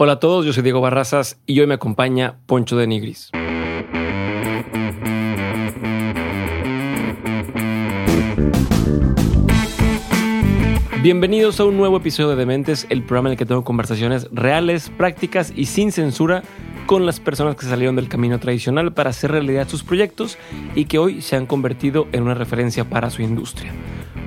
Hola a todos, yo soy Diego Barrazas y hoy me acompaña Poncho de Nigris. Bienvenidos a un nuevo episodio de Dementes, el programa en el que tengo conversaciones reales, prácticas y sin censura con las personas que salieron del camino tradicional para hacer realidad sus proyectos y que hoy se han convertido en una referencia para su industria.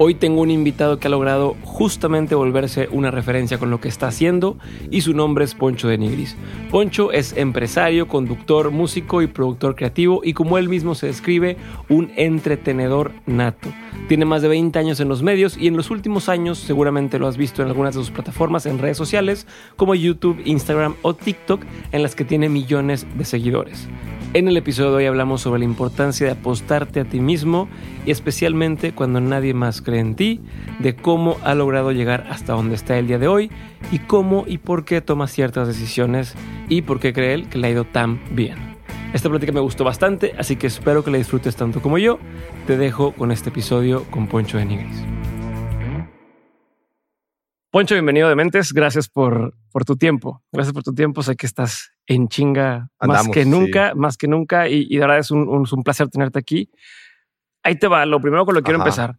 Hoy tengo un invitado que ha logrado justamente volverse una referencia con lo que está haciendo y su nombre es Poncho de Nigris. Poncho es empresario, conductor, músico y productor creativo y como él mismo se describe, un entretenedor nato. Tiene más de 20 años en los medios y en los últimos años seguramente lo has visto en algunas de sus plataformas en redes sociales como YouTube, Instagram o TikTok en las que tiene millones de seguidores. En el episodio de hoy hablamos sobre la importancia de apostarte a ti mismo y especialmente cuando nadie más cree en ti, de cómo ha logrado llegar hasta donde está el día de hoy y cómo y por qué toma ciertas decisiones y por qué cree él que le ha ido tan bien. Esta plática me gustó bastante, así que espero que la disfrutes tanto como yo. Te dejo con este episodio con Poncho de Nigris. Poncho, bienvenido de Mentes. Gracias por, por tu tiempo. Gracias por tu tiempo. Sé que estás en chinga más que nunca, más que nunca. Y, de verdad es un, un, placer tenerte aquí. Ahí te va. Lo primero con lo que quiero empezar.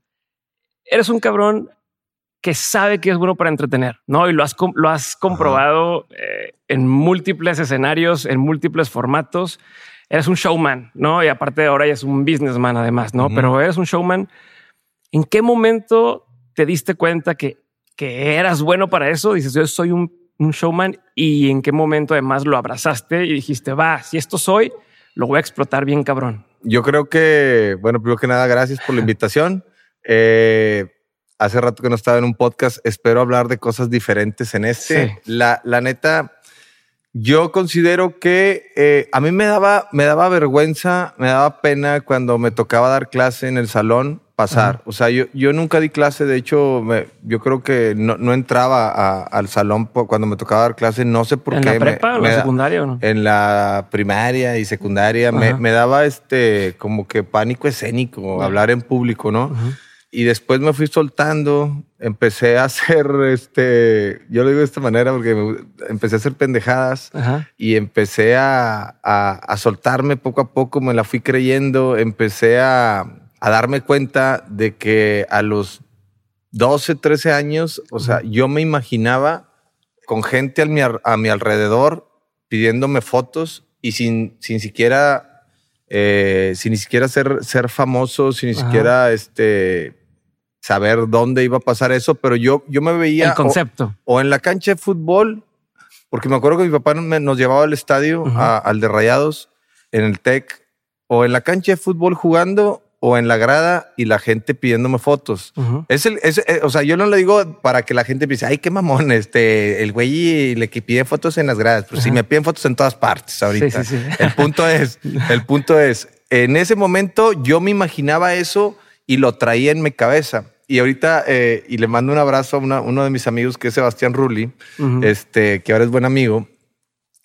Eres un cabrón que sabe que es bueno para entretener, ¿no? Y lo has, lo has comprobado eh, en múltiples escenarios, en múltiples formatos. Eres un showman, ¿no? Y aparte de ahora ya es un businessman además, ¿no? Pero eres un showman. ¿En qué momento te diste cuenta que que eras bueno para eso, dices, yo soy un, showman y en qué momento además lo abrazaste y dijiste, va, si esto soy, lo voy a explotar bien cabrón. Yo creo que, bueno, primero que nada, gracias por la invitación. Eh, hace rato que no estaba en un podcast, espero hablar de cosas diferentes en este. La, la neta, yo considero que eh, a mí me daba, me daba vergüenza, me daba pena cuando me tocaba dar clase en el salón pasar. O sea, yo, yo nunca di clase, de hecho, yo creo que no, no entraba al salón cuando me tocaba dar clase, no sé por qué. ¿En la prepa o en la secundaria o no? En la primaria y secundaria me, me, daba este como que pánico escénico, hablar en público, ¿no? Y después me fui soltando, empecé a hacer, este, yo lo digo de esta manera porque empecé a hacer pendejadas y empecé a, a, a soltarme poco a poco, me la fui creyendo, empecé a, a darme cuenta de que a los 12, 13 años, o sea, yo me imaginaba con gente a mi, a mi alrededor pidiéndome fotos y sin, sin siquiera, eh, sin ni siquiera ser, ser famoso, sin ni siquiera este, saber dónde iba a pasar eso, pero yo, yo me veía... El concepto. O, en la cancha de fútbol, porque me acuerdo que mi papá nos llevaba al estadio, al de Rayados, en el TEC, o en la cancha de fútbol jugando, o en la grada y la gente pidiéndome fotos. Es el, eh, o sea, yo no le digo para que la gente piense, ay, qué mamón, este, el güey le pide fotos en las gradas. Pero si me piden fotos en todas partes ahorita. El punto es, el punto es, en ese momento yo me imaginaba eso y lo traía en mi cabeza. Y ahorita, eh, y le mando un abrazo a uno de mis amigos que es Sebastián Rulli, este, que ahora es buen amigo.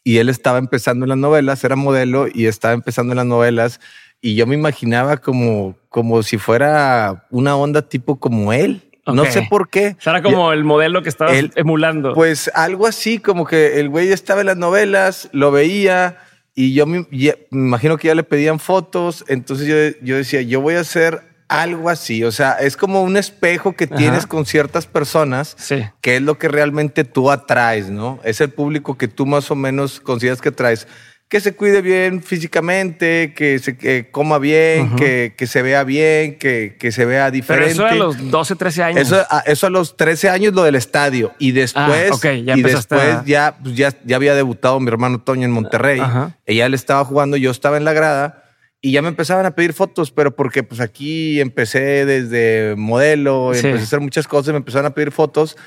Y él estaba empezando en las novelas, era modelo y estaba empezando en las novelas y yo me imaginaba como, como si fuera una onda tipo como él. No sé por qué. Era como el modelo que estaba emulando. Pues algo así, como que el güey estaba en las novelas, lo veía y yo me, imagino que ya le pedían fotos. Entonces yo, yo, decía, yo voy a hacer algo así. O sea, es como un espejo que tienes con ciertas personas, sí. que es lo que realmente tú atraes, ¿no? Es el público que tú más o menos consideras que atraes que se cuide bien físicamente, que se coma bien, que, que, se vea bien, que, que, se vea diferente. Pero eso a los 12, 13 años. Eso a, eso a los 13 años lo del estadio. Y después, ah, ya y después ya, pues ya, ya había debutado mi hermano Toño en Monterrey. Ella él estaba jugando, yo estaba en la grada. Y ya me empezaban a pedir fotos, pero porque pues aquí empecé desde modelo, empecé a hacer muchas cosas, me empezaron a pedir fotos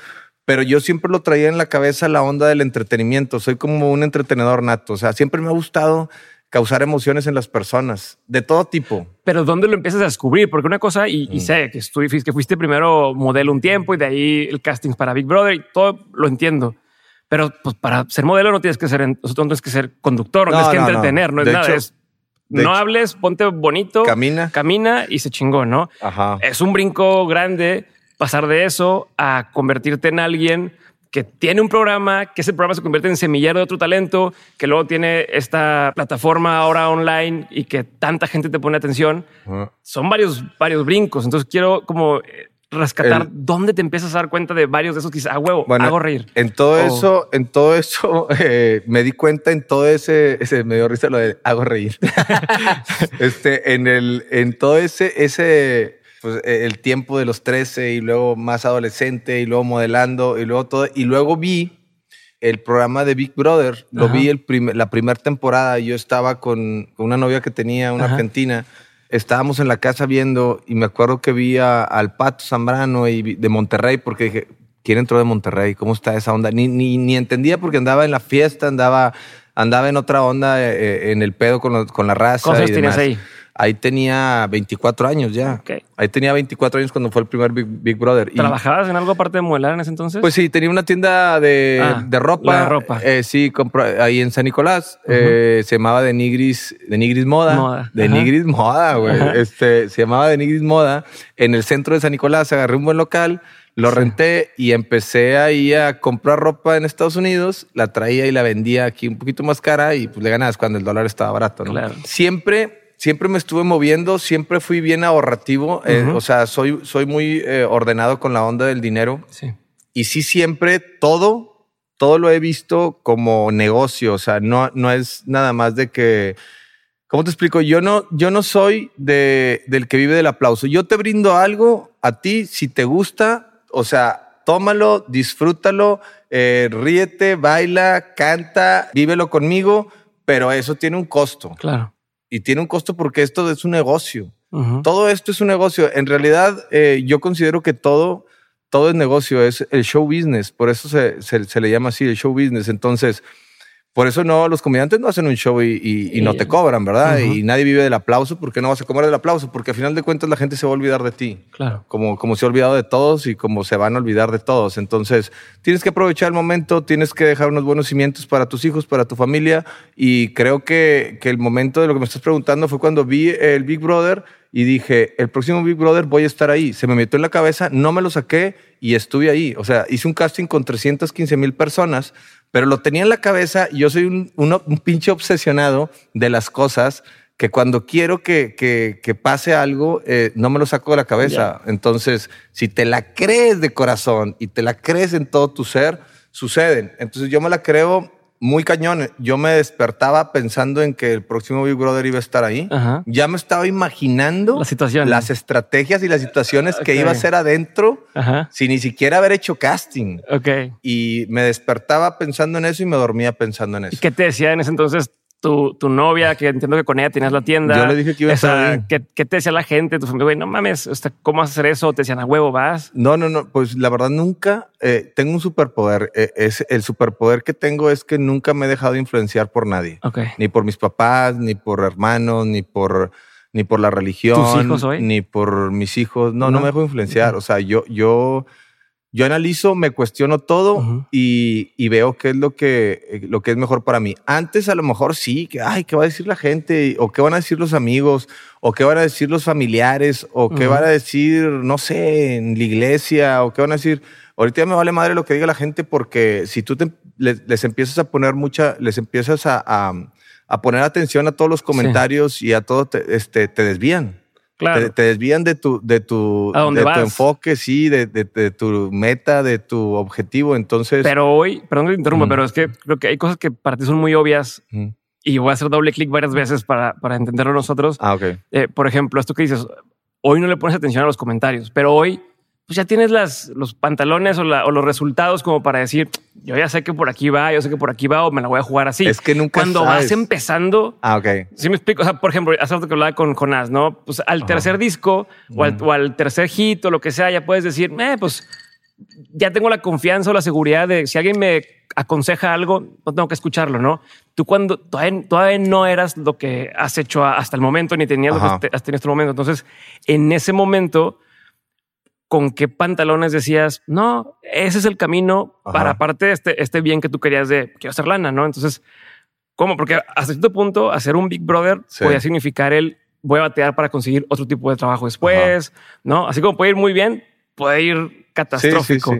pero yo siempre lo traía en la cabeza la onda del entretenimiento. Soy como un entretenedor nato. O sea, siempre me ha gustado causar emociones en las personas de todo tipo. Pero ¿dónde lo empiezas a descubrir? Porque una cosa, y, y sé que, estuviste, que fuiste primero modelo un tiempo y de ahí el casting para Big Brother y todo lo entiendo. Pero pues, para ser modelo no tienes que ser, no tienes que ser conductor, no, No, tienes que no, entretener, no es De nada. hecho- es, no hecho- hables, ponte bonito, Camina. camina y se chingó, ¿no? Ajá. Es un brinco grande pasar de eso a convertirte en alguien que tiene un programa, que ese programa se convierte en semillero de otro talento, que luego tiene esta plataforma ahora online y que tanta gente te pone atención. Son varios, varios brincos. Entonces quiero como eh, rescatar El- dónde te empiezas a dar cuenta de varios de esos que dices, ah, huevo, Bueno, hago reír. En todo eso, en todo eso, eh, me di cuenta en todo ese, ese me dio risa lo de hago reír. este, en el, en todo ese, ese, pues eh, el tiempo de los 13 y luego más adolescente y luego modelando y luego todo, y luego vi el programa de Big Brother, lo Ajá. vi el prim- la primera temporada, yo estaba con, con una novia que tenía, una Ajá. argentina, estábamos en la casa viendo y me acuerdo que vi a- al Pato Zambrano y de Monterrey porque dije, ¿quién entró de Monterrey? ¿Cómo está esa onda? Ni, ni, ni entendía porque andaba en la fiesta, andaba, andaba en otra onda, eh, eh, en el pedo con, lo- con la raza. ¿Cuántos años ahí? Ahí tenía 24 años ya. Ok. Ahí tenía 24 años cuando fue el primer Big, Big Brother. Y- ¿Trabajabas en algo aparte de modelar en ese entonces? pues sí, tenía una tienda de, Ah, de ropa. la de ropa. Eh, sí, compro- ahí en San Nicolás. Eh, se llamaba de Nigris, de Nigris Moda. Moda, De ajá. Nigris Moda, güey. Este, se llamaba de Nigris Moda. En el centro de San Nicolás agarré un buen local, lo renté y empecé ahí a comprar ropa en Estados Unidos. La traía y la vendía aquí un poquito más cara y pues le ganabas cuando el dólar estaba barato, ¿no? Claro. Siempre siempre me estuve moviendo, siempre fui bien ahorrativo, eh, o sea, soy, soy muy eh, ordenado con la onda del dinero sí. y sí siempre todo, todo lo he visto como negocio, o sea, no, no es nada más de que, ¿cómo te explico? Yo no, yo no soy de, del que vive del aplauso. Yo te brindo algo a ti, si te gusta, o sea, tómalo, disfrútalo, eh, ríete, baila, canta, vívelo conmigo, pero eso tiene un costo. Claro. Y tiene un costo porque esto es un negocio. Todo esto es un negocio. En realidad, eh, yo considero que todo, todo es negocio, es el show business. Por eso se, se- se le llama así el show business. Entonces, por eso no, los comediantes no hacen un show y, y- y no te cobran, ¿verdad? Y nadie vive del aplauso. ¿Por qué no vas a comer del aplauso? Porque al final de cuentas la gente se va a olvidar de ti. Claro. Como, como se ha olvidado de todos y como se van a olvidar de todos. Entonces, tienes que aprovechar el momento, tienes que dejar unos buenos cimientos para tus hijos, para tu familia. Y creo que, que el momento de lo que me estás preguntando fue cuando vi el Big Brother y dije, el próximo Big Brother voy a estar ahí. Se me metió en la cabeza, no me lo saqué y estuve ahí. O sea, hice un casting con 315 mil personas, pero lo tenía en la cabeza y yo soy un, pinche obsesionado de las cosas que cuando quiero que, que- que pase algo, eh, no me lo saco de la cabeza. Entonces, si te la crees de corazón y te la crees en todo tu ser, suceden. Entonces, yo me la creo muy cañón. Yo me despertaba pensando en que el próximo Big Brother iba a estar ahí. Ajá. Ya me estaba imaginando La situación. las estrategias y las situaciones que iba a hacer adentro Ajá. sin ni siquiera haber hecho casting. Ok. Y me despertaba pensando en eso y me dormía pensando en ¿Y eso. qué te decía en ese entonces tu, tu novia? Que entiendo que con ella tenías la tienda. Yo le dije que iba a estar. ¿qué, qué te decía la gente? Tu familia, güey, no mames, ¿cómo vas a hacer eso? Te decían, a huevo, vas. No, no, no. Pues la verdad nunca eh, tengo un superpoder. Eh, es el superpoder que tengo es que nunca me he dejado influenciar por nadie, ni por mis papás, ni por hermanos, ni por ni por la religión, ¿Tus hijos hoy? ni por mis hijos. No, no, ¿No? me dejo influenciar. O sea, yo, yo, yo analizo, me cuestiono todo y, y veo qué es lo que, eh, lo que es mejor para mí. Antes a lo mejor sí, que, ay, ¿qué va a decir la gente? O qué van a decir los amigos, o qué van a decir los familiares, o qué van a decir, no sé, en la iglesia, o qué van a decir. Ahorita ya me vale madre lo que diga la gente porque si tú te- les, les empiezas a poner mucha, les empiezas a, a- a poner atención a todos los comentarios y a todo, te, este, te desvían. Claro. Te, te desvían de tu, de tu, ¿A dónde de tu vas? enfoque, sí, de, de- de tu meta, de tu objetivo. Entonces, Pero hoy, perdón que te interrumpa, Mm. pero es que creo que hay cosas que para ti son muy obvias Ujú. y voy a hacer doble clic varias veces para, para entenderlo nosotros. ah, ok. Eh, por ejemplo, esto que dices, hoy no le pones atención a los comentarios, pero hoy pues ya tienes las, los pantalones o, la- o los resultados como para decir, yo ya sé que por aquí va, yo sé que por aquí va o me la voy a jugar así. Es que nunca Cuando sabes. vas empezando, Ah, ok. si me explico, o sea, por ejemplo, hace rato que hablaba con Jonás, ¿no? Pues al tercer disco o, al, o al tercer hit o lo que sea, ya puedes decir, eh, pues ya tengo la confianza o la seguridad de si alguien me aconseja algo, no tengo que escucharlo, ¿no? Tú cuando todavía, no eras lo que has hecho hasta el momento, ni tenías lo que has tenido hasta el momento. Entonces, en ese momento, ¿con qué pantalones decías, no, ese es el camino para aparte de este, este bien que tú querías de quiero hacer lana, ¿no? Entonces, ¿cómo? Porque hasta cierto punto, hacer un Big Brother podía significar el voy a batear para conseguir otro tipo de trabajo después, ¿no? Así como puede ir muy bien, puede ir catastrófico.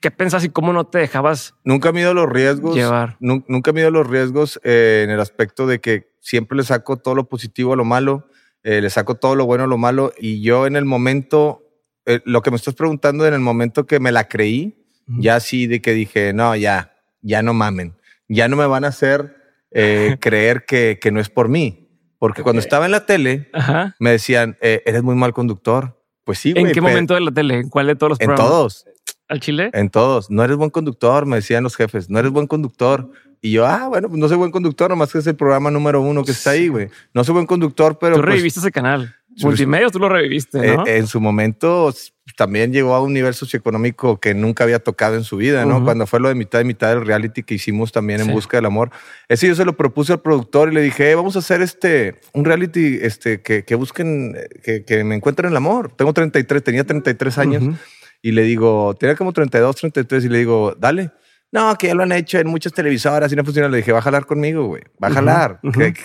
¿Qué pensás y cómo no te dejabas? Nunca mido los riesgos. Llevar. Nunca mido los riesgos eh, en el aspecto de que siempre le saco todo lo positivo a lo malo, eh, le saco todo lo bueno a lo malo. Y yo en el momento, eh, lo que me estás preguntando, en el momento que me la creí, ya así de que dije, no, ya, ya no mamen, ya no me van a hacer creer que, que, no es por mí. Porque cuando estaba en la tele, me decían, eres muy mal conductor. Pues sí, ¿En qué momento de la tele? ¿En cuál de todos los programas? En todos. ¿Al Chile? En todos. No eres buen conductor, me decían los jefes. No eres buen conductor. Y yo, ah, bueno, pues no soy buen conductor, nomás que es el programa número uno que está ahí, güey. No soy buen conductor, pero. Tú pues reviviste ese canal. Multimedios, tú lo reviviste, ¿no? en su momento también llegó a un nivel socioeconómico que nunca había tocado en su vida, ¿no? Cuando fue lo de mitad y mitad del reality que hicimos también en Busca del Amor. Ese yo se lo propuse al productor y le dije, vamos a hacer este, un reality este, que, que busquen, que, que, me encuentren el amor. Tengo 33, tenía 33 años. Y le digo, tenía como 32, 33 y le digo, dale. No, que ya lo han hecho en muchas televisoras y no funciona. Le dije, va a jalar conmigo, güey. Va a jalar,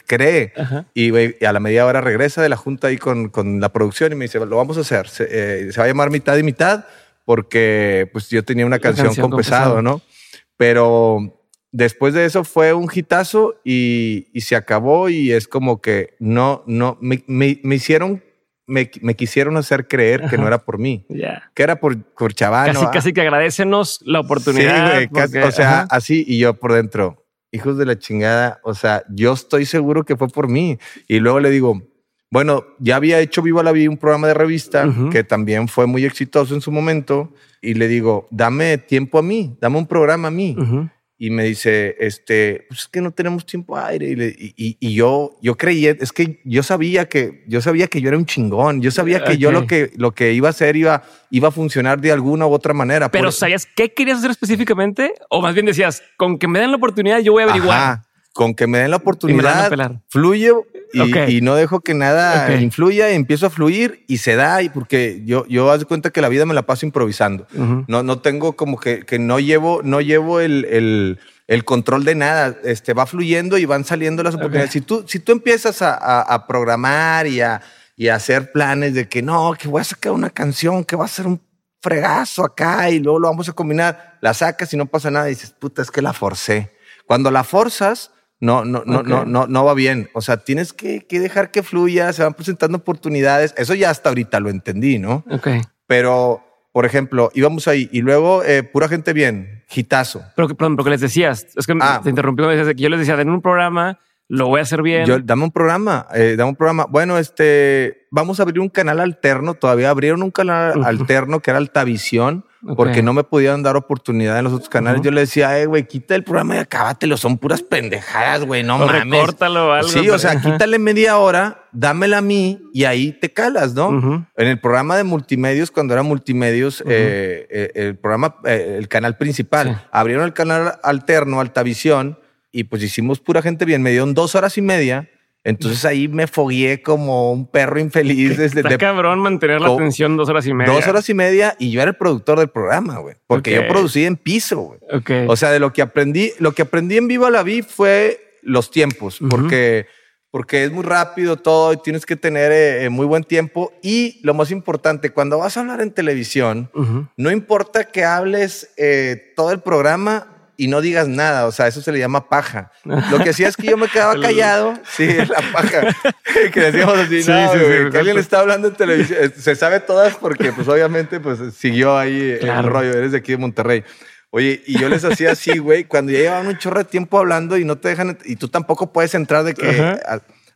cree. Y, a la media hora regresa de la junta ahí con, con la producción y me dice, lo vamos a hacer. Se, eh, va a llamar mitad y mitad porque pues yo tenía una canción, con, pesado, ¿no? Pero después de eso fue un hitazo y, y, se acabó y es como que no, no, me, me, me hicieron me, quisieron hacer creer que no era por mí, que era por, por Chavano. Casi, casi que agradecenos la oportunidad. Sí, o sea, así y yo por dentro, hijos de la chingada, o sea, yo estoy seguro que fue por mí. Y luego le digo, bueno, ya había hecho Viva la Vida un programa de revista que también fue muy exitoso en su momento y le digo, dame tiempo a mí, dame un programa a mí y me dice, este, pues es que no tenemos tiempo aire. Y, y, yo, yo creía, es que yo sabía que, yo sabía que yo era un chingón. Yo sabía que yo lo que, lo que iba a hacer iba, iba a funcionar de alguna u otra manera. Pero ¿sabías qué querías hacer específicamente? O más bien decías, con que me den la oportunidad, yo voy a averiguar. con que me den la oportunidad, fluye y, no dejo que nada influya, empiezo a fluir y se da, y porque yo, yo haz de cuenta que la vida me la paso improvisando. no, no tengo como que, que no llevo, no llevo el, el, el, control de nada. Este, va fluyendo y van saliendo las oportunidades. Si, tú, si tú empiezas a, a, programar y a, y a hacer planes de que no, que voy a sacar una canción, que va a ser un fregazo acá y luego lo vamos a combinar, la sacas y no pasa nada y dices, puta, es que la forcé. Cuando la forzas, no, no, no, no, no, no va bien. O sea, tienes que, que, dejar que fluya, se van presentando oportunidades. Eso ya hasta ahorita lo entendí, ¿no? Ok. Pero, por ejemplo, íbamos ahí y luego eh, pura gente bien, gitazo. Pero, perdón, pero que les decías, es que ah. te interrumpí, yo les decía, en un programa lo voy a hacer bien. Yo, dame un programa, eh, dame un programa. Bueno, este, vamos a abrir un canal alterno. Todavía abrieron un canal alterno que era Altavisión porque no me podían dar oportunidad en los otros canales. Yo le decía, eh, güey, quita el programa y acábatelo. Son puras pendejadas, güey, no o mames. Recórtalo algo. Sí, o sea, quítale media hora, dámela a mí y ahí te calas, ¿no? En el programa de multimedios, cuando era multimedios, eh, eh, el programa, eh, el canal principal, abrieron el canal alterno, Altavisión, y pues hicimos pura gente bien. Me dieron dos horas y media entonces ahí me fogué como un perro infeliz. Desde Está cabrón mantener la atención dos horas y media. Dos horas y media y yo era el productor del programa, güey. Porque yo producí en piso, güey. O sea, de lo que aprendí, lo que aprendí en Viva la Vi fue los tiempos, porque, porque es muy rápido todo y tienes que tener eh, eh, muy buen tiempo. Y lo más importante, cuando vas a hablar en televisión, no importa que hables eh, todo el programa, y no digas nada. O sea, eso se le llama paja. Lo que hacía es que yo me quedaba callado. Sí, la paja. que decíamos así, no, que alguien le está hablando en televisión. Se sabe todas porque, pues, obviamente, pues, siguió ahí el rollo. Eres de aquí de Monterrey. Oye, y yo les hacía así, güey, cuando ya llevaban un chorro de tiempo hablando y no te dejan, y tú tampoco puedes entrar de que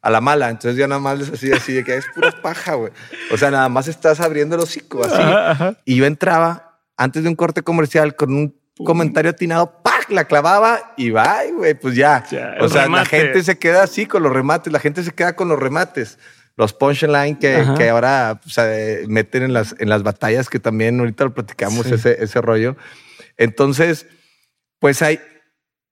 a, la mala. Entonces ya nada más les hacía así de que es pura paja, güey. O sea, nada más estás abriendo el hocico así. Y yo entraba antes de un corte comercial con un comentario atinado, ¡pac! La clavaba y va, güey, pues ya. o sea, la gente se queda así con los remates, la gente se queda con los remates. los punchline que, que ahora meten en las, en las batallas, que también ahorita lo platicamos ese, ese rollo. Entonces, pues hay,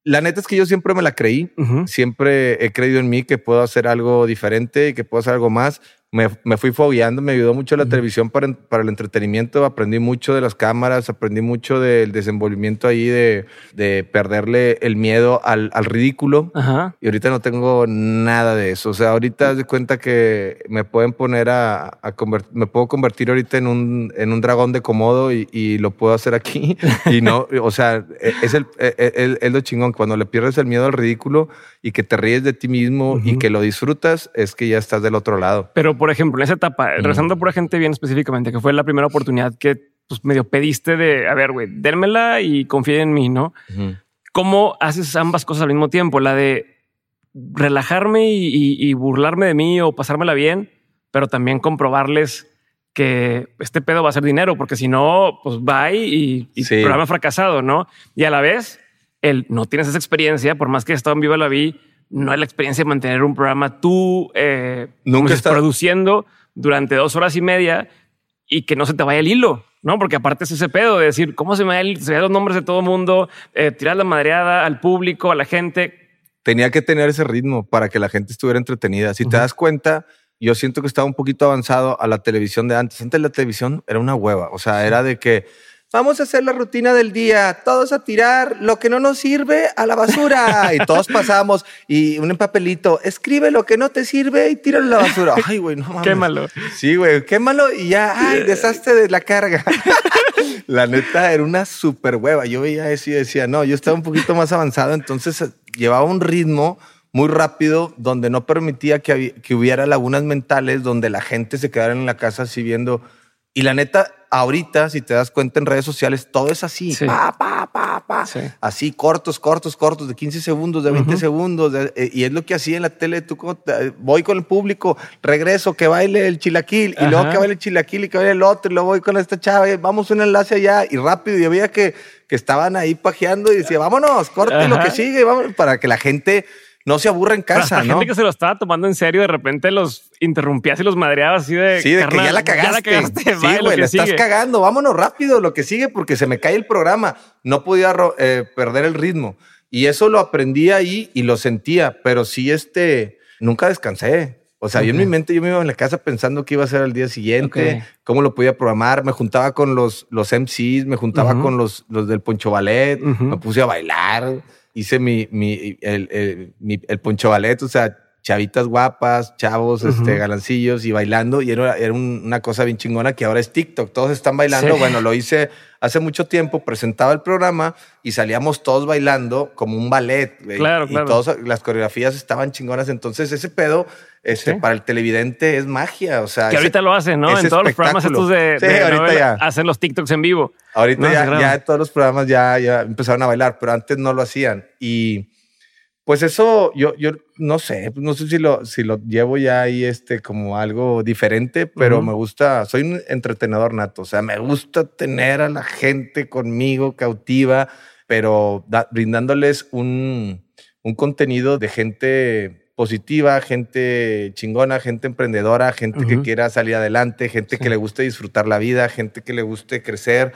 la neta es que yo siempre me la creí, siempre he creído en mí que puedo hacer algo diferente y que puedo hacer algo más me, me, fui fogueando, me ayudó mucho la televisión para, para, el entretenimiento, aprendí mucho de las cámaras, aprendí mucho del desenvolvimiento ahí de, de perderle el miedo al, al ridículo. Ajá. Y ahorita no tengo nada de eso. O sea, ahorita de cuenta que me pueden poner a, a me puedo convertir ahorita en un, en un dragón de comodo y, y lo puedo hacer aquí. y no, o sea, e, es, el, es, e, es, lo chingón. Cuando le pierdes el miedo al ridículo y que te ríes de ti mismo y que lo disfrutas, es que ya estás del otro lado. Pero por ejemplo, en esa etapa, rezando por gente bien específicamente, que fue la primera oportunidad que pues, medio pediste de, a ver, güey, dérmela y confíe en mí, ¿no? ¿Cómo haces ambas cosas al mismo tiempo? La de relajarme y, burlarme de mí o pasármela bien, pero también comprobarles que este pedo va a ser dinero, porque si no, pues va y, y programa fracasado, ¿no? Y a la vez, el no tienes esa experiencia, por más que he estado en Viva la Vi, no es la experiencia de mantener un programa tú eh, Nunca está... produciendo durante dos horas y media y que no se te vaya el hilo, ¿no? Porque aparte es ese pedo de decir, ¿cómo se me va se los nombres de todo el mundo? Eh, tirar la madreada al público, a la gente. Tenía que tener ese ritmo para que la gente estuviera entretenida. Si te das cuenta, yo siento que estaba un poquito avanzado a la televisión de antes. Antes la televisión era una hueva. O sea, era de que Vamos a hacer la rutina del día, todos a tirar lo que no nos sirve a la basura. y todos pasamos y un papelito, escribe lo que no te sirve y tíralo a la basura. Ay, güey, no mames. Quémalo. Sí, güey, quémalo y ya, ay, desastre de la carga. la neta era una súper hueva. Yo veía eso y decía, no, yo estaba un poquito más avanzado, entonces eh, llevaba un ritmo muy rápido donde no permitía que, que hubiera lagunas mentales, donde la gente se quedara en la casa así viendo. Y la neta, ahorita, si te das cuenta en redes sociales, todo es así, pa, pa, pa, pa. así cortos, cortos, cortos, de 15 segundos, de 20 segundos, eh, y es lo que hacía en la tele, tú voy con el público, regreso, que baile el chilaquil, y luego que baile el chilaquil y que baile el otro, y luego voy con esta chava, y vamos un enlace allá, y rápido, y veía que, que estaban ahí pajeando, y decía, vámonos, corte lo que sigue, vamos, para que la gente no se aburra en casa, la gente que se lo estaba tomando en serio, de repente los interrumpías y los madreabas así de. Sí, de que ya la cagaste. sí, güey, le estás cagando. Vámonos rápido lo que sigue porque se me cae el programa. No podía eh, perder el ritmo. Y eso lo aprendí ahí y lo sentía, pero sí, este, nunca descansé. O sea, yo en mi mente, yo me iba en la casa pensando qué iba a ser el día siguiente, cómo lo podía programar. Me juntaba con los, los MCs, me juntaba con los, los del Poncho Ballet, me puse a bailar hice mi, mi, el, el, mi, el poncho ballet, o sea, chavitas guapas, chavos, este, galancillos y bailando. Y era, era una cosa bien chingona que ahora es TikTok. Todos están bailando. Bueno, lo hice hace mucho tiempo, presentaba el programa y salíamos todos bailando como un ballet. Claro, y claro. todas las coreografías estaban chingonas. Entonces, ese pedo este, para el televidente es magia. O sea, que ahorita lo hacen, ¿no? En todos los programas estos de, sí, ahorita ya. hacen los TikToks en vivo. Ahorita ya, ya, todos los programas ya, ya empezaron a bailar, pero antes no lo hacían. Y pues eso, yo, yo no sé, no sé si lo, si lo llevo ya ahí este, como algo diferente, pero me gusta, soy un entretenedor nato, o sea, me gusta tener a la gente conmigo cautiva, pero brindándoles un, un contenido de gente positiva, gente chingona, gente emprendedora, gente que quiera salir adelante, gente que le guste disfrutar la vida, gente que le guste crecer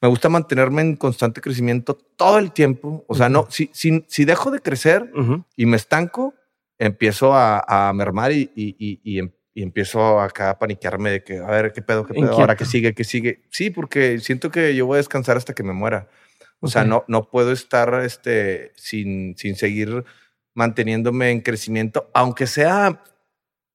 me gusta mantenerme en constante crecimiento todo el tiempo. O sea, no, si, si, si, dejo de crecer y me estanco, empiezo a, a mermar y, y, y, em, y, empiezo acá a paniquearme de que, a ver, ¿qué pedo, qué pedo? Ahora que sigue, que sigue. Sí, porque siento que yo voy a descansar hasta que me muera. O sea, no, no puedo estar este, sin, sin seguir manteniéndome en crecimiento, aunque sea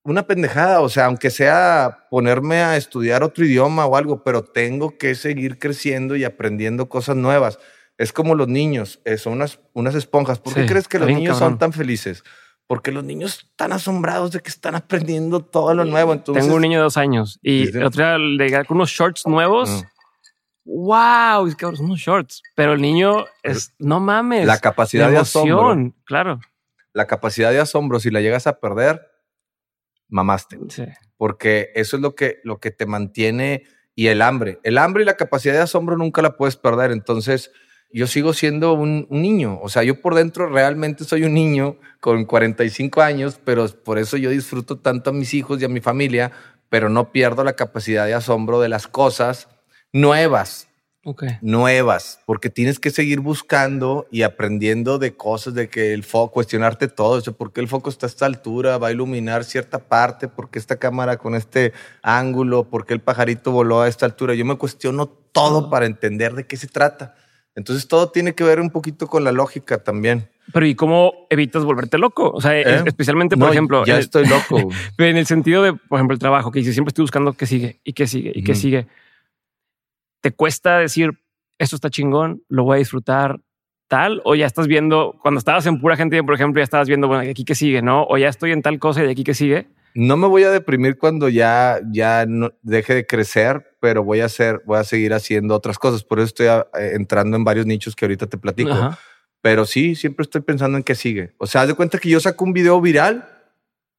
una pendejada, o sea, aunque sea ponerme a estudiar otro idioma o algo, pero tengo que seguir creciendo y aprendiendo cosas nuevas. Es como los niños, eh, son unas, unas esponjas. ¿Por qué crees que los niños son tan felices? Porque los niños están asombrados de que están aprendiendo todo lo nuevo. Entonces, Tengo un niño de dos años y otro día le con unos shorts nuevos. ¡Wow! Es que son unos shorts. Pero el niño es, no mames. La capacidad de asombro. Claro. La capacidad de asombro, si la llegas a perder, mamaste. Porque eso es lo que, lo que te mantiene y el hambre. El hambre y la capacidad de asombro nunca la puedes perder. Entonces, yo sigo siendo un, un, niño. O sea, yo por dentro realmente soy un niño con 45 años, pero por eso yo disfruto tanto a mis hijos y a mi familia, pero no pierdo la capacidad de asombro de las cosas nuevas. Okay. Nuevas, porque tienes que seguir buscando y aprendiendo de cosas, de que el foco, cuestionarte todo, eso, por qué el foco está a esta altura, va a iluminar cierta parte, por qué esta cámara con este ángulo, por qué el pajarito voló a esta altura. Yo me cuestiono todo para entender de qué se trata. Entonces todo tiene que ver un poquito con la lógica también. Pero ¿y cómo evitas volverte loco? O sea, ¿Eh? especialmente, por ejemplo... Ya estoy loco. en el sentido de, por ejemplo, el trabajo, que dice, siempre estoy buscando qué sigue y qué sigue y qué sigue. ¿Te cuesta decir, esto está chingón, lo voy a disfrutar tal? O ya estás viendo, cuando estabas en pura gente, por ejemplo, ya estabas viendo, bueno, de aquí que sigue, ¿no? O ya estoy en tal cosa y de aquí que sigue. No me voy a deprimir cuando ya, ya no deje de crecer, pero voy a hacer, voy a seguir haciendo otras cosas. Por eso estoy ah, eh, entrando en varios nichos que ahorita te platico. Pero sí, siempre estoy pensando en qué sigue. O sea, haz de cuenta que yo saco un video viral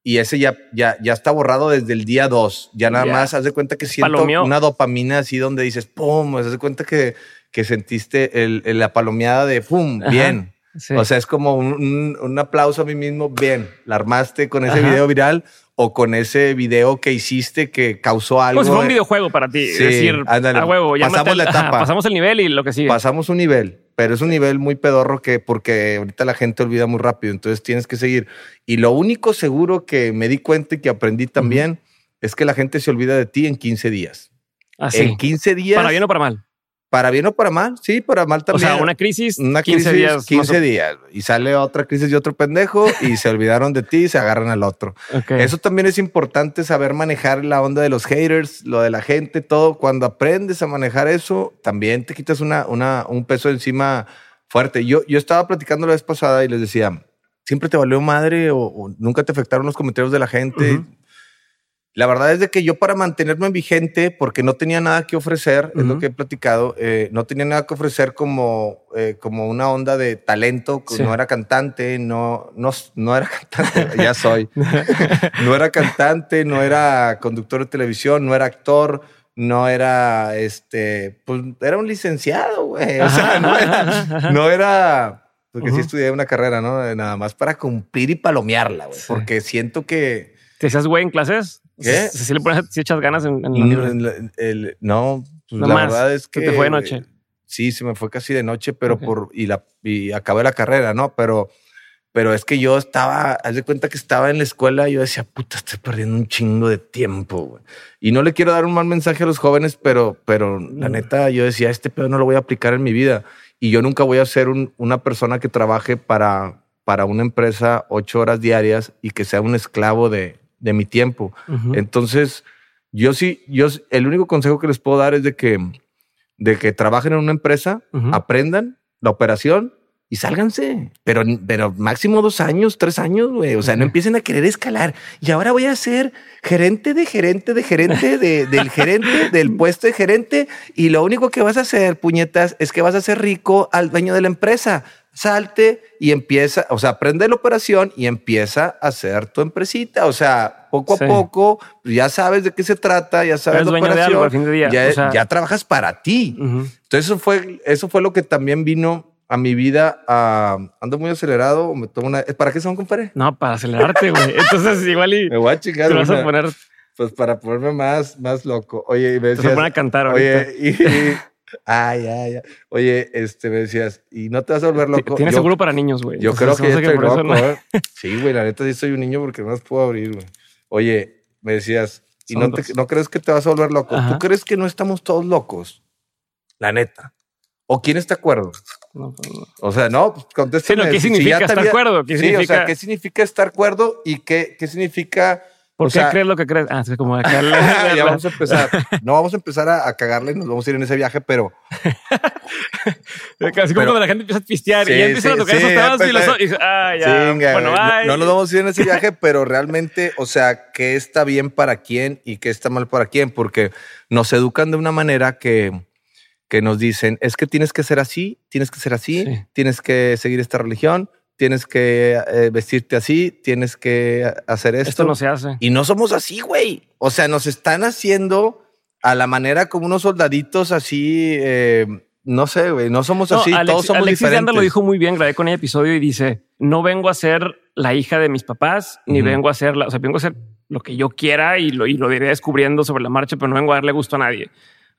y ese ya, ya, ya está borrado desde el día 2. Ya nada más haz de cuenta que siento una dopamina así donde dices, pum, haz de cuenta que, que sentiste el, la palomeada de pum, bien. O sea, es como un, un, aplauso a mí mismo, bien, la armaste con ese video viral o con ese video que hiciste que causó algo. Pues fue un videojuego para ti. Sí, decir, a huevo, ya pasamos la etapa. pasamos el nivel y lo que sigue. Pasamos un nivel, pero es un nivel muy pedorro que porque ahorita la gente olvida muy rápido, entonces tienes que seguir. Y lo único seguro que me di cuenta y que aprendí también es que la gente se olvida de ti en 15 días. Así. En 15 días. Para bien o para mal. Para bien o para mal, sí, para mal también. O sea, una crisis, una 15 crisis, días. 15 días. Y sale otra crisis de otro pendejo y se olvidaron de ti y se agarran al otro. Eso también es importante saber manejar la onda de los haters, lo de la gente, todo. Cuando aprendes a manejar eso, también te quitas una, una, un peso encima fuerte. Yo, yo estaba platicando la vez pasada y les decía, ¿siempre te valió madre o, nunca te afectaron los comentarios de la gente? La verdad es de que yo para mantenerme vigente, porque no tenía nada que ofrecer, es lo que he platicado, eh, no tenía nada que ofrecer como, eh, como una onda de talento, no era cantante, no, no, no era cantante, ya soy, no era cantante, no era conductor de televisión, no era actor, no era, este, pues era un licenciado, güey, o sea, no era, no era porque sí estudié una carrera, ¿no? Nada más para cumplir y palomearla, güey, porque siento que... ¿Te hacías güey en clases? ¿Qué? Si, le pones, si echas ganas en, en no, pues la verdad es que. te fue de noche? Sí, se me fue casi de noche, pero por. Y, la, y acabé la carrera, ¿no? Pero. Pero es que yo estaba, haz de cuenta que estaba en la escuela y yo decía, puta, estoy perdiendo un chingo de tiempo. Güey. Y no le quiero dar un mal mensaje a los jóvenes, pero, pero la neta, yo decía, este pedo no lo voy a aplicar en mi vida. Y yo nunca voy a ser un, una persona que trabaje para, para una empresa ocho horas diarias y que sea un esclavo de, de mi tiempo. Entonces, yo sí, yo, el único consejo que les puedo dar es de que, de que trabajen en una empresa, aprendan la operación y sálganse. Pero, pero máximo dos años, tres años, güey. O sea, no empiecen a querer escalar. Y ahora voy a ser gerente de gerente de gerente de, del gerente del puesto de gerente. Y lo único que vas a hacer, puñetas, es que vas a ser rico al dueño de la empresa salte y empieza, o sea, aprende la operación y empieza a hacer tu empresita. O sea, poco a poco, pues, ya sabes de qué se trata, ya sabes la operación, Ya, trabajas para ti. Entonces, eso fue, eso fue lo que también vino a mi vida. ando muy acelerado, me tomo una. ¿Para qué son, compadre? No, para acelerarte, güey. Entonces, igual y. Me voy a chingar. Te vas a poner. Pues para ponerme más, más loco. Oye, y me decías, Te vas a a cantar ahorita. Oye, y, Ay, ay, ay. Oye, este, me decías, y no te vas a volver loco. Tienes seguro para niños, güey. Yo creo que ya estoy loco, ¿eh? Sí, güey, la neta sí soy un niño porque no las puedo abrir, güey. Oye, me decías, y no, te, no, crees que te vas a volver loco. ¿Tú crees que no estamos todos locos? La neta. ¿O quién está de acuerdo? No, pues O sea, no, pues contéstame. Sí, ¿Qué significa estar de acuerdo? ¿Qué sí, significa? o sea, ¿qué significa estar de acuerdo y qué, qué significa ¿Por qué crees lo que crees? Ah, es como acá. ya vamos a empezar. No vamos a empezar a, a, cagarle, nos vamos a ir en ese viaje, pero. Casi como cuando la gente empieza a pistear y ya empiezan a tocar esos temas y los. Y, ah, ya. bueno, no, no, nos vamos a ir en ese viaje, pero realmente, o sea, ¿qué está bien para quién y qué está mal para quién? Porque nos educan de una manera que, que nos dicen, es que tienes que ser así, tienes que ser así, tienes que seguir esta religión, tienes que eh, vestirte así, tienes que hacer esto. Esto no se hace. Y no somos así, güey. O sea, nos están haciendo a la manera como unos soldaditos así, eh, no sé, güey, no somos No, así, Alex- todos somos Alexis diferentes. Anda lo dijo muy bien, grabé con el episodio y dice, no vengo a ser la hija de mis papás, ni vengo a ser la, o sea, vengo a ser lo que yo quiera y lo, y lo iré descubriendo sobre la marcha, pero no vengo a darle gusto a nadie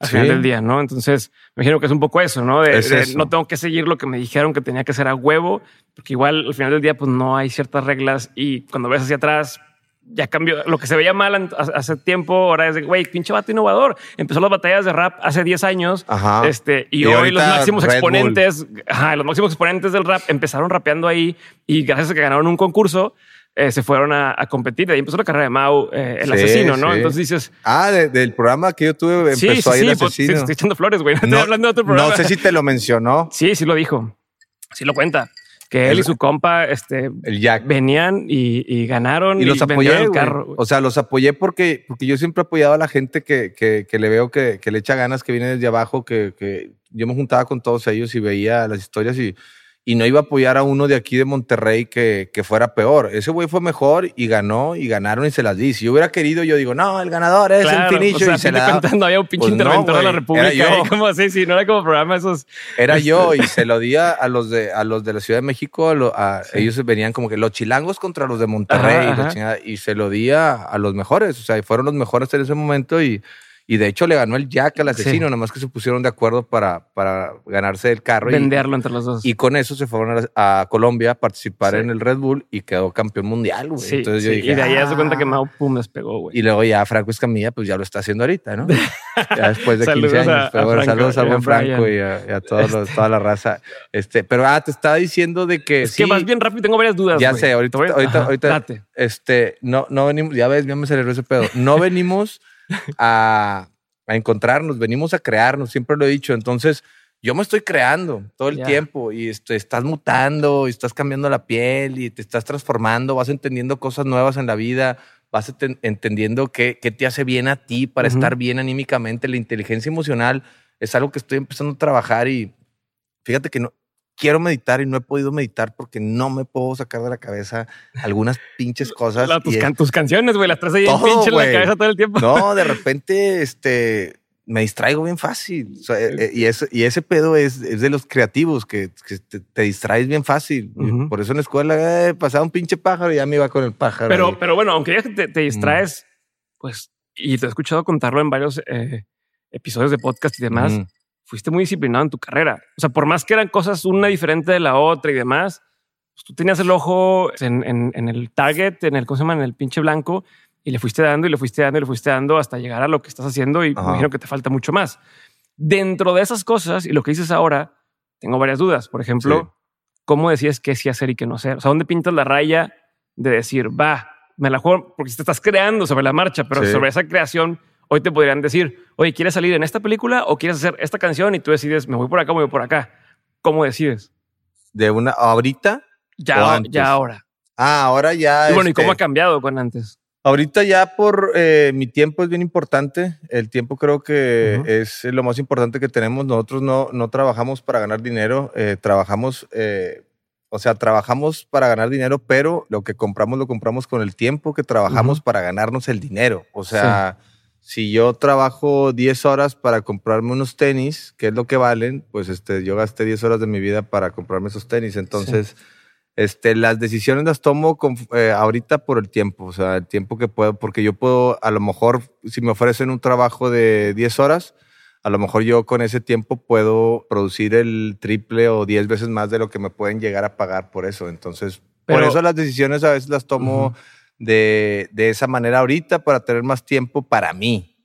al Sí. final del día, ¿no? Entonces, me imagino que es un poco eso, ¿no? De, Es de eso. no tengo que seguir lo que me dijeron que tenía que hacer a huevo, porque igual al final del día, pues no hay ciertas reglas y cuando ves hacia atrás, ya cambió lo que se veía mal hace tiempo. Ahora es de güey, pinche vato innovador. Empezó las batallas de rap hace 10 años. Ajá. Este, y, Y hoy los máximos Red exponentes, ajá, los máximos exponentes del rap empezaron rapeando ahí y gracias a que ganaron un concurso, eh, se fueron a, a competir. De ahí empezó la carrera de Mau, eh, el Sí, asesino, ¿no? sí. Entonces dices, Ah, de- del programa que yo tuve empezó sí, ahí el pues, sí, asesino. estoy echando flores, güey. No estoy hablando de otro programa. no sé si te lo mencionó Sí, sí lo dijo. Sí lo cuenta. Que él El- y su compa este, el Jack. venían y, y ganaron Y los vendieron apoyé, el carro. O sea, los apoyé porque, porque yo siempre he apoyado a la gente que, que, que le veo que, que le echa ganas, que viene desde abajo, que, que yo me juntaba con todos ellos y veía las historias y, y no iba a apoyar a uno de aquí de Monterrey que, que fuera peor. Ese güey fue mejor y ganó y ganaron y se las di. Si yo hubiera querido, yo digo, no, el ganador es Claro, el Finicho o sea, y se la no había un pinche Pues no, interventor de la República. era yo. ahí como así, sí, no era como programa esos. Era yo y se lo di a, los de a los de la Ciudad de México, a a- ellos venían como que los chilangos contra los de Monterrey Ajá, y, la ajá. chingada, y se lo di a, a los mejores, o sea, fueron los mejores en ese momento y, y de hecho le ganó el Jack al asesino, Sí. nomás que se pusieron de acuerdo para, para ganarse el carro y, venderlo entre los dos. y con eso se fueron a, a Colombia a participar Sí. en el Red Bull y quedó campeón mundial, güey. sí, Entonces yo sí, dije, y de ahí se cuenta que "Ah". Mau pum despegó, güey. Y luego ya Franco Escamilla, pues ya lo está haciendo ahorita, ¿no? Ya después de 15 Saludos a- años. Pero a bueno, Franco saludos al a buen Franco y a, y a todos los- toda la raza. Este, pero ah, te estaba diciendo de que Es que vas bien rápido, tengo varias dudas. Ya güey. sé, ahorita- ahorita- Ajá, ahorita- Date. este, no, no venimos, ya ves, ya me aceleró ese pedo. No venimos a, a encontrarnos, venimos a crearnos, siempre lo he dicho. Entonces, yo me estoy creando todo el tiempo y este, estás mutando y estás cambiando la piel y te estás transformando, vas entendiendo cosas nuevas en la vida, vas enten- entendiendo qué, qué te hace bien a ti para estar bien anímicamente. La inteligencia emocional es algo que estoy empezando a trabajar y fíjate que no quiero meditar y no he podido meditar porque no me puedo sacar de la cabeza algunas pinches cosas. La- tus, can- canciones, güey, las traes ahí en pinche en la cabeza todo el tiempo. no, de repente, este, me distraigo bien fácil. O sea, eh, y, eso, y ese pedo es, es de los creativos, que, que te, te distraes bien fácil. Por eso en la escuela eh, pasaba un pinche pájaro y ya me iba con el pájaro. Pero, ahí. pero bueno, aunque ya que te, Mm. te distraes, pues, y te he escuchado contarlo en varios eh, episodios de podcast y demás. Fuiste muy disciplinado en tu carrera. O sea, por más que eran cosas una diferente de la otra y demás, pues tú tenías el ojo en, en- en el target, en el, ¿cómo se llama? En el pinche blanco y le fuiste dando y le fuiste dando y le fuiste dando hasta llegar a lo que estás haciendo y me imagino que te falta mucho más. Dentro de esas cosas y lo que dices ahora, tengo varias dudas. Por ejemplo, Sí. ¿cómo decías qué sí hacer y qué no hacer? O sea, ¿dónde pintas la raya de decir, va, me la juego? Porque si te estás creando sobre la marcha, pero Sí. sobre esa creación, hoy te podrían decir, oye, ¿quieres salir en esta película o quieres hacer esta canción? Y tú decides, me voy por acá, me voy por acá. ¿Cómo decides? De una, ahorita. ¿O Ya, ya ahora. Ah, ahora ya. Y bueno, ¿y este, cómo ha cambiado con antes? Ahorita ya por eh, mi tiempo es bien importante. El tiempo creo que es lo más importante que tenemos. Nosotros no, no trabajamos para ganar dinero, eh, trabajamos, eh, o sea, trabajamos para ganar dinero, pero lo que compramos lo compramos con el tiempo que trabajamos para ganarnos el dinero. O sea, si yo trabajo 10 horas para comprarme unos tenis, que es lo que valen, pues este, yo gasté 10 horas de mi vida para comprarme esos tenis. Entonces... Este, las decisiones las tomo con- eh, ahorita por el tiempo, o sea, el tiempo que puedo, porque yo puedo, a lo mejor, si me ofrecen un trabajo de 10 horas, a lo mejor yo con ese tiempo puedo producir el triple o 10 veces más de lo que me pueden llegar a pagar por eso. Entonces, por eso las decisiones a veces las tomo. De, de esa manera ahorita para tener más tiempo para mí.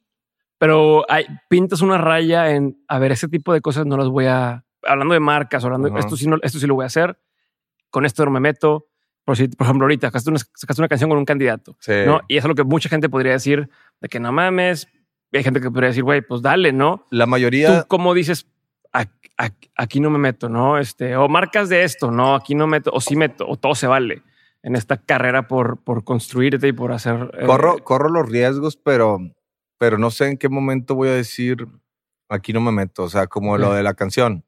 Pero hay, pintas una raya en, a ver, ese tipo de cosas no las voy a, hablando de marcas, hablando de Ajá. esto sí, no, esto sí lo voy a hacer, con esto no me meto. Por, si, por ejemplo, ahorita sacaste una, sacaste una canción con un candidato, Sí. ¿no? Y eso es lo que mucha gente podría decir, de que no mames. Y hay gente que podría decir, güey, pues dale, ¿no? La mayoría... Tú, ¿cómo dices? "Ac- ac- Aquí no me meto, ¿no? Este, o marcas de esto, no, aquí no meto, o sí meto, o todo se vale en esta carrera por, por construirte y por hacer. eh, corro, corro los riesgos, pero, pero no sé en qué momento voy a decir aquí no me meto. O sea, como lo de la canción.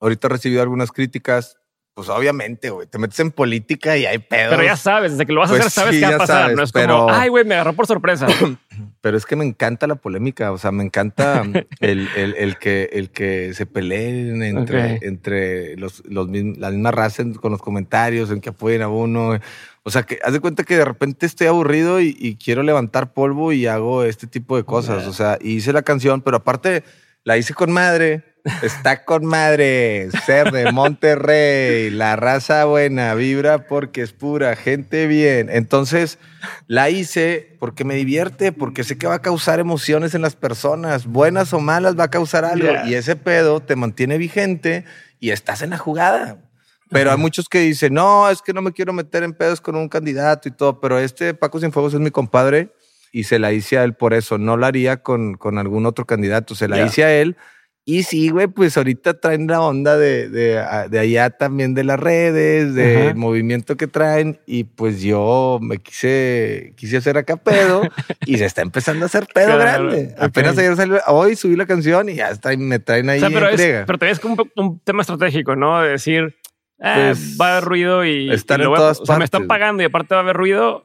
Ahorita he recibido algunas críticas pues obviamente, güey, te metes en política y hay pedos. Pero ya sabes, desde que lo vas a Pues hacer, sabes sí, qué va a pasar. sabes, no es pero- como, ay, güey, me agarró por sorpresa. Pero es que me encanta la polémica, o sea, me encanta el, el- el que, el que se peleen entre, Ok. entre los, los mism- la misma raza con los comentarios, en que apoyen a uno. O sea, que haz de cuenta que de repente estoy aburrido y, y quiero levantar polvo y hago este tipo de cosas. O sea, hice la canción, pero aparte la hice con madre. Está con madre, ser de Monterrey, la raza buena, vibra porque es pura, gente bien. Entonces la hice porque me divierte, porque sé que va a causar emociones en las personas, buenas o malas, va a causar algo. Yeah. Y ese pedo te mantiene vigente y estás en la jugada. Pero hay muchos que dicen, no, es que no me quiero meter en pedos con un candidato y todo, pero este Paco Cienfuegos es mi compadre y se la hice a él por eso. No la haría con, con algún otro candidato, se la Ya. hice a él. Y sí, güey, pues ahorita traen la onda de, de, de allá también de las redes, del Ajá. movimiento que traen. Y pues yo me quise, quise hacer acá pedo y se está empezando a hacer pedo Claro, grande. ok. Apenas ayer salió, hoy subí la canción y ya está, me traen ahí o sea, pero, es, pero también es como un, un tema estratégico, ¿no? De decir, ah, Pues, va a haber ruido y, estar y en voy todas o sea, me están partes. pagando y aparte va a haber ruido.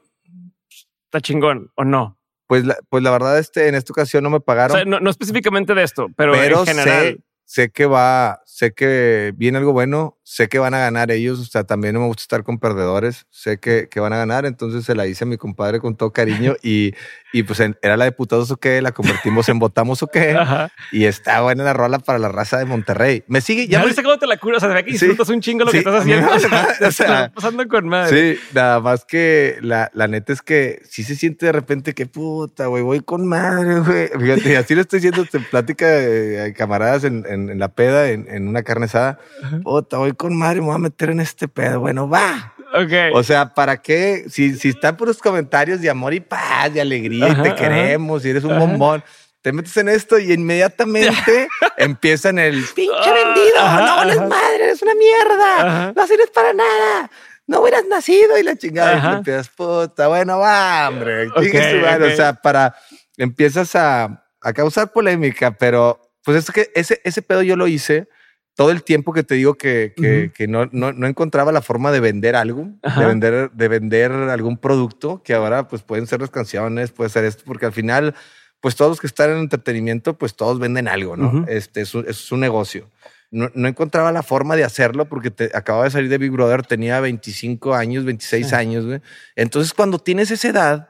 Está chingón, ¿o no? Pues la, pues la verdad, este, en esta ocasión no me O pagaron. sea, no, no específicamente de esto, pero, pero en general. sé, sé que va, sé que viene algo bueno, sé que van a ganar ellos, o sea, también no me gusta estar con perdedores, sé que, que van a ganar, entonces se la hice a mi compadre con todo cariño y, y pues en- era la de putados o qué, la convertimos en votamos o qué, Ajá. y está buena la rola para la raza de Monterrey. Me sigue, Ya ya me viste cómo te la cura. O sea, se ve que Sí. disfrutas un chingo lo Sí, que estás haciendo. o sea, está pasando con madre. Sí, nada más que la, la neta es que sí se siente de repente que puta, güey, voy con madre, güey. Fíjate, así lo estoy diciendo en plática de camaradas en, en- en la peda, en, en una carne asada. Puta, voy con madre, me voy a meter en este pedo. Bueno, va. Ok. O sea, ¿para qué? Si, si están puros comentarios de amor y paz, de alegría, y te ajá. queremos, y eres un Ajá. bombón. Te metes en esto y inmediatamente empiezan el pinche Ah, vendido, ajá, no ajá. madre, eres una mierda, Ajá. no sirves para nada, no hubieras nacido y la chingada. Ajá. Y te empiezas, puta, bueno, va, hombre, Ok, chingue su madre. ok. O sea, para, empiezas a, a causar polémica, pero pues es que ese, ese pedo yo lo hice todo el tiempo que te digo que, que, no, no, no encontraba la forma de vender algo, Ajá. de vender, de vender algún producto, que ahora pues pueden ser las canciones, puede ser esto, porque al final, pues todos los que están en entretenimiento, pues todos venden algo, ¿no? Este es un, es un negocio. No, no encontraba la forma de hacerlo porque te, acababa de salir de Big Brother, tenía 25 años, 26 Sí. años, güey. Entonces, cuando tienes esa edad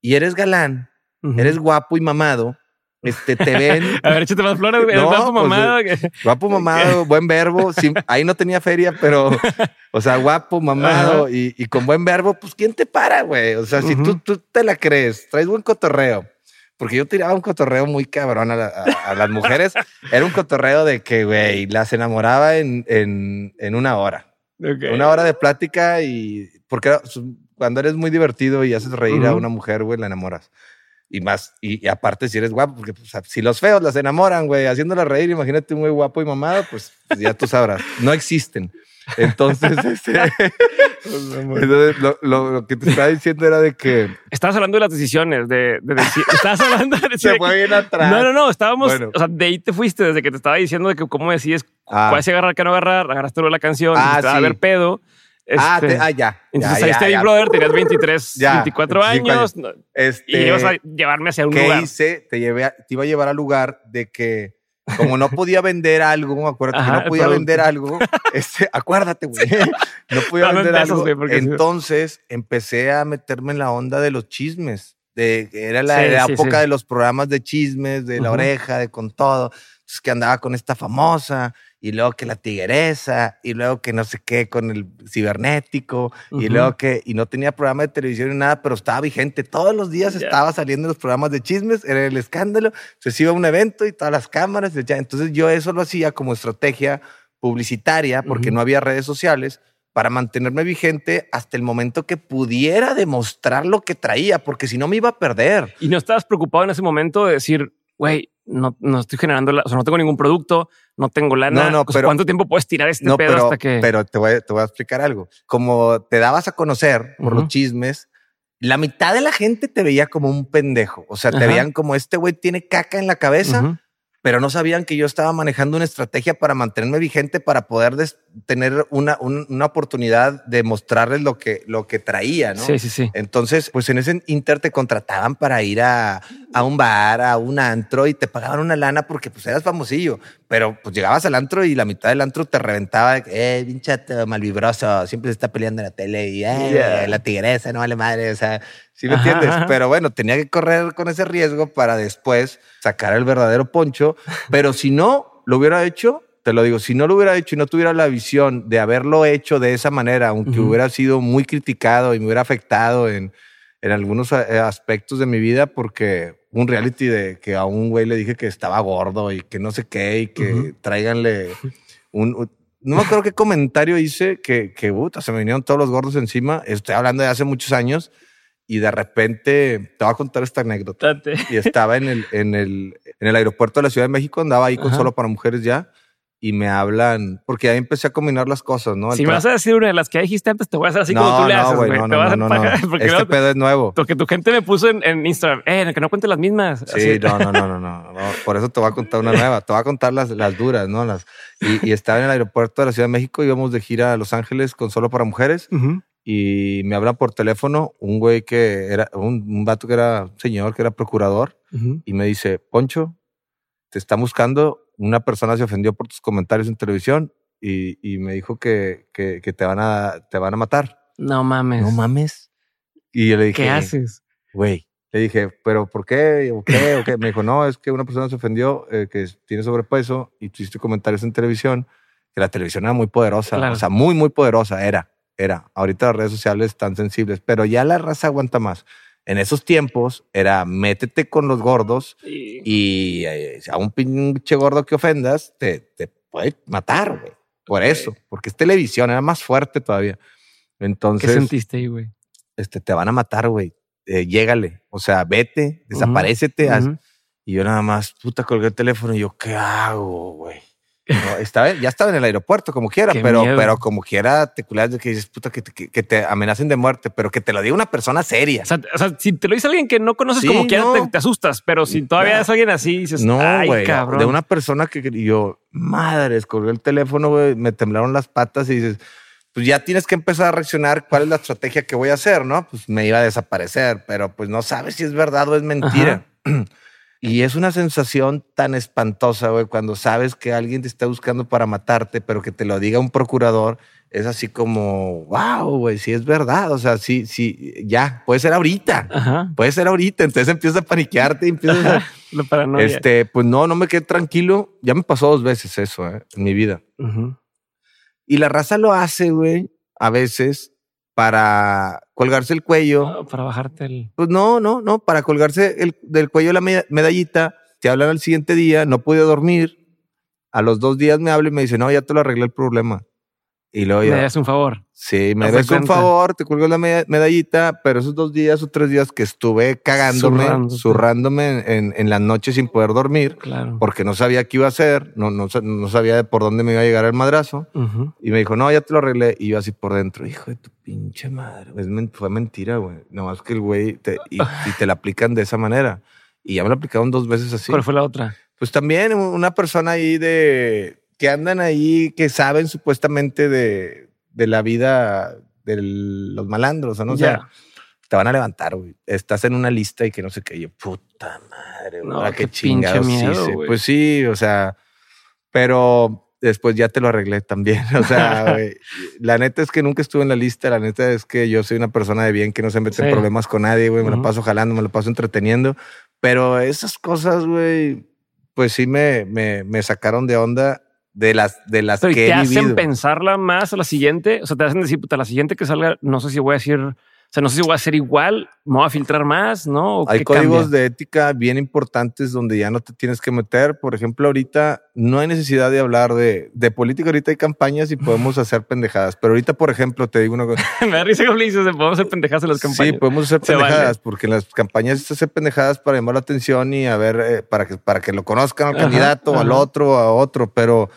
y eres galán, eres guapo y mamado, este, te ven A ver, échate más flores. No, Vas tu pues, mamá. Guapo, mamado, buen verbo. Sí, ahí no tenía feria, pero, o sea, guapo, mamado y, y con buen verbo, pues ¿quién te para, güey? O sea, si tú, Ujú. tú te la crees, traes buen cotorreo. Porque yo tiraba un cotorreo muy cabrón a, la- a- a las mujeres. Era un cotorreo de que, güey, las enamoraba en, en, en una hora. Ok. Una hora de plática y porque su- cuando eres muy divertido y haces reír a Ujú. una mujer, güey, la enamoras. Y más, y, y aparte si eres guapo, porque pues, si los feos las enamoran, güey, haciéndolas reír, imagínate un güey guapo y mamado, pues, pues ya tú sabrás, no existen. Entonces, este, entonces lo, lo- lo que te estaba diciendo era de que Estabas hablando de las decisiones, de, de decir. Estabas hablando de decir. se fue bien atrás. No, no, no, estábamos, Bueno. o sea, de ahí te fuiste desde que te estaba diciendo de que cómo decides Ah. cuál se agarrar, qué no agarrar, agarraste lo de la canción, Ah, "Ah, a sí. ver pedo. Ah, Este, te- ah, ya. Entonces ya, saliste ya, de Big ya. Brother, tenías 23, Ya, 24 25 años, no- Este, y ibas a llevarme hacia un ¿Qué lugar. hice? Te, llevé a- te iba a llevar al lugar de que, como no podía vender algo, acuérdate Ajá, que no podía vender algo, este, acuérdate, güey. No podía No, no vender empiezas, algo. no- Entonces empecé a meterme en la onda de los chismes. De, era la, Sí, la sí, época sí. de los programas de chismes, de la Ujú. oreja, de con todo. Entonces que andaba con esta famosa, y luego que la tigresa, y luego que no sé qué con el cibernético, y Ujú. luego que, y no tenía programa de televisión ni nada, pero estaba vigente. Todos los días Ya. estaba saliendo en los programas de chismes, era el escándalo. Entonces iba a un evento y todas las cámaras. Entonces yo eso lo hacía como estrategia publicitaria, porque Ujú. no había redes sociales, para mantenerme vigente hasta el momento que pudiera demostrar lo que traía, porque si no me iba a perder. Y no estabas preocupado en ese momento de decir, güey, no, no estoy generando, la, o sea, no tengo ningún producto, no tengo lana. No, no, pero- ¿Cuánto tiempo puedes tirar este no, pedo pero, hasta que. pero te, voy, a- te voy a explicar algo. Como te dabas a conocer por los chismes, la mitad de la gente te veía como un pendejo. O sea, te veían como este güey tiene caca en la cabeza. Pero no sabían que yo estaba manejando una estrategia para mantenerme vigente, para poder tener una, una oportunidad de mostrarles lo que, lo que traía, ¿no? Sí, sí, sí. Entonces, pues en ese inter te contrataban para ir a, a un bar, a un antro y te pagaban una lana porque pues eras famosillo, pero pues llegabas al antro y la mitad del antro te reventaba, eh, pinchato, malvibroso, siempre se está peleando en la tele y eh, la tigresa, no vale madre, o sea, ¿Sí me entiendes? Pero bueno, tenía que correr con ese riesgo para después sacar el verdadero poncho. Pero si no lo hubiera hecho, te lo digo, si no lo hubiera hecho y no tuviera la visión de haberlo hecho de esa manera, aunque hubiera sido muy criticado y me hubiera afectado en, en algunos eh, aspectos de mi vida, porque un reality de que a un güey le dije que estaba gordo y que no sé qué y que tráiganle un, no me acuerdo qué comentario hice que, que puta, se me vinieron todos los gordos encima. Estoy hablando de hace muchos años y de repente te voy a contar esta anécdota. Y estaba en el, en, el, en el aeropuerto de la Ciudad de México, andaba ahí con solo para mujeres ya. Y me hablan, porque ahí empecé a combinar las cosas, ¿no? si me vas a decir una de las que dijiste antes, te voy a hacer así como tú le haces, güey. No, no, no, no, Este pedo es nuevo. Porque tu gente me puso en, en Instagram, eh, que no cuente las mismas. Sí, no, no, no, no, no, Por eso te voy a contar una nueva. Te voy a contar las, las duras, ¿no? Las, y, y, estaba en el aeropuerto de la Ciudad de México, íbamos de gira a Los Ángeles con solo para mujeres y me habla por teléfono un güey que era un, un vato que era señor, que era procurador, y me dice, Poncho, te está buscando, una persona se ofendió por tus comentarios en televisión y, y me dijo que, que, que, te, van a, te van a matar. No mames. No mames. Y yo le dije, ¿qué haces? Güey, le dije, ¿pero por qué? ¿O qué? ¿O qué? Me dijo, no, es que una persona se ofendió eh, que tiene sobrepeso y tuviste comentarios en televisión, que la televisión era muy poderosa, o sea, muy, muy poderosa era era. Ahorita las redes sociales están sensibles, pero ya la raza aguanta más. En esos tiempos era métete con los gordos y eh, a un pinche gordo que ofendas te, te puede matar, güey. Por eso, porque es televisión, era más fuerte todavía. Entonces. ¿Qué sentiste ahí, güey? Este, te van a matar, güey. Eh, llégale. O sea, vete, desaparecete. Y yo nada más, puta, colgué el teléfono y yo, ¿qué hago, güey? Estaba, ya estaba en el aeropuerto, como quiera, pero, pero como quiera te culas de que dices, puta, que te, que, te, amenacen de muerte, pero que te lo diga una persona seria. O sea, si te lo dice alguien que no conoces como quiera, te, asustas, pero si todavía es alguien así, dices, no, güey, de una persona que yo, madre, escogió el teléfono, güey, me temblaron las patas y dices, pues ya tienes que empezar a reaccionar cuál es la estrategia que voy a hacer, ¿no? Pues me iba a desaparecer, pero pues no sabes si es verdad o es mentira. Y es una sensación tan espantosa, güey, cuando sabes que alguien te está buscando para matarte, pero que te lo diga un procurador, es así como, wow, güey, si es verdad. O sea, sí, sí, ya, puede ser ahorita. Puede ser ahorita. Entonces empiezas a paniquearte y empiezas a... La paranoia. Este, pues no, no me quedé tranquilo. Ya me pasó dos veces eso, ¿eh? en mi vida. Y la raza lo hace, güey, a veces para colgarse el cuello. Ah, para bajarte el. Pues no, no, no, para colgarse el, del cuello la medallita. Te hablan al siguiente día, no pude dormir. A los dos días me habla y me dice, no, ya te lo arreglé el problema. Y luego ya. Me das un favor. Sí, me das un favor, te cuelgo la medallita, pero esos dos días o tres días que estuve cagándome, zurrándome en, en, la noche sin poder dormir, claro. porque no sabía qué iba a hacer, no, no, no sabía por dónde me iba a llegar el madrazo. Y me dijo, no, ya te lo arreglé. Y yo así por dentro, hijo de tu pinche madre. fue mentira, güey. Nomás que el güey te, y, y te la aplican de esa manera. Y ya me lo aplicaron dos veces así. ¿Cuál fue la otra? Pues también una persona ahí de que andan ahí, que saben supuestamente de, de la vida de los malandros, ¿no? O sea, te van a levantar, güey. Estás en una lista y que no sé qué. Yo, puta madre, güey. No, qué, chingados Pues sí, o sea, pero después ya te lo arreglé también. O sea, güey, la neta es que nunca estuve en la lista. La neta es que yo soy una persona de bien que no se mete en problemas con nadie, güey. Me lo paso jalando, me lo paso entreteniendo. Pero esas cosas, güey, pues sí me, me, me sacaron de onda de las, de las que te hacen pensarla más a la siguiente. O sea, te hacen decir, puta, la siguiente que salga, no sé si voy a decir sea, no sé si voy a hacer igual, me voy a filtrar más, ¿no? Hay códigos de ética bien importantes donde ya no te tienes que meter. Por ejemplo, ahorita no hay necesidad de hablar de, de política. Ahorita hay campañas y podemos hacer pendejadas. Pero ahorita, por ejemplo, te digo una cosa. me da risa que dices, podemos hacer pendejadas en las campañas. Sí, podemos hacer pendejadas porque en las campañas se hace pendejadas para llamar la atención y a ver, eh, para, que, para que lo conozcan al candidato, al otro, a otro. Pero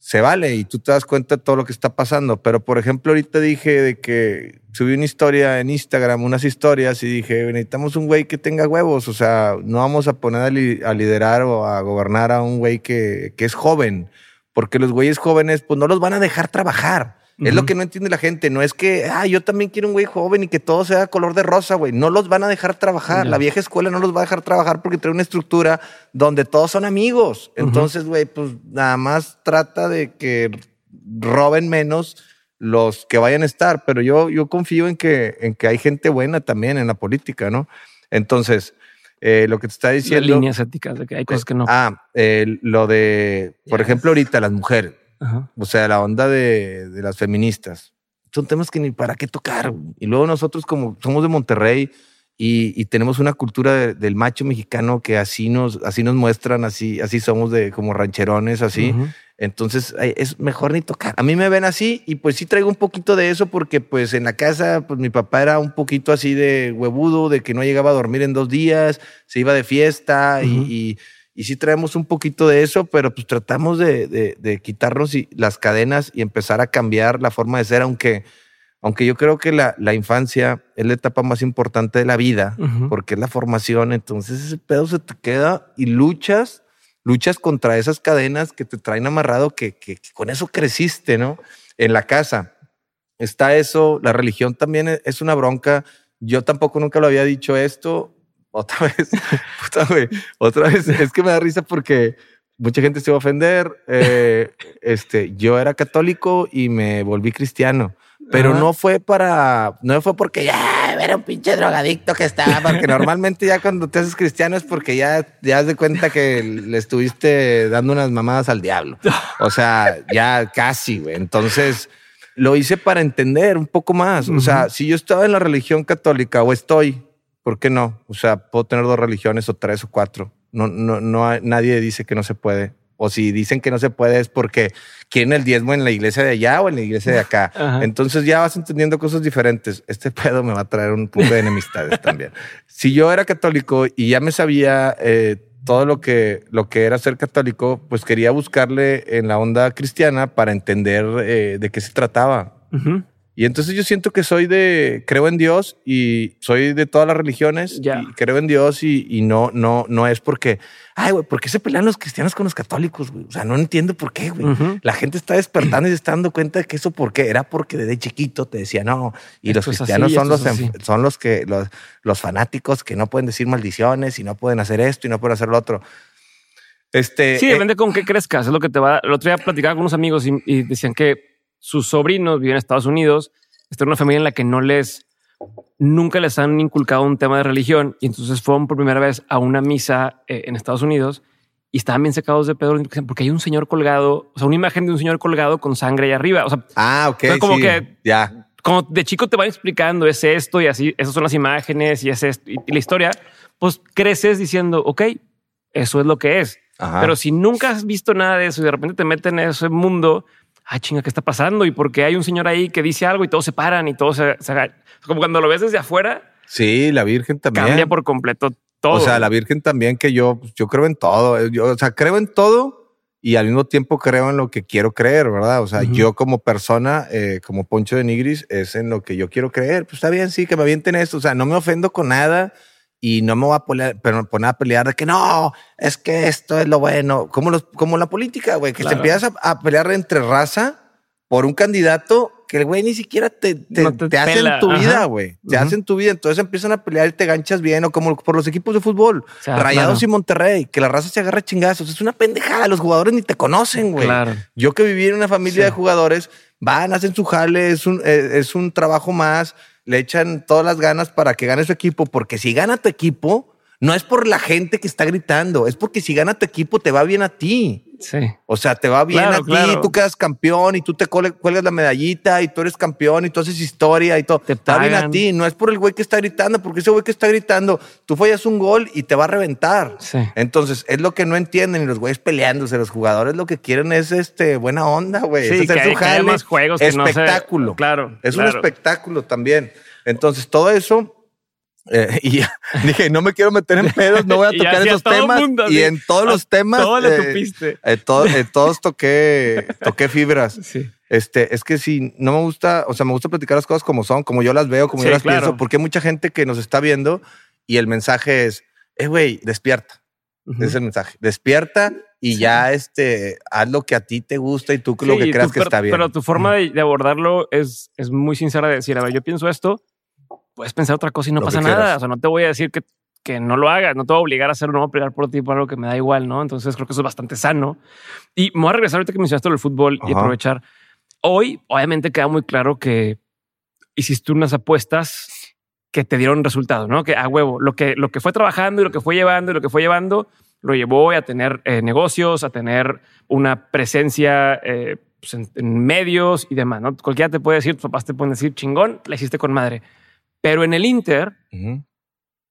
se vale y tú te das cuenta de todo lo que está pasando. Pero, por ejemplo, ahorita dije de que subí una historia en Instagram, unas historias, y dije, necesitamos un güey que tenga huevos. O sea, no vamos a poner a, liderar o a gobernar a un güey que, que es joven, porque los güeyes jóvenes, pues no los van a dejar trabajar. Es lo que no entiende la gente. No es que, ah, yo también quiero un güey joven y que todo sea color de rosa, güey. No los van a dejar trabajar. La vieja escuela no los va a dejar trabajar porque trae una estructura donde todos son amigos. Entonces, güey, pues nada más trata de que roben menos los que vayan a estar. Pero yo, yo confío en que, en que hay gente buena también en la política, ¿no? Entonces, eh, lo que te está diciendo. líneas éticas, de que hay cosas que no. Ah, lo de, por ejemplo, ahorita las mujeres o sea, la onda de, de, las feministas. Son temas que ni para qué tocar. Y luego nosotros como somos de Monterrey y, y tenemos una cultura del macho mexicano que así nos, así nos muestran, así, así somos de como rancherones, así. Entonces es mejor ni tocar. A mí me ven así y pues sí traigo un poquito de eso porque pues en la casa pues mi papá era un poquito así de huevudo, de que no llegaba a dormir en dos días, se iba de fiesta y y sí traemos un poquito de eso, pero pues tratamos de, de, quitarnos las cadenas y empezar a cambiar la forma de ser, aunque, aunque yo creo que la, la infancia es la etapa más importante de la vida, porque es la formación, entonces ese pedo se te queda y luchas, luchas contra esas cadenas que te traen amarrado, que, que, que con eso creciste, ¿no? En la casa está eso, la religión también es una bronca. Yo tampoco nunca lo había dicho esto, otra vez, otra vez, es que me da risa porque mucha gente se va a ofender. Eh, este, yo era católico y me volví cristiano, pero no fue para, no fue porque ya era un pinche drogadicto que estaba, porque normalmente ya cuando te haces cristiano es porque ya, ya has de cuenta que le estuviste dando unas mamadas al diablo. O sea, ya casi, güey. Entonces lo hice para entender un poco más. O sea, si yo estaba en la religión católica o estoy, ¿por qué no? O sea, puedo tener dos religiones o tres o cuatro. No, no, no, nadie dice que no se puede. O si dicen que no se puede es porque quieren el diezmo en la iglesia de allá o en la iglesia de acá. Entonces ya vas entendiendo cosas diferentes. Este pedo me va a traer un punto de enemistades también. Si yo era católico y ya me sabía eh, todo lo que, lo que era ser católico, pues quería buscarle en la onda cristiana para entender eh, de qué se trataba. Y entonces yo siento que soy de, creo en Dios y soy de todas las religiones y creo en Dios y, y, no, no, no es porque, ay, güey, ¿por qué se pelean los cristianos con los católicos? Güey? O sea, no entiendo por qué, güey. La gente está despertando y se está dando cuenta de que eso por qué era porque desde chiquito te decía no. Y los cristianos son los, son los que, los, los fanáticos que no pueden decir maldiciones y no pueden hacer esto y no pueden hacer lo otro. Este, sí, eh, depende con qué crezcas. Es lo que te va. El otro día platicaba con unos amigos y, y decían que sus sobrinos viven en Estados Unidos, están en una familia en la que no les, nunca les han inculcado un tema de religión y entonces fueron por primera vez a una misa eh, en Estados Unidos y estaban bien secados de pedo porque hay un señor colgado, o sea, una imagen de un señor colgado con sangre ahí arriba. O sea, ah, ok. Como que ya. Como de chico te van explicando es esto y así, esas son las imágenes y es esto y, la historia, pues creces diciendo, ok, eso es lo que es. Pero si nunca has visto nada de eso y de repente te meten en ese mundo, ah, chinga, ¿qué está pasando? Y porque hay un señor ahí que dice algo y todos se paran y todos se, como cuando lo ves desde afuera. Sí, la Virgen también. Cambia por completo todo. O sea, la Virgen también que yo, yo creo en todo. Yo, o sea, creo en todo y al mismo tiempo creo en lo que quiero creer, ¿verdad? O sea, yo como persona, eh, como Poncho de Nigris, es en lo que yo quiero creer. Pues está bien, sí, que me avienten esto. O sea, no me ofendo con nada y no me voy a poner, pero poner a pelear de que no, es que esto es lo bueno, como, los, como la política, güey, que te empiezas a, pelear entre raza por un candidato que el güey ni siquiera te, te, te, hace en tu vida, güey. Te hace en tu vida. Entonces empiezan a pelear y te ganchas bien, o como por los equipos de fútbol, Rayados y Monterrey, que la raza se agarra chingazos. Es una pendejada. Los jugadores ni te conocen, güey. Yo que viví en una familia de jugadores, van, hacen su jale, es un, eh, es un trabajo más le echan todas las ganas para que gane su equipo, porque si gana tu equipo, no es por la gente que está gritando, es porque si gana tu equipo te va bien a ti. Sí. O sea, te va bien a ti, tú quedas campeón y tú te cuelgas la medallita y tú eres campeón y tú haces historia y todo. Te, va bien a ti, no es por el güey que está gritando, porque ese güey que está gritando, tú fallas un gol y te va a reventar. Sí. Entonces, es lo que no entienden y los güeyes peleándose, los jugadores lo que quieren es este buena onda, güey. Sí, es que hay, más juegos espectáculo. claro. Es un espectáculo también. Entonces, todo eso Eh, y dije, no me quiero meter en pedos, no voy a tocar esos todo temas. mundo, y en todos los temas. Todo le eh, en to- en todos toqué, toqué fibras. Sí. Este, es que si no me gusta, o sea, me gusta platicar las cosas como son, como yo las veo, como Sí, yo las claro. pienso, porque hay mucha gente que nos está viendo y el mensaje es, eh, güey, despierta. Ujú. Ese es el mensaje. Despierta y ya este, haz lo que a ti te gusta y tú lo Sí, que creas tu- que pero, está bien. Pero tu forma de, de abordarlo es, es muy sincera de decir, a ver, yo pienso esto, puedes pensar otra cosa y no Lo pasa nada. quieras. O sea, no te voy a decir que, que no lo hagas, no te voy a obligar a hacerlo, no voy a pelear por ti por algo que me da igual, ¿no? Entonces creo que eso es bastante sano. Y me voy a regresar ahorita que mencionaste lo del fútbol y Ajá. aprovechar. Hoy, obviamente, queda muy claro que hiciste unas apuestas que te dieron resultado, ¿no? Que a huevo, lo que, lo que fue trabajando y lo que fue llevando y lo que fue llevando, lo llevó a tener eh, negocios, a tener una presencia eh, pues, en, en medios y demás, ¿no? Cualquiera te puede decir, tus papás te pueden decir, chingón, la hiciste con madre. Pero en el Inter,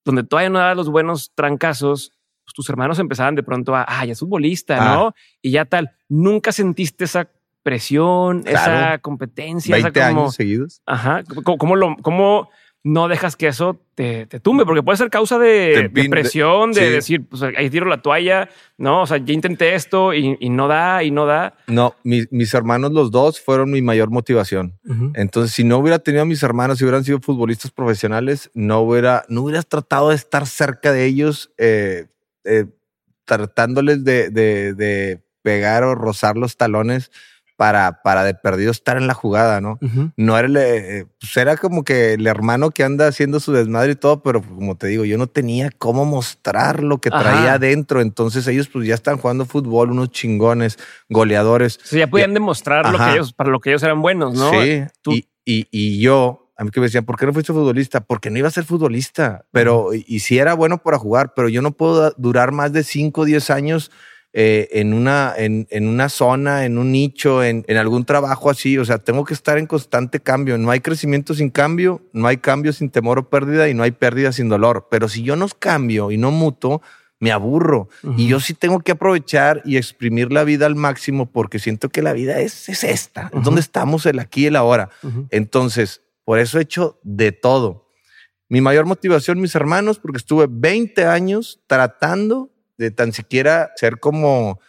donde todavía no dabas los buenos trancazos, pues, tus hermanos empezaban de pronto a, ah, ya es futbolista, Ah. ¿no? Y ya tal. Nunca sentiste esa presión, esa competencia, esa 20 como... años seguidos. Ajá. ¿Cómo, cómo lo, cómo no dejas que eso te, te tumbe? Porque puede ser causa de, Te de pin- presión, de sí. decir, pues ahí tiro la toalla, ¿no? O sea, ya intenté esto y, y no da, y no da. No, mi- mis hermanos los dos fueron mi mayor motivación. Entonces, si no hubiera tenido a mis hermanos, si hubieran sido futbolistas profesionales, no hubiera, no hubieras tratado de estar cerca de ellos, eh, eh, tratándoles de, de- de pegar o rozar los talones para, para de perdido estar en la jugada, ¿no? No era el, eh, pues era como que el hermano que anda haciendo su desmadre y todo, pero como te digo, yo no tenía cómo mostrar lo que Ajá. traía adentro. Entonces ellos pues ya están jugando fútbol, unos chingones, goleadores. O sea, ya podían demostrar lo que ellos, para lo que ellos eran buenos, ¿no? Sí, Tú- y, y, y yo, a mí que me decían, ¿por qué no fuiste futbolista? Porque no iba a ser futbolista, pero y, y sí era bueno para jugar, pero yo no puedo durar más de 5 o 10 años eh, en, una, en, en una zona, en un nicho, en, en algún trabajo así. O sea, tengo que estar en constante cambio. No hay crecimiento sin cambio, no hay cambio sin temor o pérdida y no hay pérdida sin dolor. Pero si yo no cambio y no muto, me aburro. Y yo sí tengo que aprovechar y exprimir la vida al máximo porque siento que la vida es, es esta, es donde estamos, el aquí y el ahora. Entonces, por eso he hecho de todo. Mi mayor motivación, mis hermanos, porque estuve 20 años tratando de tan siquiera ser como,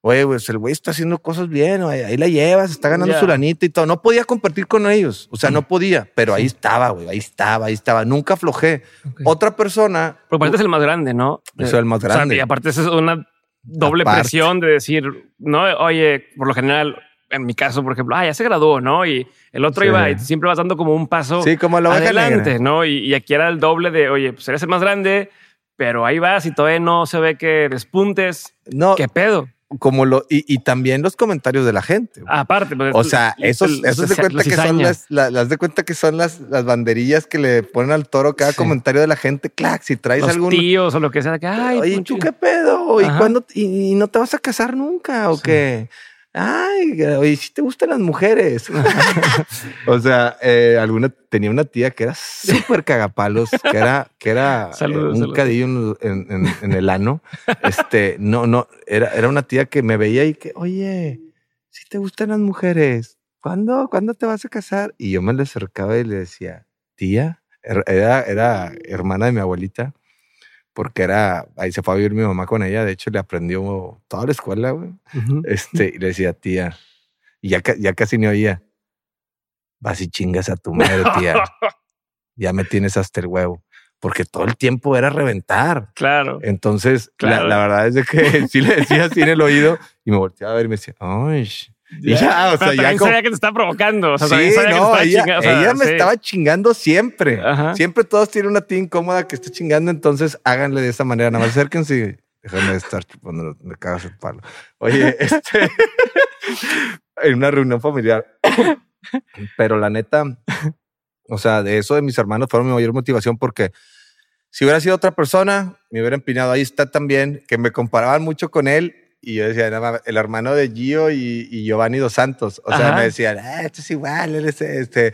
oye, pues el güey está haciendo cosas bien, ahí, ahí la llevas, está ganando su lanita y todo. No podía competir con ellos, o sea, no podía, pero ahí estaba, güey, ahí estaba, ahí estaba. Nunca aflojé. Otra persona, Porque aparte es el más grande, ¿no? Yo soy el más O sea, grande. y aparte eso es una doble Aparte. presión de decir, no, oye, por lo general, en mi caso, por ejemplo, ah, ya se graduó, ¿no? Y el otro Sí. iba y siempre vas dando como un paso Sí, como la adelante, negra. ¿no? Y, y aquí era el doble de, oye, pues eres el más grande, pero ahí vas y todavía no se ve que despuntes. no, ¿Qué pedo? como lo, y, y también los comentarios de la gente. güey. Aparte, pues, O sea, esos, los- esos de los cuenta que son las, la- las de cuenta que son las, las banderillas que le ponen al toro cada Sí. comentario de la gente. Clac, si traes los algún. tíos o lo que sea, de que, ay, Poncho". ¿tú qué pedo? ¿Y cuándo? Y, y no te vas a casar nunca? ¿O Sí. qué? Ay, oye, si te gustan las mujeres. o sea, eh, alguna tenía una tía que era súper cagapalos, que era, que era eh, un saludos. cadillo en, en- en- en el ano. Este, no, no, era, era una tía que me veía y que, oye, si te gustan las mujeres, ¿cuándo, ¿cuándo te vas a casar? Y yo me le acercaba y le decía, tía, er- era, era hermana de mi abuelita, porque era, ahí se fue a vivir mi mamá con ella, de hecho le aprendió toda la escuela, güey. Este, y le decía, tía, y ya, ya casi ni oía, vas y chingas a tu madre, tía, ya me tienes hasta el huevo, porque todo el tiempo era reventar. Claro. Entonces, la- Claro. la, verdad es de que sí le decía así en el oído y me volteaba a ver y me decía, ay, y ya, o sea, ya como- sabía que te está provocando. O sea, sí, sabía que te no, ella, chingando. o sea, ella me sí. estaba chingando siempre. Ajá. Siempre todos tienen una tía incómoda que está chingando, entonces háganle de esa manera. Nada más acérquense de estar chupando, me cagas el palo. Oye, este, en una reunión familiar. Pero la neta, o sea, de eso de mis hermanos fueron mi mayor motivación porque si hubiera sido otra persona, me hubiera empinado. Ahí está también, que me comparaban mucho con él. Y yo decía, "No el hermano de Gio y, y Giovanni dos Santos. O sea, Ajá. me decían, ah, esto es igual, él es este.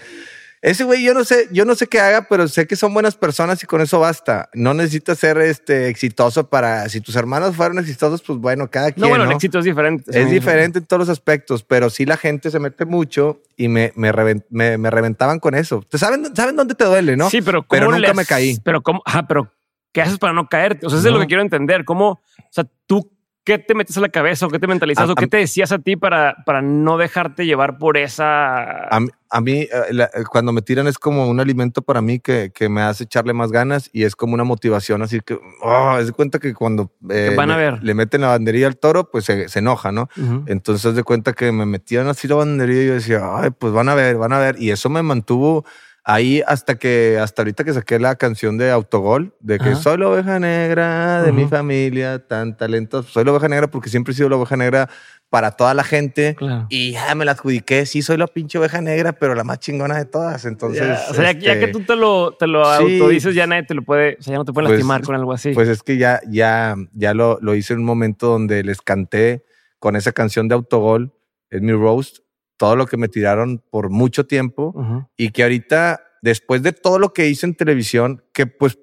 Ese güey, yo no sé, yo no sé qué haga, pero sé que son buenas personas y con eso basta. No necesitas ser este exitoso para. Si tus hermanos fueron exitosos, pues bueno, cada quien. No, bueno, ¿no? el éxito es diferente. Es diferente en todos los aspectos, pero sí la gente se mete mucho y me, me, reven- me- me reventaban con eso. ¿Te saben, saben dónde te duele, no? Sí, pero ¿cómo Pero nunca les- me caí. Pero cómo, ajá, pero ¿qué haces para no caerte? O sea, eso es No. lo que quiero entender. ¿Cómo, o sea, tú qué te metes a la cabeza o qué te mentalizas A- o qué a- te decías a ti para, para no dejarte llevar por esa. A mí, a mí, eh, la- eh, cuando me tiran es como un alimento para mí que, que me hace echarle más ganas y es como una motivación. Así que, oh, haz de cuenta que cuando eh, van a le, ver. le meten la banderilla al toro, pues se, se enoja, ¿no? Ujú. Entonces haz de cuenta que me metían así la banderilla y yo decía, ay, pues van a ver, van a ver. Y eso me mantuvo ahí hasta que, hasta ahorita que saqué la canción de Autogol, de que Ajá. soy la oveja negra de mi familia, tan talentoso. Soy la oveja negra porque siempre he sido la oveja negra para toda la gente. Claro. Y ya me la adjudiqué. Sí, soy la pinche oveja negra, pero la más chingona de todas. Entonces, Ya, o sea, ya- ya, este, que tú te lo, te lo sí. autodices, ya nadie te lo puede, o sea, ya no te pueden Pues- lastimar con algo así. Pues es que ya, ya, ya lo, lo hice en un momento donde les canté con esa canción de Autogol, es mi roast, todo lo que me tiraron por mucho tiempo y que ahorita, después de todo lo que hice en televisión, que pues,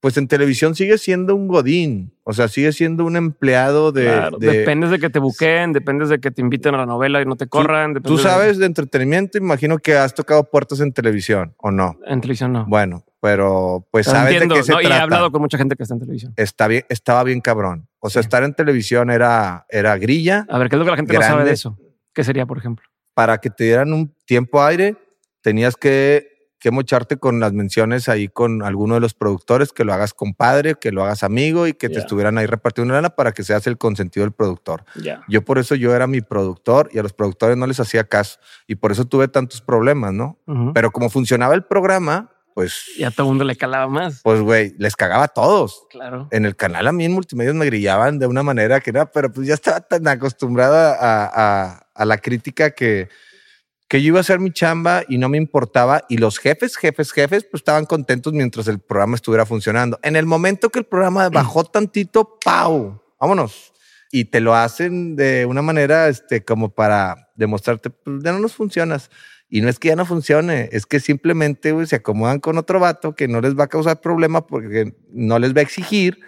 pues en televisión sigue siendo un godín, o sea, sigue siendo un empleado de... Claro, de- Dependes de que te buqueen, dependes de que te inviten a la novela y no te corran. Tú sabes de entretenimiento, imagino que has tocado puertas en televisión, ¿o no? En televisión no. Bueno, pero pues Pero sabes entiendo, de qué se ¿no? Y he hablado con mucha gente que está en televisión. Está bien, estaba bien cabrón. O sea, Sí. estar en televisión era, era grilla. A ver, ¿qué es lo que la gente no sabe de eso? ¿Qué sería, por ejemplo? Para que te dieran un tiempo aire, tenías que, que mocharte con las menciones ahí con alguno de los productores, que lo hagas compadre, que lo hagas amigo y que te estuvieran ahí repartiendo una lana para que seas el consentido del productor. Yo por eso yo era mi productor y a los productores no les hacía caso y por eso tuve tantos problemas, ¿no? Pero como funcionaba el programa, pues, Y a todo el mundo le calaba más. pues, güey, les cagaba a todos. Claro. En el canal a mí en multimedios me grillaban de una manera que no, pero pues ya estaba tan acostumbrada a, a- a la crítica que, que yo iba a hacer mi chamba y no me importaba. Y los jefes, jefes, jefes, pues estaban contentos mientras el programa estuviera funcionando. En el momento que el programa bajó tantito, ¡pau! Vámonos. Y te lo hacen de una manera este, como para demostrarte, pues ya no nos funcionas. Y no es que ya no funcione, es que simplemente se acomodan con otro vato que no les va a causar problema porque no les va a exigir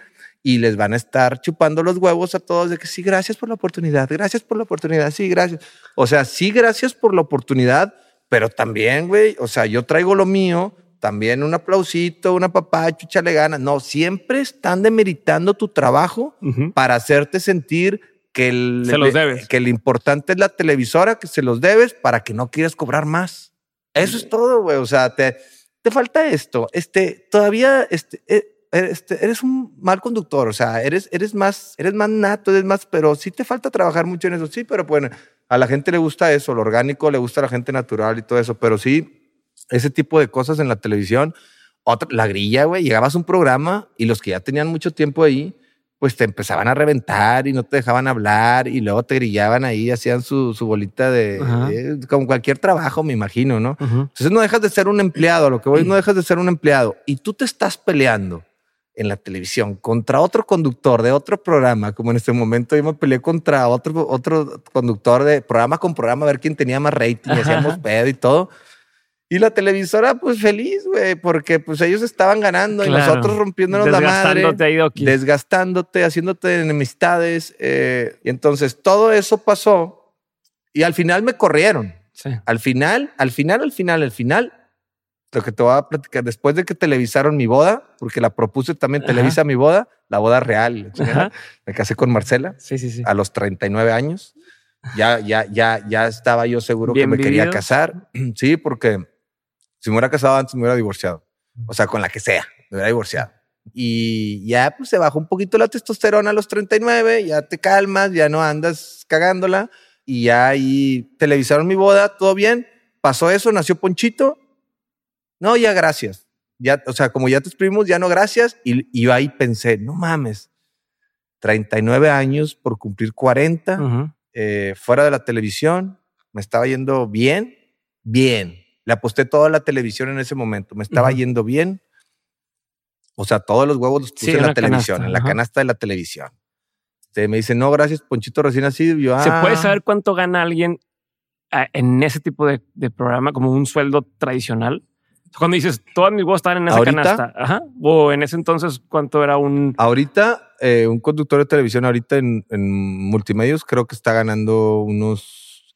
y les van a estar chupando los huevos a todos de que sí, gracias por la oportunidad, gracias por la oportunidad, sí, gracias. O sea, sí, gracias por la oportunidad, pero también, güey, o sea, yo traigo lo mío, también un aplausito, una papacho, échale ganas. No, siempre están demeritando tu trabajo para hacerte sentir que el, Se los debes. que lo importante es la televisora, que se los debes para que no quieras cobrar más. Eso es todo, güey. O sea, te, te falta esto. Este, todavía, este, eh, este, eres un mal conductor. O sea, eres, eres más, eres más nato, eres más, pero sí te falta trabajar mucho en eso. Sí, pero bueno, a la gente le gusta eso, lo orgánico, le gusta a la gente natural y todo eso. Pero sí, ese tipo de cosas en la televisión. Otra, la grilla, güey. Llegabas a un programa y los que ya tenían mucho tiempo ahí, pues te empezaban a reventar y no te dejaban hablar y luego te grillaban ahí, hacían su, su bolita de, Ajá. como cualquier trabajo, me imagino, ¿no? Ujú. Entonces no dejas de ser un empleado, a lo que voy, no dejas de ser un empleado y tú te estás peleando en la televisión contra otro conductor de otro programa, como en este momento yo me peleé contra otro, otro conductor de programa con programa a ver quién tenía más rating, y Ajá. hacíamos pedo y todo. Y la televisora, pues feliz, güey, porque pues ellos estaban ganando y Claro. nosotros rompiéndonos la madre Desgastándote desgastándote, haciéndote enemistades. eh, y entonces todo eso pasó y al final me corrieron. Sí. Al final, al final, al final, al final, lo que te voy a platicar, después de que televisaron mi boda, porque la propuse también, Ajá. televisa mi boda, la boda real, me casé con Marcela Sí, sí, sí. a los 39 años. Ya, ya, ya, ya estaba yo seguro que Bien me quería vividos. casar. Sí, porque si me hubiera casado antes me hubiera divorciado. O sea, con la que sea, me hubiera divorciado. Y ya pues se bajó un poquito la testosterona a los 39, ya te calmas, ya no andas cagándola y ya ahí televisaron mi boda, todo bien. Pasó eso, nació Ponchito. No, ya gracias. Ya, o sea, como ya te exprimimos, ya no gracias. Y, y yo ahí pensé, no mames, 39 años por cumplir 40 Ujú. eh, fuera de la televisión, me estaba yendo bien, bien. Le aposté toda la televisión en ese momento, me estaba yendo bien. O sea, todos los huevos los puse Sí, en la televisión, canasta, en la ajá. canasta de la televisión. Este, me dice, no, gracias, Ponchito recién. Y Yo, ¿Se "Ah". puede saber cuánto gana alguien ah, en ese tipo de, de programa, como un sueldo tradicional? Cuando dices, todas mis huevos estaban en esa ¿Ahorita? canasta. Ajá. O en ese entonces, ¿cuánto era un...? Ahorita, eh, un conductor de televisión ahorita en, en multimedios creo que está ganando unos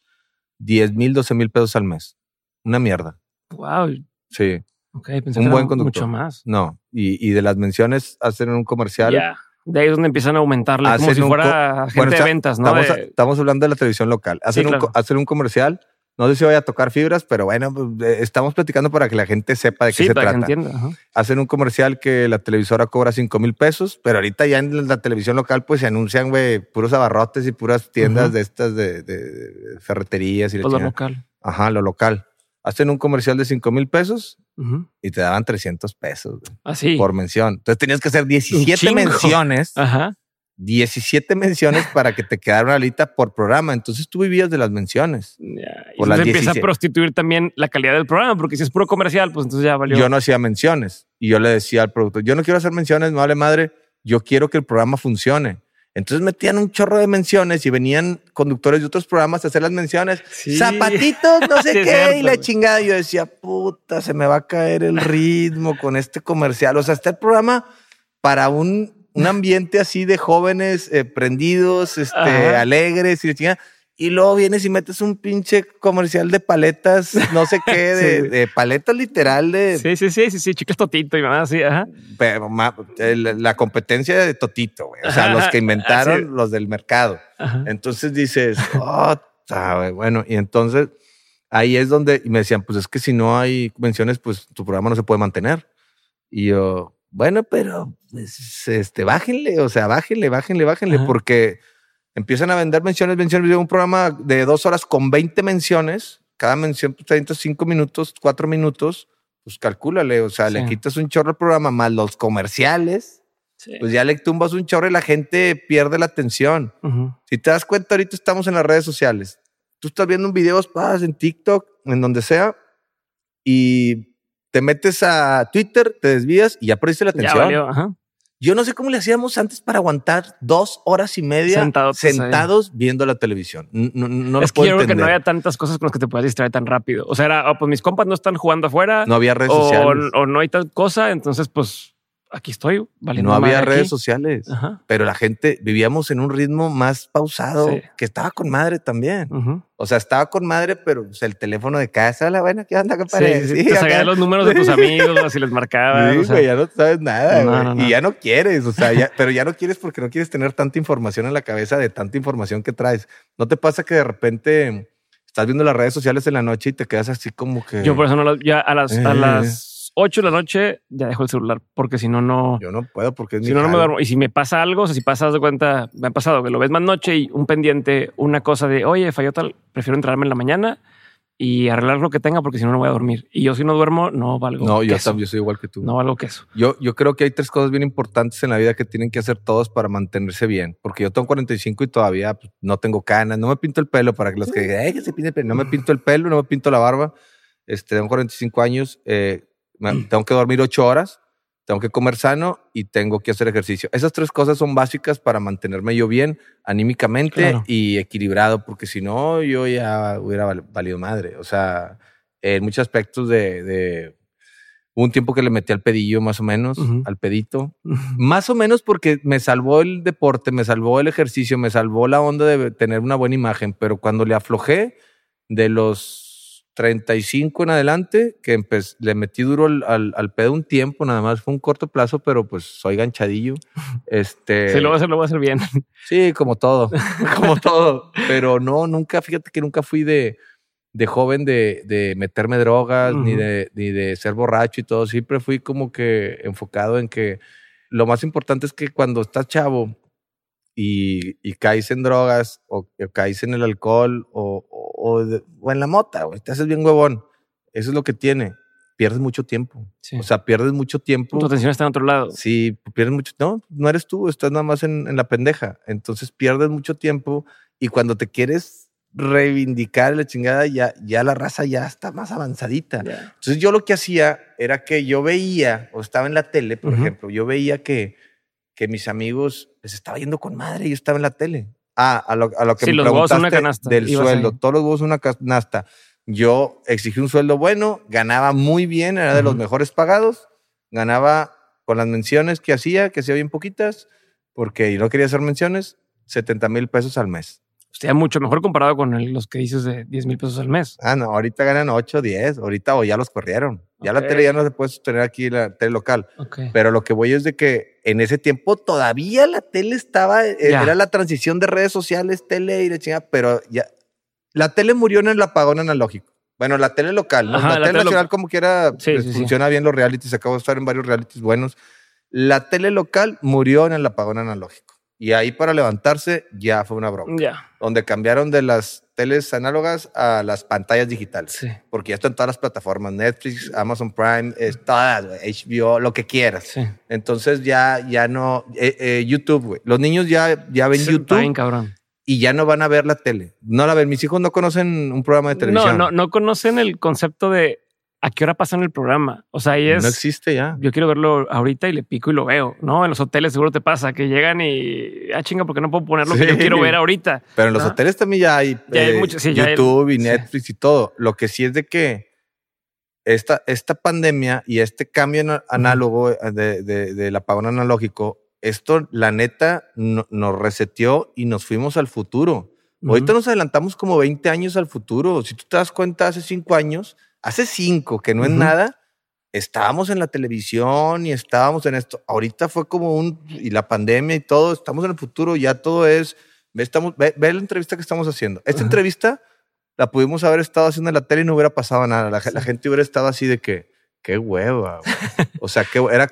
10 mil, 12 mil pesos al mes. Una mierda. Wow. Sí. Ok, pensé Un que buen era conductor. mucho más. No. Y, y de las menciones, hacen un comercial. Ya. De ahí es donde empiezan a aumentarle, como si fuera gente Bueno, de ventas, ¿no? Estamos, De- estamos hablando de la televisión local. Hacen, un, claro. hacen un comercial. No sé si vaya a tocar fibras, pero bueno, pues, eh, estamos platicando para que la gente sepa de qué sí, se para trata. que entienda. ajá. Hacen un comercial que la televisora cobra 5 mil pesos, pero ahorita ya en la televisión local pues se anuncian, güey, puros abarrotes y puras tiendas de estas de, de- ferreterías y Pues lo chingada. local. Ajá, lo local. Hacen un comercial de 5 mil pesos y te daban 300 pesos güey, Así. por mención. Entonces tenías que hacer 17 chingo. menciones, Ajá. 17 menciones para que te quedara una alita por programa. Entonces tú vivías de las menciones. Ya. Y las entonces empieza 17. a prostituir también la calidad del programa, porque si es puro comercial, pues entonces ya valió. Yo no hacía menciones y yo le decía al productor, yo no quiero hacer menciones, me vale madre, yo quiero que el programa funcione. Entonces metían un chorro de menciones y venían conductores de otros programas a hacer las menciones. Sí. Zapatitos, no sé Sí, qué, cierto, y la chingada. Y yo decía, puta, se me va a caer el ritmo con este comercial. O sea, está el programa para un, un ambiente así de jóvenes eh, prendidos, este, Ajá. alegres y chingada. Y luego vienes y metes un pinche comercial de paletas, no sé qué, de, Sí. de paletas literal de, Sí, sí, sí, sí, sí, chicles totito y mamá así, ajá. pero ma- la competencia de Totito, güey. O sea, los que inventaron los del mercado. ajá. Entonces dices, oh, ta, bueno, y entonces ahí es donde y me decían, pues es que si no hay menciones, pues tu programa no se puede mantener. Y yo, bueno, pero pues, este, bájenle, o sea, bájenle, bájenle, bájenle, Ajá. porque empiezan a vender menciones, menciones. Yo un programa de dos horas con 20 menciones, cada mención pues, 35 minutos, 4 minutos, pues calcúlale, o sea, le quitas un chorro al programa más los comerciales, Sí. pues ya le tumbas un chorro y la gente pierde la atención. Si te das cuenta, ahorita estamos en las redes sociales. Tú estás viendo un video, en TikTok, en donde sea, y te metes a Twitter, te desvías y ya perdiste la Ya atención. valió, ajá. Yo no sé cómo le hacíamos antes para aguantar dos horas y media Sentados ahí. sentados viendo la televisión. No, no, lo es que puedo yo creo que no había tantas cosas con las que te puedas distraer tan rápido. O sea, era, oh, pues mis compas no están jugando afuera No había redes o, sociales. o no hay tal cosa, entonces pues aquí estoy valiendo No había redes aquí. sociales. Ajá. Pero la gente vivíamos en un ritmo más pausado Sí. que estaba con madre también. O sea, estaba con madre, pero pues, el teléfono de casa, la buena, ¿qué onda, compadre? sí, Sí, te acá. los números de tus amigos, así les marcabas. Sí, o sea, güey, ya no sabes nada, No, no, no. Y ya no quieres, o sea, ya- pero ya no quieres porque no quieres tener tanta información en la cabeza de tanta información que traes. ¿No te pasa que de repente estás viendo las redes sociales en la noche y te quedas así como que... Yo por eso no lo- ya a las, a Eh. las 8 de la noche ya dejo el celular, porque si no, no. Yo no puedo porque es Si mi no, no me duermo. Y si me pasa algo, o sea, si pasas de cuenta, me ha pasado que lo ves más noche y un pendiente, una cosa de, oye, falló tal, prefiero entrarme en la mañana y arreglar lo que tenga porque si no, no voy a dormir. Y yo si no duermo, no valgo No, yo, queso. tam- yo soy igual que tú. No valgo queso. Yo, yo creo que hay tres cosas bien importantes en la vida que tienen que hacer todos para mantenerse bien. Porque yo tengo 45 y todavía pues, no tengo canas. No me pinto el pelo para que los que digan, "Ay, que se pinte el pelo. No me pinto el pelo, no me pinto la barba. Este, tengo 45 años. eh, tengo que dormir 8 horas. Tengo que comer sano y tengo que hacer ejercicio. Esas tres cosas son básicas para mantenerme yo bien anímicamente Claro. y equilibrado, porque si no, yo ya hubiera val- valido madre. O sea, en muchos aspectos de, de- un tiempo que le metí al pedillo, más o menos, Ujú. al pedito. Más o menos porque me salvó el deporte, me salvó el ejercicio, me salvó la onda de tener una buena imagen. Pero cuando le aflojé de los 35 en adelante, que le metí duro al, al, al pedo un tiempo, nada más fue un corto plazo, pero pues soy ganchadillo. Este, Si lo voy a hacer, lo voy a hacer bien. Sí, como todo, como todo. Pero no, nunca, fíjate que nunca fui de, de joven de, de meterme drogas, ni, de, ni de ser borracho y todo. Siempre fui como que enfocado en que lo más importante es que cuando estás chavo y, y caes en drogas o, o caes en el alcohol o, o, de- o en la mota, güey, te haces bien huevón. Eso es lo que tiene. Pierdes mucho tiempo. Sí. O sea, pierdes mucho tiempo. tu atención está en otro lado. Sí, pierdes mucho. No, no eres tú, estás nada más en, en la pendeja. Entonces pierdes mucho tiempo y cuando te quieres reivindicar la chingada, ya, ya la raza ya está más avanzadita. Ya. Entonces yo lo que hacía era que yo veía, o estaba en la tele, por Ujú. ejemplo, yo veía que, que mis amigos les estaba yendo con madre y yo estaba en la tele. Ah, a lo, a lo que Sí, me los huevos en una preguntaste canasta, del sueldo, todos los huevos una canasta. yo exigí un sueldo bueno, ganaba muy bien, era de los mejores pagados, ganaba con las menciones que hacía, que hacía bien poquitas, porque no quería hacer menciones, 70 mil pesos al mes. Usted mucho mejor comparado con los que dices de 10 mil pesos al mes. Ah, no, ahorita ganan 8, 10, ahorita o ya los corrieron. Ya la tele ya no se puede sostener aquí, la tele local. Pero lo que voy es de que en ese tiempo todavía la tele estaba, eh, era la transición de redes sociales, tele y la chingada, pero ya, la tele murió en el apagón analógico. Bueno, la tele local, la, tele, nacional como quiera pues, funciona bien los realities, acabo de estar en varios realities buenos. La tele local murió en el apagón analógico. Y ahí para levantarse ya fue una broma. Ya. Donde cambiaron de las teles análogas a las pantallas digitales. Sí. Porque ya están todas las plataformas, Netflix, Amazon Prime, todas, HBO, lo que quieras. Sí. Entonces ya, ya no, eh, eh, YouTube, güey. Los niños ya, ya ven YouTube. cabrón. Y ya no van a ver la tele. No la ven. Mis hijos no conocen un programa de televisión. No, no, no conocen el concepto de ¿a qué hora en el programa? O sea, ahí es. No existe ya. Yo quiero verlo ahorita y le pico y lo veo, ¿no? En los hoteles seguro te pasa que llegan y. Ah, chinga, porque no puedo poner lo que yo quiero ver ahorita. Pero en los hoteles también ya hay, eh, YouTube y Netflix y todo. Lo que sí es de que esta, esta pandemia y este cambio análogo de, de, del apagón analógico, esto, la neta, nos reseteó y nos fuimos al futuro. Ahorita nos adelantamos como 20 años al futuro. Si tú te das cuenta, hace cinco años hace cinco, que no es nada, estábamos en la televisión y estábamos en esto. Ahorita fue como un, y la pandemia y todo, estamos en el futuro, ya todo es, ve, estamos, ve, la entrevista que estamos haciendo. Esta entrevista la pudimos haber estado haciendo en la tele y no hubiera pasado nada. La, gente hubiera estado así de que, qué hueva. o sea, que era,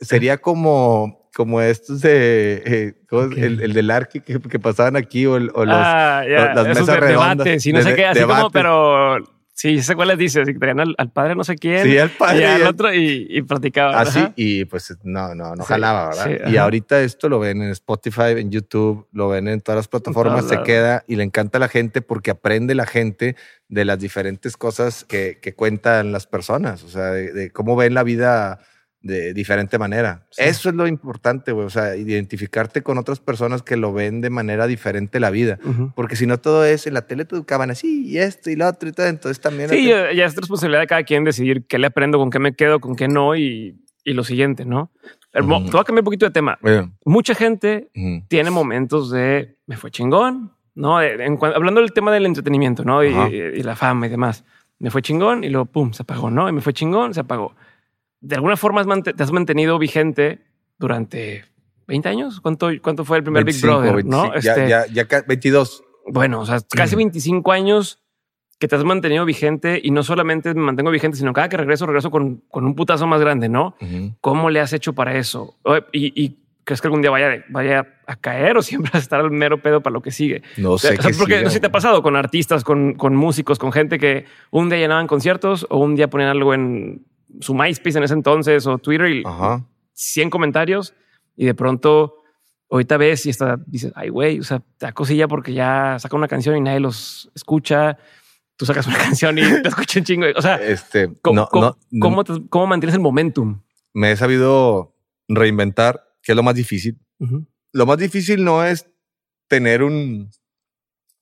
sería como, como estos de eh, el, el, del Arqui que, pasaban aquí o, los, ah, las mesas redondas. y no sé qué, así como, pero Sí, sé cuáles dice, así que traían al, padre no sé quién. Sí, al padre. Y al otro y, y platicaban. Así, ah, y pues no, no, no jalaba, ¿verdad? y ahorita esto lo ven en Spotify, en YouTube, lo ven en todas las plataformas, se queda y le encanta a la gente porque aprende la gente de las diferentes cosas que, que cuentan las personas, o sea, de cómo ven la vida de diferente manera. Eso es lo importante, güey. O sea, identificarte con otras personas que lo ven de manera diferente la vida. Porque si no, todo es en la tele te educaban así y esto y lo otro y todo. Entonces también. Sí, ya es responsabilidad de cada quien decidir qué le aprendo, con qué me quedo, con qué no y, y lo siguiente, ¿no? Pero Te voy a cambiar un poquito de tema. Mucha gente tiene momentos de me fue chingón, ¿no? hablando del tema del entretenimiento, ¿no? Y, y, la fama y demás. Me fue chingón y luego, pum, se apagó, ¿no? Y me fue chingón, se apagó de alguna forma te has mantenido vigente durante 20 años. ¿Cuánto, cuánto fue el primer Big Brother? ¿no? Este, ya, ya, 22. Bueno, o sea, casi 25 años que te has mantenido vigente y no solamente me mantengo vigente, sino cada que regreso, regreso con, con un putazo más grande, ¿no? ¿Cómo le has hecho para eso? Y, crees que algún día vaya, vaya a caer o siempre vas a estar al mero pedo para lo que sigue? No sé. porque no sé si te ha pasado con artistas, con, con músicos, con gente que un día llenaban conciertos o un día ponían algo en su MySpace en ese entonces o Twitter y 100 comentarios y de pronto ahorita ves y hasta dices, ay, güey, o sea, te da cosilla porque ya saca una canción y nadie los escucha. Tú sacas una canción y te escucha un chingo. O sea, este, ¿cómo, cómo, mantienes el momentum? Me he sabido reinventar, que es lo más difícil. Lo más difícil no es tener un,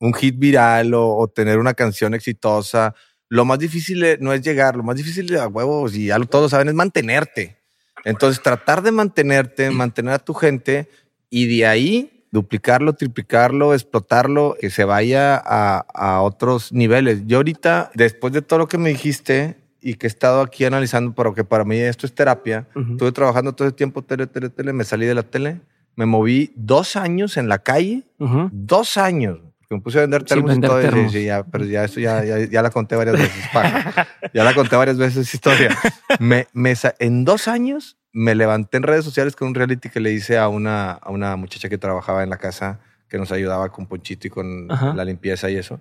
un hit viral o tener una canción exitosa lo más difícil no es llegar, lo más difícil a huevos, y ya todos saben, es mantenerte. Entonces, tratar de mantenerte, mantener a tu gente y de ahí duplicarlo, triplicarlo, explotarlo, que se vaya a, otros niveles. Yo ahorita, después de todo lo que me dijiste y que he estado aquí analizando, porque para mí esto es terapia, estuve trabajando todo el tiempo tele, tele, tele, me salí de la tele, me moví dos años en la calle, dos años me puse a vender termos y todo. Sí, ya, pero ya eso ya, ya, la conté varias veces. ya la conté varias veces esa historia. Me, me, en dos años me levanté en redes sociales con un reality que le hice a una, a una muchacha que trabajaba en la casa que nos ayudaba con Ponchito y con la limpieza y eso.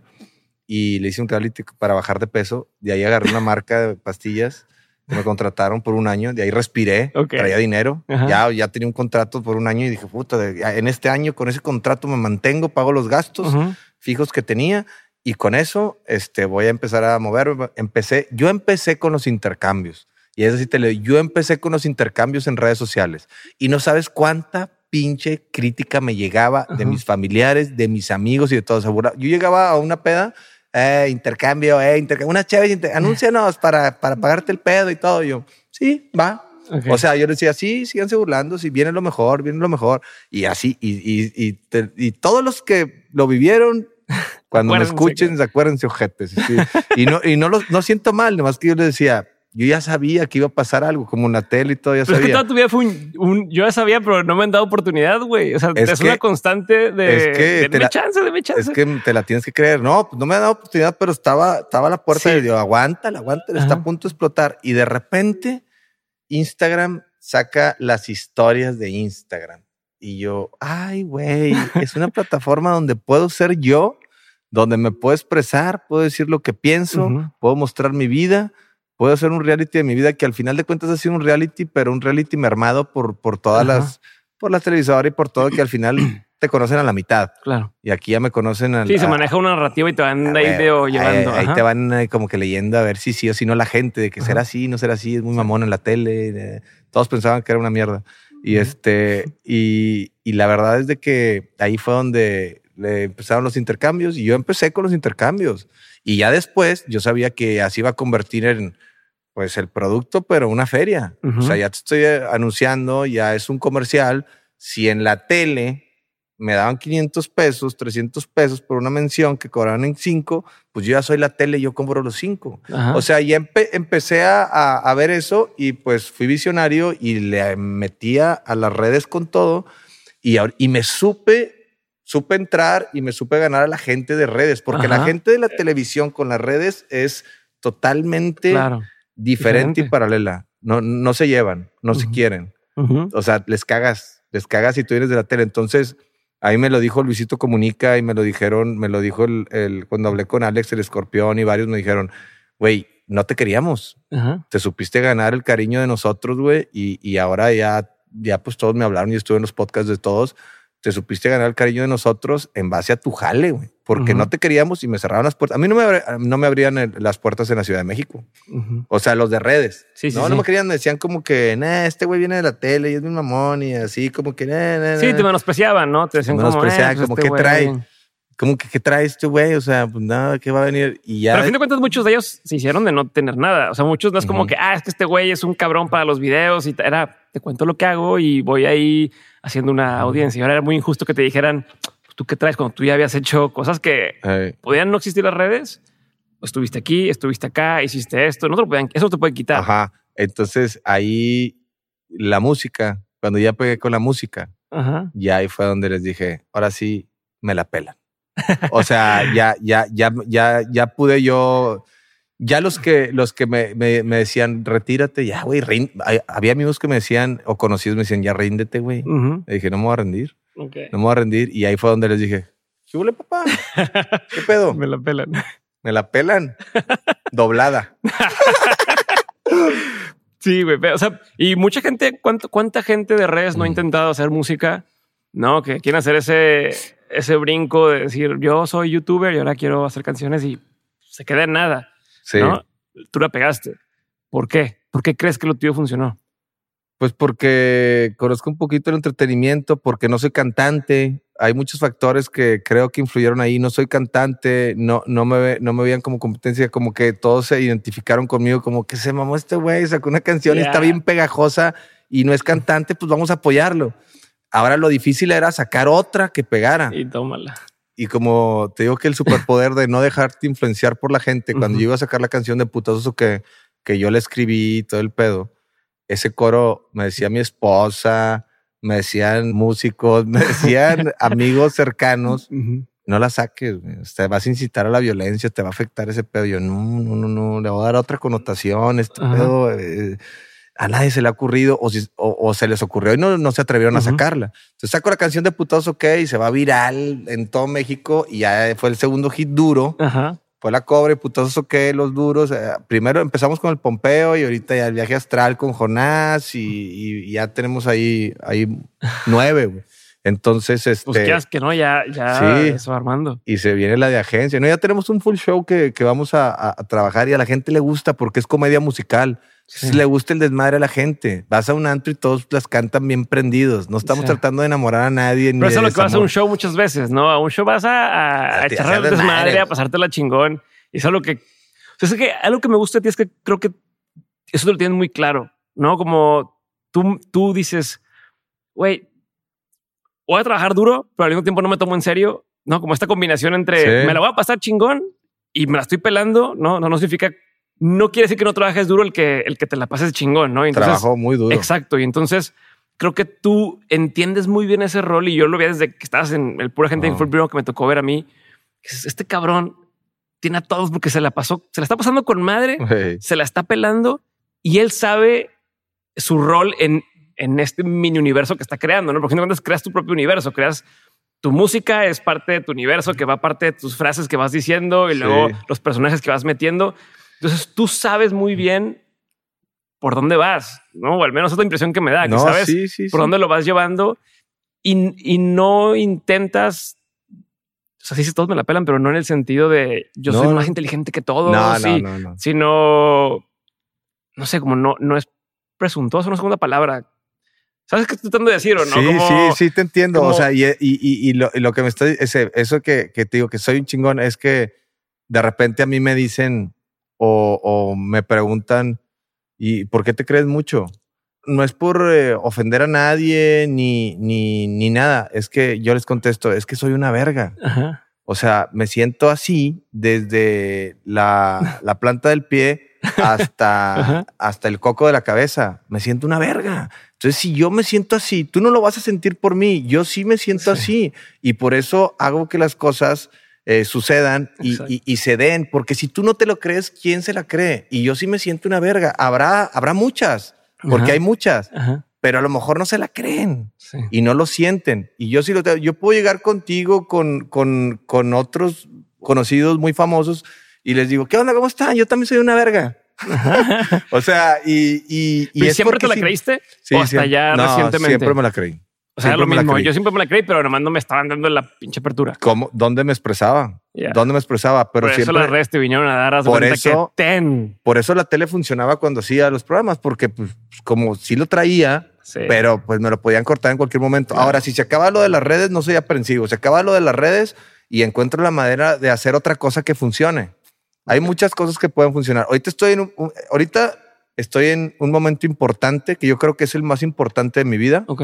Y le hice un reality para bajar de peso. De ahí agarré una marca de pastillas me contrataron por un año, de ahí respiré, traía dinero, ya, ya tenía un contrato por un año y dije, puta, en este año con ese contrato me mantengo, pago los gastos fijos que tenía y con eso este, voy a empezar a mover. Empecé, yo empecé con los intercambios y es decir, te leo, yo empecé con los intercambios en redes sociales y no sabes cuánta pinche crítica me llegaba de mis familiares, de mis amigos y de todos. Yo llegaba a una peda eh, intercambio, eh, intercambio, unas chéves, inter anúncianos para, para pagarte el pedo y todo. Y yo, sí, va. Ok. O sea, yo le decía, sí, síganse burlando, si viene lo mejor, viene lo mejor. Y así, y, y, y, te- y todos los que lo vivieron, cuando me escuchen, acuérdense, ojetes. sí. Y no, y no, lo, no siento mal, nomás que yo le decía, yo ya sabía que iba a pasar algo, como en la tele y todo, ya Pero es que sabía. toda tu vida fue un, un- Yo ya sabía, pero no me han dado oportunidad, güey. O sea, Es es, que- una constante de. es que te denme la- chance, denme chance. Es que te la tienes que creer. No, pues no me ha dado oportunidad, pero estaba, estaba a la puerta Sí. y yo, aguántala, aguántala, está a punto de explotar. Y de repente, Instagram saca las historias de Instagram. Y yo, ay, güey, es una plataforma donde puedo ser yo, donde me puedo expresar, puedo decir lo que pienso, Ujú. puedo mostrar mi vida, puedo hacer un reality de mi vida que al final de cuentas ha sido un reality, pero un reality mermado por, por todas Ajá. las, por las televisoras y por todo, que al final te conocen a la mitad. Claro. Y aquí ya me conocen a Sí, se a- maneja una narrativa y te van Ah, ahí ahí- llevando. Ahí, ajá. te van eh, como que leyendo a ver si sí o si no la gente, de que será así, no será así, es muy mamón en la tele. eh, todos pensaban que era una mierda. Y este, y, y la verdad es de que ahí fue donde le empezaron los intercambios y yo empecé con los intercambios. Y ya después yo sabía que así iba a convertir en pues el producto, pero una feria. O Ujú. sea, ya te estoy eh, anunciando, ya es un comercial. Si en la tele me daban 500 pesos, 300 pesos por una mención que cobraban en 5, pues yo ya soy la tele, yo compro los 5. Ajá. O sea, ya empe- empecé a, a- ver eso y pues fui visionario y le metía a las redes con todo y, y me supe, supe entrar y me supe ganar a la gente de redes, porque la Ajá. gente de la televisión con las redes es totalmente claro. Diferente, y paralela. No, no se llevan, no se quieren. O sea, les cagas, les cagas si tú eres de la tele. Entonces, ahí me lo dijo Luisito Comunica y me lo dijeron, me lo dijo el, el- cuando hablé con Alex, el escorpión y varios me dijeron, güey, no te queríamos. Ajá. Te supiste ganar el cariño de nosotros, güey, y, y ahora ya, ya pues todos me hablaron y estuve en los podcasts de todos. Te supiste ganar el cariño de nosotros en base a tu jale, güey, porque no te queríamos y me cerraron las puertas. A mí no me, no me abrían el- las puertas en la Ciudad de México. O sea, los de redes. Sí, sí, no, sí. no me querían, decían como que, nah, este güey viene de la tele y es mi mamón y así, como que, nah, nah, Sí, nah". te menospreciaban, ¿no? Te decían Me como, menospreciaban, eh, pues como, este ¿qué güey- trae? Como que, ¿qué trae este güey? O sea, pues nada, ¿qué va a venir? Y ya. Pero a fin de cuentas, muchos de ellos se hicieron de no tener nada. O sea, muchos no es como Ujú. que, ah, es que este güey es un cabrón para los videos y era, te cuento lo que hago y voy ahí haciendo una audiencia. Y ahora era muy injusto que te dijeran, pues, ¿tú qué traes cuando tú ya habías hecho cosas que Ay, podían no existir las redes? Estuviste aquí, estuviste acá, hiciste esto. No te lo podían, eso te puede quitar. Ajá. Entonces ahí la música, cuando ya pegué con la música, Ajá. ya ahí fue donde les dije, ahora sí me la pelan. O sea, ya, ya, ya, ya, ya pude yo. Ya los que, los que me, me, me decían, retírate, ya, güey, rin-". Hay- Había amigos que me decían, o conocidos me decían, ya ríndete, güey. Le dije, no me voy a rendir, no me voy a rendir. Y ahí fue donde les dije, ¿qué huele, papá? ¿Qué pedo? Me la pelan. Me la pelan. Doblada. Sí, güey. O sea, y mucha gente, ¿cuánto, ¿cuánta gente de redes no ha Mm. intentado hacer música? No, que quieren hacer ese, ese brinco de decir yo soy youtuber y ahora quiero hacer canciones y se queda en nada. Sí. ¿no? Tú la pegaste. ¿Por qué? ¿Por qué crees que lo tuyo funcionó? Pues porque conozco un poquito el entretenimiento, porque no soy cantante. Hay muchos factores que creo que influyeron ahí. No soy cantante, no, no, me, no me veían como competencia, como que todos se identificaron conmigo, como que se mamó este güey, sacó una canción y está bien pegajosa y no es cantante, pues vamos a apoyarlo. Ahora lo difícil era sacar otra que pegara. Y tómala. Y como te digo que el superpoder de no dejarte influenciar por la gente, cuando Ujú. yo iba a sacar la canción de putazoso que, que yo le escribí y todo el pedo, ese coro me decía mi esposa, me decían músicos, me decían amigos cercanos, no la saques, te vas a incitar a la violencia, te va a afectar ese pedo. Yo, no, no, no, no, le voy a dar otra connotación, este pedo, eh, a nadie se le ha ocurrido o, si- o- o se les ocurrió y no, no se atrevieron a sacarla. Entonces saco la canción de Putados OK y se va viral en todo México y ya fue el segundo hit duro. Ajá. Fue la cobre, Putados OK, los duros. Eh, primero empezamos con el Pompeo y ahorita ya el viaje astral con Jonás y, y ya tenemos ahí, ahí nueve. güey. Entonces, este. Pues quieras que no, ya, ya Sí. eso Armando. y se viene la de agencia. No, ya tenemos un full show que, que vamos a, a- a trabajar y a la gente le gusta porque es comedia musical. Sí. Le gusta el desmadre a la gente. Vas a un antro y todos las cantan bien prendidos. No estamos tratando de enamorar a nadie. ni Pero eso es lo que vas a un show muchas veces, ¿no? A un show vas a, a, A a ti- echar hacer el desmadre, desmadre. a pasártela chingón. Y eso es lo que... O sea, es que algo que me gusta de ti es que creo que eso te lo tienes muy claro, ¿no? Como tú, tú dices, güey, voy a trabajar duro, pero al mismo tiempo no me tomo en serio, ¿no? Como esta combinación entre Sí. me la voy a pasar chingón y me la estoy pelando, ¿no? No, no significa... No quiere decir que no trabajes duro el que, el que te la pases chingón, ¿no? Entonces, Trabajó muy duro. Exacto. Y entonces creo que tú entiendes muy bien ese rol y yo lo vi desde que estabas en el pura gente de. Full Bureau que me tocó ver a mí. Es- Este cabrón tiene a todos porque se la pasó, se la está pasando con madre, se la está pelando y él sabe su rol en, en este mini universo que está creando, ¿no? Porque cuando creas tu propio universo, creas tu música es parte de tu universo que va parte de tus frases que vas diciendo y Sí. luego los personajes que vas metiendo. Entonces tú sabes muy bien por dónde vas, ¿no? O al menos es la impresión que me da, que No, sabes sí, sí, por sí. dónde lo vas llevando y, y no intentas. O sea, sí, sí, todos me la pelan, pero no en el sentido de yo soy más inteligente que todos. No, sí, no, no, no. Sino, no sé, como no, no es presuntuoso, no es segunda palabra. ¿Sabes qué estoy tratando de decir o no? Sí, Como- sí, sí, te entiendo. como- O sea, y, y, y- lo, y lo que me está ese, eso que, que te digo que soy un chingón es que de repente a mí me dicen o, o me preguntan, ¿y por qué te crees mucho? No es por eh, ofender a nadie ni, ni, ni nada. Es que yo les contesto, es que soy una verga. Ajá. O sea, me siento así desde la, la planta del pie hasta, hasta el coco de la cabeza. Me siento una verga. Entonces, si yo me siento así, tú no lo vas a sentir por mí. Yo sí me siento así. Y por eso hago que las cosas eh, sucedan y, y- y se den. Porque si tú no te lo crees, ¿quién se la cree? Y yo sí me siento una verga. Habrá, habrá muchas, porque Ajá. hay muchas, Ajá. pero a lo mejor no se la creen Sí. y no lo sienten. Y yo sí lo tengo. Yo puedo llegar contigo con, con, con otros conocidos muy famosos y les digo, ¿qué onda? ¿Cómo están? Yo también soy una verga. o sea, y, y, y ¿Y es siempre te la creíste? Sí, ¿O hasta siempre. ya No, recientemente? Siempre me la creí. O sea, siempre lo mismo. Yo siempre me la creí, pero nomás no me estaban dando la pinche apertura. ¿Cómo? ¿Dónde me expresaba? ¿Dónde me expresaba? Pero por eso las redes te vinieron a dar a Por eso- que ten. Por eso la tele funcionaba cuando hacía los programas, porque pues, como sí lo traía, Sí. pero pues me lo podían cortar en cualquier momento. Ahora, si se acaba lo de las redes, no soy aprensivo. Se acaba lo de las redes y encuentro la manera de hacer otra cosa que funcione. Hay muchas cosas que pueden funcionar. Ahorita estoy en un, un- ahorita estoy en un momento importante que yo creo que es el más importante de mi vida Ok.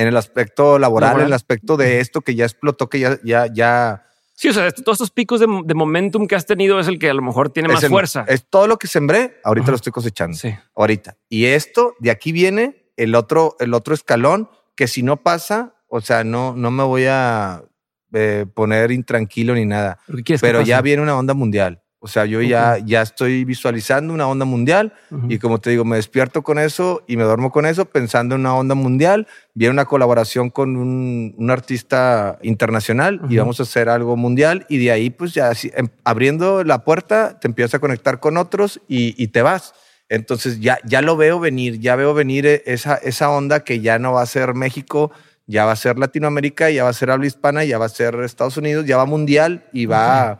En el aspecto laboral, Laboral. en el aspecto de esto que ya explotó, que ya, ya, ya Sí, o sea, todos estos picos de, de momentum que has tenido es el que a lo mejor tiene más el- fuerza. Es todo lo que sembré. Ahorita Ajá. lo estoy cosechando. Sí. ahorita. Y esto, de aquí viene el otro, el otro escalón, que si no pasa, o sea, no, no me voy a eh, poner intranquilo ni nada. ¿Pero ya viene una onda mundial. O sea, yo ya, ya estoy visualizando una onda mundial Ujú. y como te digo, me despierto con eso y me duermo con eso, pensando en una onda mundial. Viene una colaboración con un, un artista internacional y Ujú. vamos a hacer algo mundial y de ahí pues ya em- abriendo la puerta te empiezas a conectar con otros y, y te vas. Entonces ya, ya lo veo venir, ya veo venir eh, esa, esa onda que ya no va a ser México, ya va a ser Latinoamérica, ya va a ser habla hispana, ya va a ser Estados Unidos, ya va mundial y va,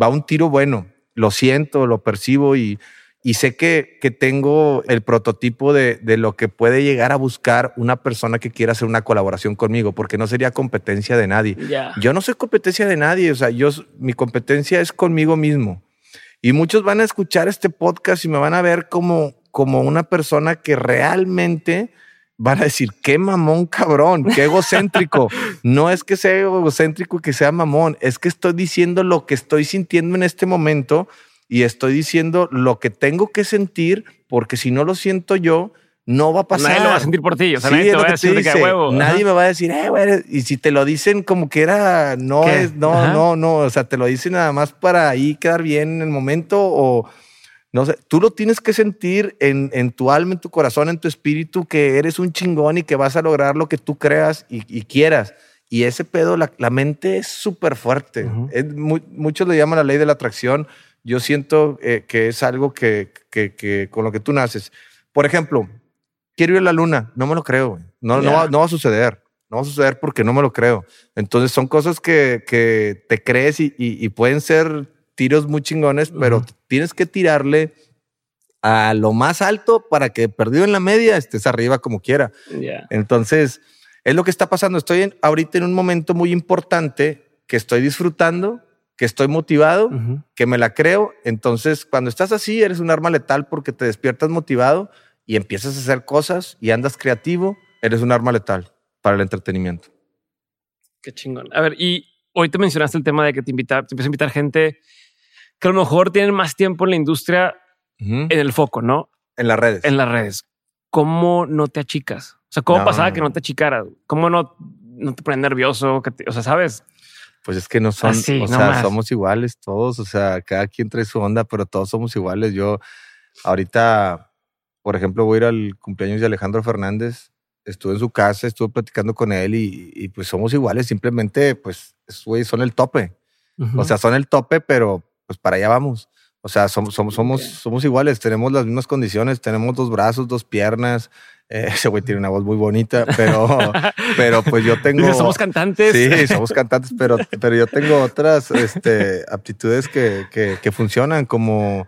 va un tiro bueno. Lo siento, lo percibo y, y sé que, que tengo el prototipo de, de lo que puede llegar a buscar una persona que quiera hacer una colaboración conmigo, porque no sería competencia de nadie. Yo no soy competencia de nadie, o sea, yo, mi competencia es conmigo mismo. Y muchos van a escuchar este podcast y me van a ver como, como una persona que realmente van a decir, qué mamón cabrón, qué egocéntrico. no es que sea egocéntrico y que sea mamón, es que estoy diciendo lo que estoy sintiendo en este momento y estoy diciendo lo que tengo que sentir, porque si no lo siento yo, no va a pasar. Nadie lo va a sentir por ti. O sea, Sí, nadie te va a te decir de que huevo. Nadie me va a decir, eh, güey, y si te lo dicen como que era, no ¿Qué? es, no, Ajá. no, no, o sea, te lo dicen nada más para ahí quedar bien en el momento o no sé, tú lo tienes que sentir en, en tu alma, en tu corazón, en tu espíritu, que eres un chingón y que vas a lograr lo que tú creas y, y quieras. Y ese pedo, la, la mente es súper fuerte. Es muchos le llaman la ley de la atracción. Yo siento eh, que es algo que, que, que con lo que tú naces. Por ejemplo, quiero ir a la luna. No me lo creo. No, va, no va a suceder. No va a suceder porque no me lo creo. Entonces son cosas que, que te crees y, y, y pueden ser tiros muy chingones, pero tienes que tirarle a lo más alto para que perdido en la media estés arriba como quiera. Entonces, es lo que está pasando. Estoy en- ahorita en un momento muy importante que estoy disfrutando, que estoy motivado, que me la creo. Entonces, cuando estás así, eres un arma letal porque te despiertas motivado y empiezas a hacer cosas y andas creativo, eres un arma letal para el entretenimiento. Qué chingón. A ver, y hoy te mencionaste el tema de que te invita, te empieza a invitar gente que a lo mejor tienen más tiempo en la industria en el foco, ¿no? En las redes. En las redes. ¿Cómo no te achicas? O sea, ¿cómo No. pasaba que no te achicaras? ¿Cómo no, no te pones nervioso? Que te- o sea, ¿sabes? Pues es que no son, Así, o sea, más. somos iguales todos, o sea, cada quien trae su onda, pero todos somos iguales. Yo ahorita, por ejemplo, voy a ir al cumpleaños de Alejandro Fernández, estuve en su casa, estuve platicando con él y, y, pues somos iguales, simplemente pues, son el tope, o sea, son el tope, pero pues para allá vamos. O sea, somos, somos, somos, somos iguales, tenemos las mismas condiciones, tenemos dos brazos, dos piernas. Eh, ese güey tiene una voz muy bonita, pero, pero pues yo tengo. Somos cantantes. Sí, somos cantantes, pero, pero yo tengo otras este, aptitudes que, que, que funcionan, como,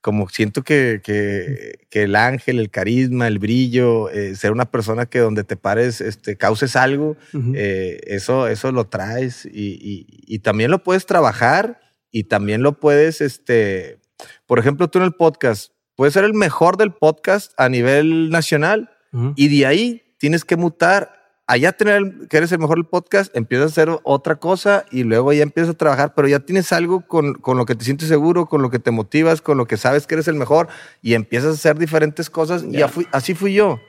como siento que, que, que el ángel, el carisma, el brillo, eh, ser una persona que donde te pares este, causes algo, eh, eso, eso lo traes y, y- y también lo puedes trabajar y también lo puedes, este, por ejemplo, tú en el podcast, puedes ser el mejor del podcast a nivel nacional y de ahí tienes que mutar. Allá tener el- que eres el mejor del podcast, empiezas a hacer otra cosa y luego ya empiezas a trabajar, pero ya tienes algo con, con lo que te sientes seguro, con lo que te motivas, con lo que sabes que eres el mejor y empiezas a hacer diferentes cosas. Y fui- así fui yo.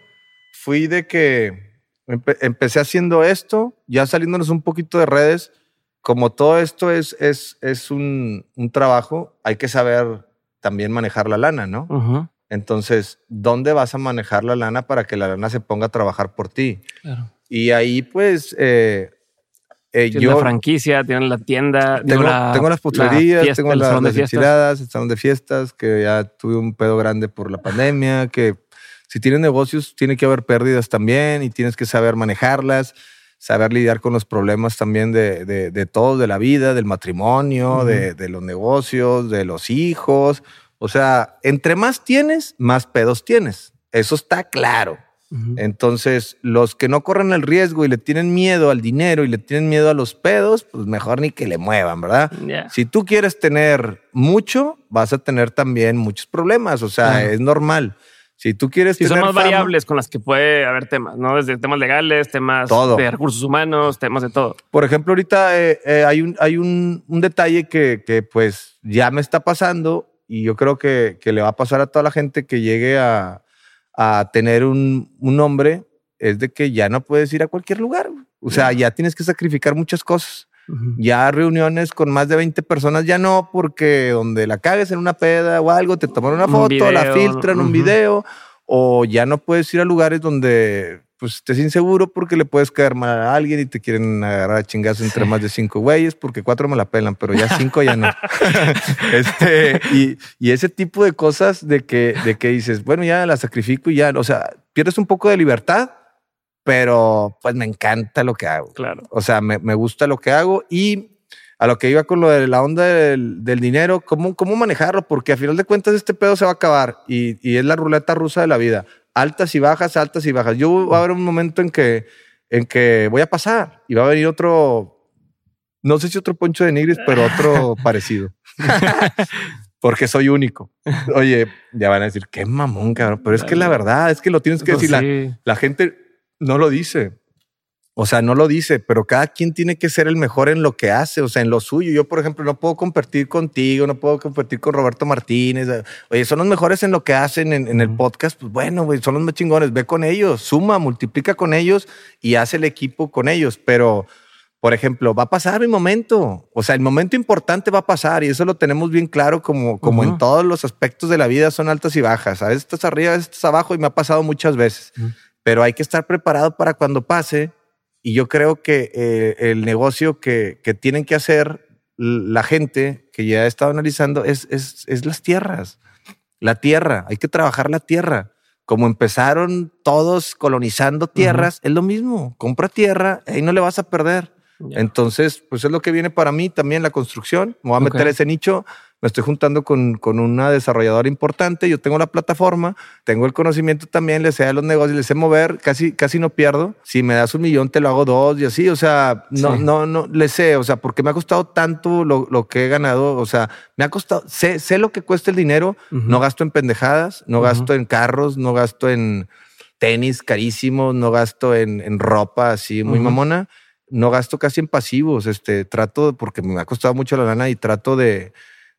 Fui de que empe- empecé haciendo esto, ya saliéndonos un poquito de redes. Como todo esto es, es, es un, un trabajo, hay que saber también manejar la lana, ¿no? Entonces, ¿dónde vas a manejar la lana para que la lana se ponga a trabajar por ti? Claro. Y ahí, pues, eh, eh, yo la franquicia, tienen la tienda. tengo, la- tengo las la postrerías, fiesta, tengo la- las enchiladas, el salón de fiestas, que ya tuve un pedo grande por la pandemia, que si tienes negocios tiene que haber pérdidas también y tienes que saber manejarlas, saber lidiar con los problemas también de, de, de todo, de la vida, del matrimonio, de, de los negocios, de los hijos. O sea, entre más tienes, más pedos tienes. Eso está claro. Entonces, los que no corren el riesgo y le tienen miedo al dinero y le tienen miedo a los pedos, pues mejor ni que le muevan, ¿verdad? Si tú quieres tener mucho, vas a tener también muchos problemas, o sea, es normal. Si tú quieres Sí, son tener más fama- variables con las que puede haber temas, ¿no? Desde temas legales, temas Todo. de recursos humanos, temas de todo. Por ejemplo, ahorita eh, eh, hay, un, hay un, un detalle que, que, pues ya me está pasando y yo creo que, que le va a pasar a toda la gente que llegue a, a tener un, un nombre, es de que ya no puedes ir a cualquier lugar. O sea, ya tienes que sacrificar muchas cosas. Ya reuniones con más de 20 personas, ya no, porque donde la cagues en una peda o algo, te toman una Un foto, la video, filtran, un ujú. video, o ya no puedes ir a lugares donde pues estés inseguro porque le puedes caer mal a alguien y te quieren agarrar a chingazos entre más de cinco güeyes, porque cuatro me la pelan, pero ya cinco ya no. este, y, y ese tipo de cosas de que, de que dices, bueno, ya la sacrifico y ya, o sea, pierdes un poco de libertad, pero pues me encanta lo que hago. Claro. O sea, me, me gusta lo que hago y a lo que iba con lo de la onda del, del dinero, ¿cómo, ¿cómo manejarlo? Porque a final de cuentas este pedo se va a acabar y, y es la ruleta rusa de la vida. Altas y bajas, altas y bajas. Yo va a haber un momento en que, en que voy a pasar y va a venir otro, no sé si otro Poncho de Nigris, pero otro parecido. Porque soy único. Oye, ya van a decir, qué mamón, cabrón. Pero es que la verdad, es que lo tienes que Pues decir. La gente no lo dice. O sea, no lo dice, pero cada quien tiene que ser el mejor en lo que hace, o sea, en lo suyo. Yo, por ejemplo, no puedo competir contigo, no puedo competir con Roberto Martínez. Oye, son los mejores en lo que hacen en, en el podcast. Pues bueno, güey, son los más chingones. Ve con ellos, suma, multiplica con ellos y hace el equipo con ellos. Pero, por ejemplo, va a pasar mi momento. O sea, el momento importante va a pasar y eso lo tenemos bien claro como, como en todos los aspectos de la vida son altas y bajas. A veces estás arriba, a veces estás abajo y me ha pasado muchas veces. Pero hay que estar preparado para cuando pase. Y yo creo que eh, el negocio que, que tienen que hacer la gente que ya he estado analizando es, es, es las tierras. La tierra, hay que trabajar la tierra. como empezaron todos colonizando tierras, es lo mismo. Compra tierra, ahí no le vas a perder. Entonces, pues es lo que viene para mí también la construcción. Me voy a meter ese nicho. Me estoy juntando con, con, una desarrolladora importante, yo tengo la plataforma, tengo el conocimiento también, le sé a los negocios, le sé mover, casi, casi no pierdo. Si me das un millón, te lo hago dos y así, o sea, no, no, no, le sé, o sea, porque me ha costado tanto lo, lo, que he ganado, o sea, me ha costado, sé, sé lo que cuesta el dinero, no gasto en pendejadas, no gasto en carros, no gasto en tenis carísimos, no gasto en, en ropa así muy mamona no gasto casi en pasivos, este, trato, porque me ha costado mucho la lana y trato de,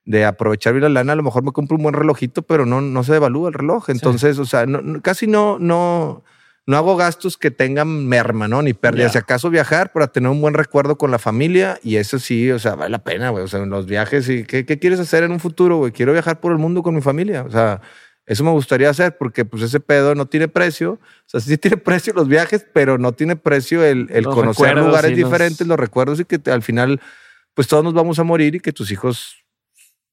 de aprovechar bien la lana, a lo mejor me compro un buen relojito, pero no, no se devalúa el reloj. Entonces, o sea, casi no, no, no hago gastos que tengan merma, ¿no? Ni pérdidas. Si acaso viajar para tener un buen recuerdo con la familia y eso sí, o sea, vale la pena, güey. O sea, en los viajes y ¿qué, qué quieres hacer en un futuro, güey? Quiero viajar por el mundo con mi familia. O sea, eso me gustaría hacer porque pues ese pedo no tiene precio. O sea, sí tiene precio los viajes, pero no tiene precio el, el conocer lugares diferentes, los... recuerdos y que al final pues todos nos vamos a morir y que tus hijos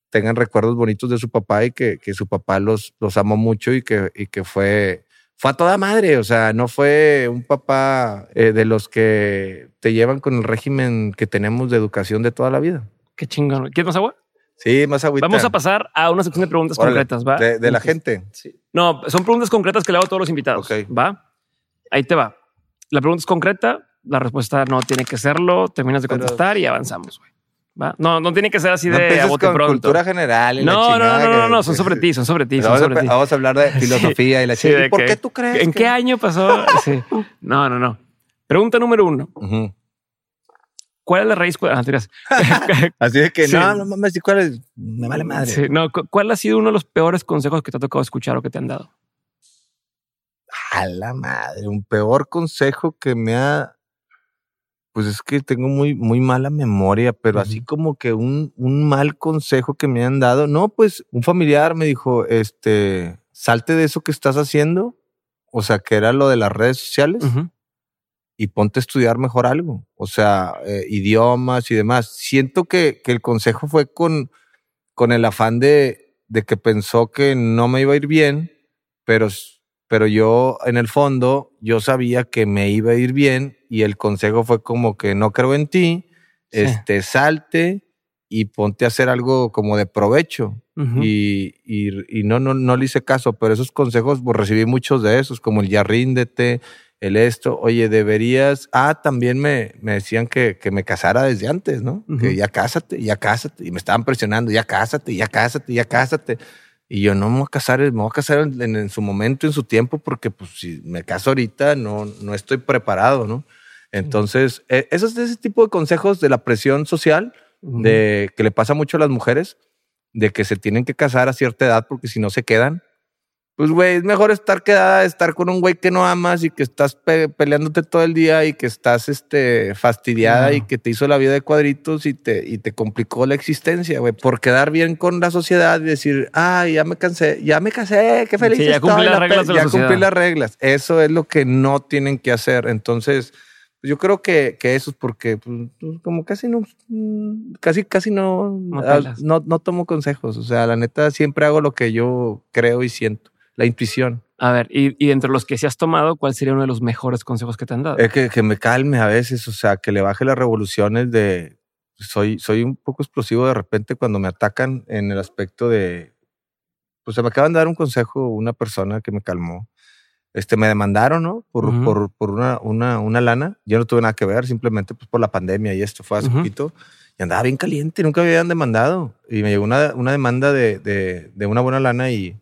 tengan recuerdos bonitos de su papá y que, que su papá los, los amó mucho y que, y que fue, fue a toda madre. O sea, no fue un papá eh, de los que te llevan con el régimen que tenemos de educación de toda la vida. Qué chingón. ¿Quieres más agua? Sí, más agua. Vamos a pasar a una sección de preguntas concretas, ¿va? De, la gente. Sí. No, son preguntas concretas que le hago a todos los invitados. ¿Va? Ahí te va. La pregunta es concreta, la respuesta no tiene que serlo, terminas de contestar y avanzamos, güey. No, no tiene que ser así de a bote pronto. cultura general. no, no, no, no, no, son sobre ti, son sobre ti. Son vamos, sobre a, ti. vamos a hablar de filosofía y la sí, ¿Por qué tú crees? ¿En qué año pasó? sí. No, no, no. Pregunta número uno. ¿Cuál es la raíz? Ah, así de que no, no mames, ¿cuál es? Me vale madre. no, ¿cuál ha sido uno de los peores consejos que te ha tocado escuchar o que te han dado? A la madre, un peor consejo que me ha pues es que tengo muy, muy mala memoria, pero así como que un, un mal consejo que me han dado, no, pues un familiar me dijo, este, salte de eso que estás haciendo, o sea, que era lo de las redes sociales, y ponte a estudiar mejor algo, o sea, eh, idiomas y demás. Siento que, que el consejo fue con, con el afán de, de que pensó que no me iba a ir bien, pero pero yo en el fondo yo sabía que me iba a ir bien y el consejo fue como que no creo en ti, este salte y ponte a hacer algo como de provecho. Y, y, no, no, no le hice caso, pero esos consejos, pues recibí muchos de esos, como el ya ríndete, el esto, oye, deberías, ah, también me, me decían que, que me casara desde antes, ¿no? Que ya cásate, ya cásate, y me estaban presionando, ya cásate, ya cásate, ya cásate. Y yo no me voy a casar, me voy a casar en, su momento, en su tiempo, porque pues si me caso ahorita no, no estoy preparado, ¿no? Entonces, e, esos ese tipo de consejos de la presión social, de que le pasa mucho a las mujeres, de que se tienen que casar a cierta edad porque si no se quedan, pues, güey, es mejor estar quedada, estar con un güey que no amas y que estás peleándote todo el día y que estás este, fastidiada y que te hizo la vida de cuadritos y te, y te complicó la existencia, güey, por quedar bien con la sociedad y decir, ay, ya me cansé, ya me casé, qué feliz sí, ya Cumplí las reglas ya cumplí las reglas. Eso es lo que no tienen que hacer. Entonces, yo creo que, que eso es porque, pues, como casi no, casi, casi no, no, no, no tomo consejos. O sea, la neta, siempre hago lo que yo creo y siento la intuición. A ver, y, y entre los que se has tomado, ¿cuál sería uno de los mejores consejos que te han dado? Es que, que me calme a veces, o sea, que le baje las revoluciones de... Soy, soy un poco explosivo de repente cuando me atacan en el aspecto de... Pues se me acaban de dar un consejo una persona que me calmó. Este, me demandaron, ¿no? Por, por, por una, una, una, lana. Yo no tuve nada que ver, simplemente pues por la pandemia y esto fue hace poquito. Y andaba bien caliente, nunca me habían demandado. Y me llegó una, una demanda de, de, de una buena lana y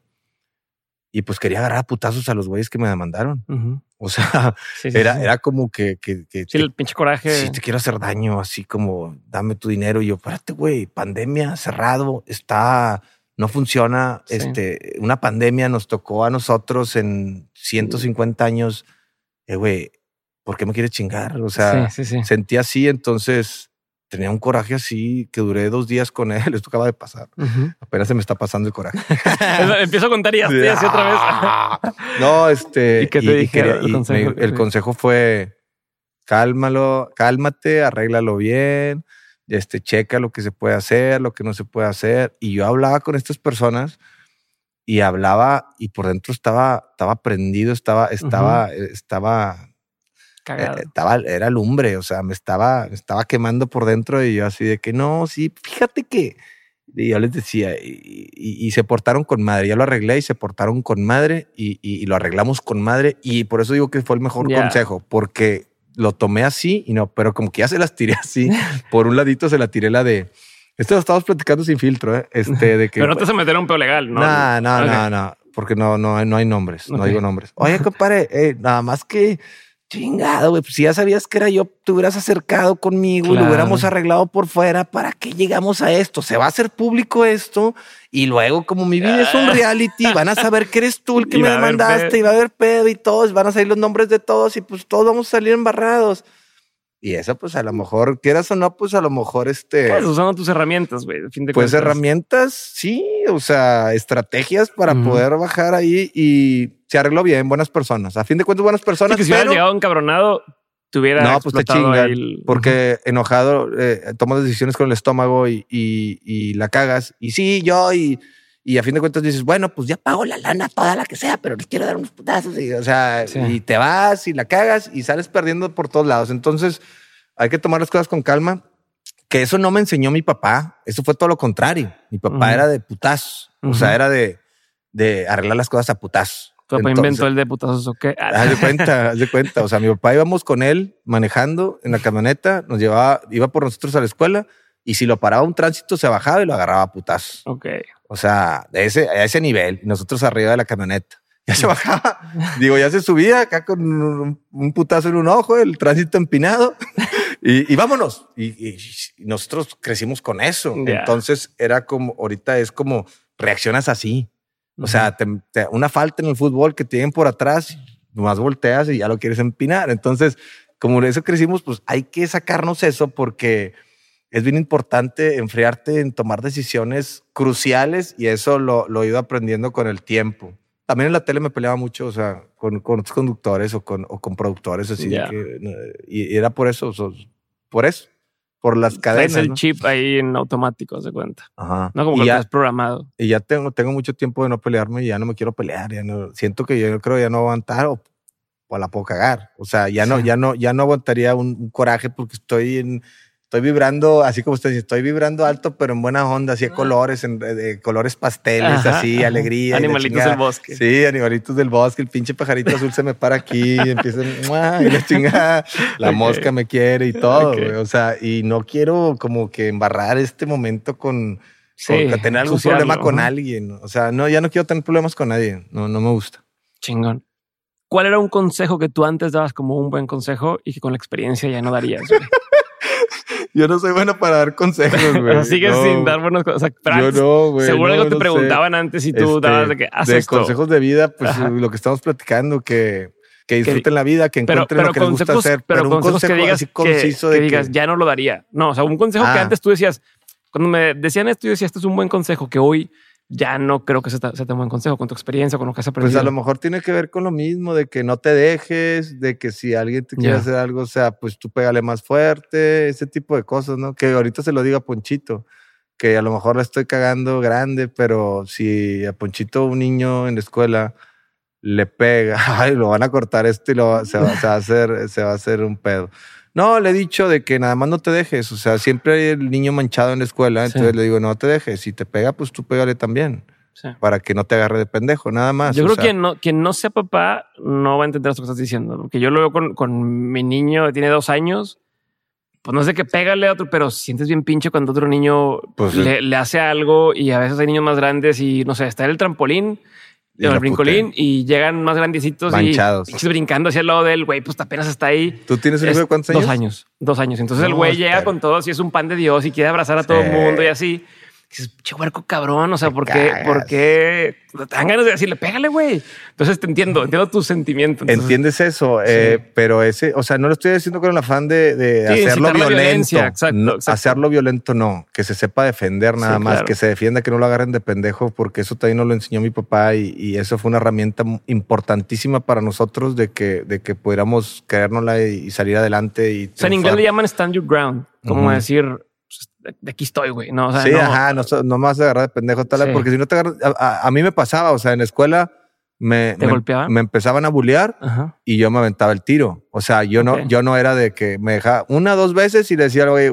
y pues quería agarrar a putazos a los güeyes que me demandaron. O sea, era, era como que, que, que Sí, el pinche coraje. Sí, te quiero hacer daño, así como dame tu dinero. Y yo, espérate, güey, pandemia cerrado, está, no funciona. Este, una pandemia nos tocó a nosotros en 150 años. Eh, güey, ¿por qué me quieres chingar? O sea, sentí así, entonces tenía un coraje así que duré dos días con él. Esto acaba de pasar. Apenas se me está pasando el coraje. Empiezo a contar y así, otra vez. no, este. ¿Y qué te dije? el, consejo, fue cálmalo, cálmate, arréglalo bien, este, checa lo que se puede hacer, lo que no se puede hacer. Y yo hablaba con estas personas y hablaba y por dentro estaba, estaba prendido, estaba, estaba, estaba, Cagado. eh, estaba, era lumbre, o sea, me estaba, me estaba quemando por dentro y yo así de que no, sí, fíjate que, y yo les decía, y, y- y se portaron con madre, ya lo arreglé y se portaron con madre y, y- lo arreglamos con madre y por eso digo que fue el mejor Ya. consejo, porque lo tomé así y no, pero como que ya se las tiré así, por un ladito se la tiré la de, esto lo estamos platicando sin filtro, ¿eh? este, de que... Pero no te a meter un peo legal, ¿no? No, no, no, no, porque no, no, no hay nombres, no digo nombres. Oye, compadre, eh, nada más que chingado, güey. Pues si ya sabías que era yo, te hubieras acercado conmigo y Claro. lo hubiéramos arreglado por fuera. ¿Para qué llegamos a esto? Se va a hacer público esto y luego, como mi vida es un reality, van a saber que eres tú el que Y me demandaste y va a haber pedo y todos van a salir los nombres de todos y pues todos vamos a salir embarrados. Y eso, pues a lo mejor, quieras o no, pues a lo mejor este. Pues usando tus herramientas, güey. Pues cuentas. herramientas, sí, o sea, estrategias para Ujú. poder bajar ahí y se arregló bien, buenas personas. A fin de cuentas, buenas Sí, personas, que si hubieras pero llegado encabronado, te hubiera no, pues te chingan, el- porque enojado eh, tomas decisiones con el estómago y, y- y la cagas. Y sí, yo, y, y a fin de cuentas dices, bueno, pues ya pago la lana, toda la que sea, pero les quiero dar unos putazos. Y, o sea, Sí. y te vas y la cagas y sales perdiendo por todos lados. Entonces, hay que tomar las cosas con calma. Que eso no me enseñó mi papá. Eso fue todo lo contrario. Mi papá era de putazos. O sea, era de, de arreglar las cosas a putazos. Tu papá inventó el de putazos o qué. Ah, Haz de cuenta, haz de cuenta. O sea, mi papá íbamos con él manejando en la camioneta, nos llevaba, iba por nosotros a la escuela y si lo paraba un tránsito se bajaba y lo agarraba a putazos. ok. O sea, de ese, a ese nivel nosotros arriba de la camioneta. Ya se bajaba, digo, ya se subía acá con un, un putazo en un ojo, el tránsito empinado y, y vámonos. Y, nosotros crecimos con eso. Entonces era como, ahorita es como reaccionas así. O sea, te- te- una falta en el fútbol que tienen por atrás, nomás volteas y ya lo quieres empinar. Entonces, como de eso crecimos, pues hay que sacarnos eso porque es bien importante enfriarte en tomar decisiones cruciales y eso lo, lo he ido aprendiendo con el tiempo. También en la tele me peleaba mucho, o sea, con, con otros conductores o con, o con productores, así Ya. que, y, y era por eso, o sea, por eso, por las cadenas. el ¿no? chip ahí en automático, se cuenta. Ajá. No como Y que lo ya- has programado. y ya tengo, tengo mucho tiempo de no pelearme y ya no me quiero pelear. Ya no, siento que yo creo que ya no aguantar o, o la puedo cagar. O sea, ya no, Sí. ya no, ya no aguantaría un, un coraje porque estoy en, estoy vibrando, así como usted dice, estoy vibrando alto, pero en buena onda, así de colores, en, de colores pasteles, Ajá, así, ajá. alegría. Animalitos del bosque. Sí, animalitos del bosque. El pinche pajarito azul se me para aquí y empieza y la chingada. La Ok. mosca me quiere y todo. O sea, y no quiero como que embarrar este momento con, Sí, con tener algún problema con ajá. alguien. O sea, no, ya no quiero tener problemas con nadie. No, no me gusta. Chingón. ¿Cuál era un consejo que tú antes dabas como un buen consejo y que con la experiencia ya no darías? Yo no soy bueno para dar consejos, güey. sigues No, sin dar buenos consejos. Pero Yo no, güey. seguro no, algo te sé. preguntaban antes y tú Este, dabas de que haz de esto. consejos de vida, pues Ajá. lo que estamos platicando, que, que disfruten la vida, que pero, encuentren pero lo que les gusta consejos, hacer. pero, un consejos que consejo digas, así que, conciso que de digas, ya no lo daría. No, o sea, un consejo que Ah. antes tú decías, cuando me decían esto, yo decía, esto es un buen consejo que hoy ya no creo que sea, sea tan buen consejo con tu experiencia, con lo que has aprendido. Pues a lo mejor tiene que ver con lo mismo, de que no te dejes, de que si alguien te quiere Ya. hacer algo, o sea, pues tú pégale más fuerte, ese tipo de cosas, ¿no? Que ahorita se lo diga a Ponchito, que a lo mejor la estoy cagando grande, pero si a Ponchito un niño en la escuela le pega, ay, lo van a cortar esto y lo, se, va, se va a hacer, se va a hacer un pedo. No, le he dicho de que nada más no te dejes, o sea, siempre hay el niño manchado en la escuela, Sí. entonces le digo, no te dejes, si te pega, pues tú pégale también Sí. para que no te agarre de pendejo, nada más. Yo creo sea, que no, quien no sea papá no va a entender esto que estás diciendo. Porque yo lo veo con, con mi niño que tiene dos años. Pues no sé qué pégale a otro, pero sientes bien pinche cuando otro niño Pues sí. le, le hace algo y a veces hay niños más grandes y no sé, está en el trampolín, en la el brincolín y llegan más grandecitos Manchados. y brincando hacia el lado del güey, pues apenas está ahí. ¿Tú tienes un hijo de cuántos años? Dos años, dos años. Entonces el güey llega con todos y es un pan de Dios y quiere abrazar a todo el mundo y así. Dices, che, huerco cabrón, o sea, ¿por qué? ¿Por qué? Te dan ganas de decirle, pégale, güey. Entonces te entiendo, entiendo tu sentimiento. Entonces, Entiendes eso, eh, pero ese, o sea, no lo estoy diciendo con el afán de, de Sí, hacerlo violento. exacto, No, exacto. Hacerlo violento no, que se sepa defender nada Sí, más, claro. que se defienda, que no lo agarren de pendejo, porque eso también nos lo enseñó mi papá y, y eso fue una herramienta importantísima para nosotros de que, de que pudiéramos creérnosla y, y salir adelante. Y O sea, en inglés le llaman stand your ground, como decir, de, aquí estoy, güey. No, o sea, sí, no, ajá, no, no me vas a agarrar de pendejo, tal, Sí. porque si no te agarras, a, a- a mí me pasaba, o sea, en la escuela me, ¿Te me, golpeaban? me empezaban a bullear Ajá. y yo me aventaba el tiro. O sea, yo Ok. no, yo no era de que me dejaba una dos veces y le decía, güey,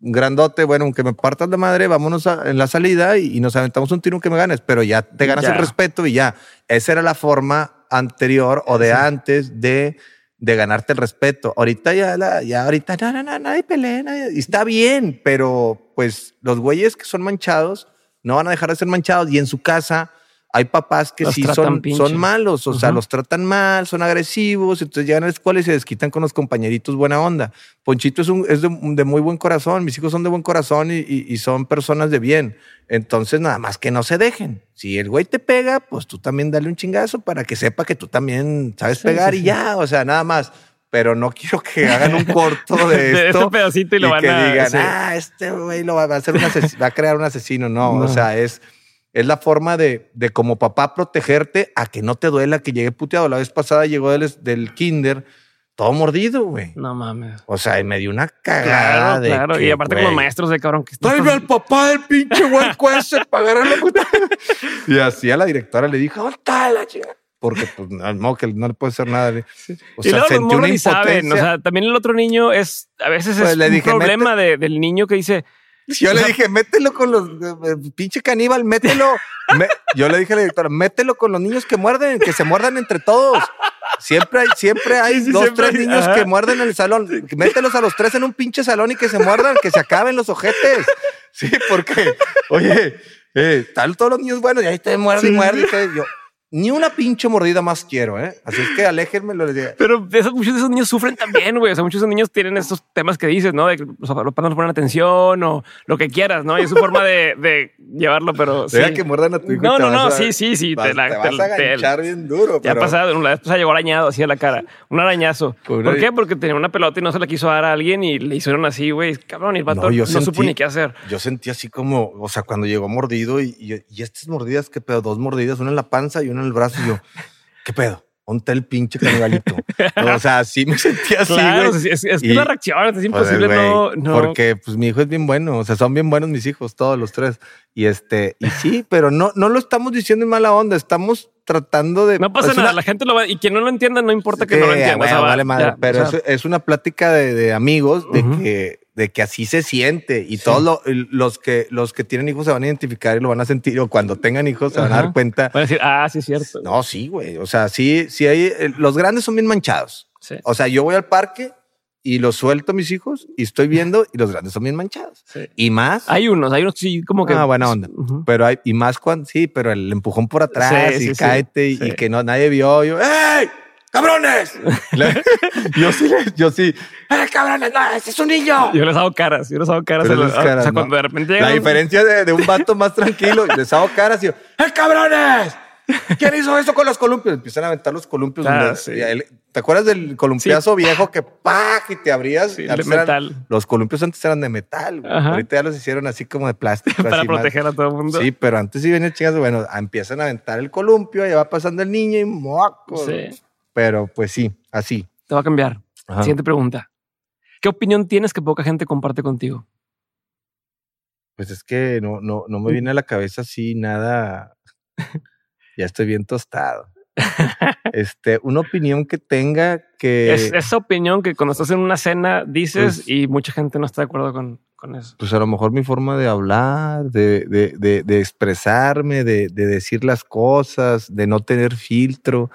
grandote, bueno, aunque me partas de madre, vámonos a- en la salida y, y nos aventamos un tiro aunque me ganes, pero ya te ganas Ya. el respeto y ya. Esa era la forma anterior o de antes de, de ganarte el respeto. Ahorita ya, la, ya ahorita, no, no, no, nadie pelea, nadie- y está bien, pero pues los güeyes que son manchados no van a dejar de ser manchados y en su casa hay papás que Los sí son, pinche. son malos, o sea, los tratan mal, son agresivos, entonces llegan a la escuela y se desquitan con los compañeritos buena onda. Ponchito es, un, es de, de muy buen corazón, mis hijos son de buen corazón y, y- y son personas de bien. Entonces, nada más que no se dejen. Si el güey te pega, pues tú también dale un chingazo para que sepa que tú también sabes Sí, pegar sí, y sí. ya, o sea, nada más. Pero no quiero que hagan un corto de De esto. este pedacito y lo van que a- digan, sí. ah, este güey lo va, a hacer un va a crear un asesino. No, No. o sea, es, es la forma de, de como papá protegerte a que no te duela que llegue puteado. La vez pasada llegó del, del kinder todo mordido, güey. No mames. O sea, me dio una cagada Claro, de claro. que, y aparte, como maestros de cabrón, que Tráeme al papá del pinche hueco ese para la puta. Y así a la directora le dijo, ¿dónde está la chica? Porque pues no, que no le puede hacer nada. O y luego sentí una saben. O sea, también el otro niño es, a veces Pues es le un problema de- del niño que dice, Yo le dije, mételo con los eh, pinche caníbal, mételo. Me- yo le dije a la directora, mételo con los niños que muerden, que se muerdan entre todos. Siempre hay, siempre hay Sí, sí, dos, siempre tres hay, niños ajá. que muerden en el salón. Mételos a los tres en un pinche salón y que se muerdan, que se acaben los ojetes. Sí, porque, oye, eh, tal todos los niños buenos y ahí te muerde y muerde. y te- yo, ni una pinche mordida más quiero, ¿eh? Así es que aléjenmelo. les digo. Pero esos- muchos de esos niños sufren también, güey. O sea, muchos de esos niños tienen estos temas que dices, ¿no? De que los papás no ponen atención o lo que quieras, ¿no? Y es su forma de, de llevarlo, pero sí. Deja que muerdan a tu hijo. No, no, no, a- sí, sí, sí. vas- te la- te te- vas a te- ganchar bien duro. Ya ha pasado, la vez pasada llegó arañado así a la cara, un arañazo. Pobre- ¿Por qué? Porque tenía una pelota y no se la quiso dar a alguien y le hicieron así, güey. Cabrón, y el vato No, no, yo supo sentí- ni qué hacer. Yo sentí así como, o sea, cuando llegó mordido y, y, y estas mordidas, ¿qué pedo? Dos mordidas, una en la panza y una en el brazo. Y yo, ¿qué pedo? Ponte el pinche canibalito. o sea, sí me sentí así, claro, güey. es, es que Y- la reacción es Pues, imposible no, no. Porque pues mi hijo es bien bueno, o sea, son bien buenos mis hijos, todos los tres. Y este, y sí, pero no, no lo estamos diciendo en mala onda, estamos tratando de. no pasa nada, una- la gente lo va y quien no lo entienda no importa que no lo entienda. bueno, o sea, va- vale madre, ya, pero o sea, es, es una plática de, de amigos de que de que así se siente y Sí. todos lo- los que los que tienen hijos se van a identificar y lo van a sentir o cuando tengan hijos se van a dar cuenta. van a decir, ah, sí es cierto. No, sí, güey, o sea, sí, sí hay eh, los grandes son bien manchados. Sí, O sea, yo voy al parque y los suelto a mis hijos y estoy viendo y los grandes son bien manchados. sí. Y más Hay unos, hay unos sí, como que. Ah, buena onda. Pero hay, y más cuando, sí, pero el empujón por atrás y cáete y que no, nadie vio. Yo, ¡Ey! ¡Cabrones! La- yo sí, yo sí. ¡Ey, cabrones! ¡No, ese es un niño! Yo les hago caras, yo les hago caras. Pero a los- caras, o sea, ¿no? cuando de repente La llegan. diferencia de, de un vato más tranquilo, les hago caras y yo, ¡Ey, cabrones! ¿Quién hizo eso con los columpios? Empiezan a aventar los columpios. Ah, sí. ¿Te acuerdas del columpiazo viejo que ¡pac! y te abrías? Sí, de eran- metal. los columpios antes eran de metal. Ahorita ya los hicieron así como de plástico. para así más- proteger a todo el mundo. Sí, pero antes sí venía chingas, bueno, empiezan a aventar el columpio, ya va pasando el niño y moco. Sí. Pero pues sí, así. Te va a cambiar. Ajá. Siguiente pregunta. ¿Qué opinión tienes que poca gente comparte contigo? Pues es que no, no, no me viene a la cabeza así nada. ya estoy bien tostado. Este, una opinión que tenga que. es esa opinión que cuando estás en una cena dices Pues- y mucha gente no está de acuerdo con, con eso. Pues a lo mejor mi forma de hablar, de, de, de, de expresarme, de, de decir las cosas, de no tener filtro.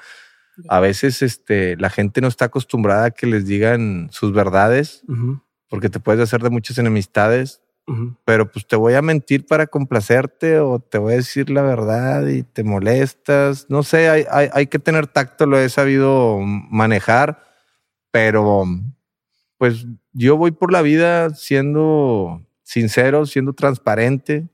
A veces este, la gente no está acostumbrada a que les digan sus verdades, porque te puedes hacer de muchas enemistades. pero pues te voy a mentir para complacerte o te voy a decir la verdad y te molestas. No sé, hay, hay, hay que tener tacto, lo he sabido manejar, pero pues yo voy por la vida siendo sincero, siendo transparente,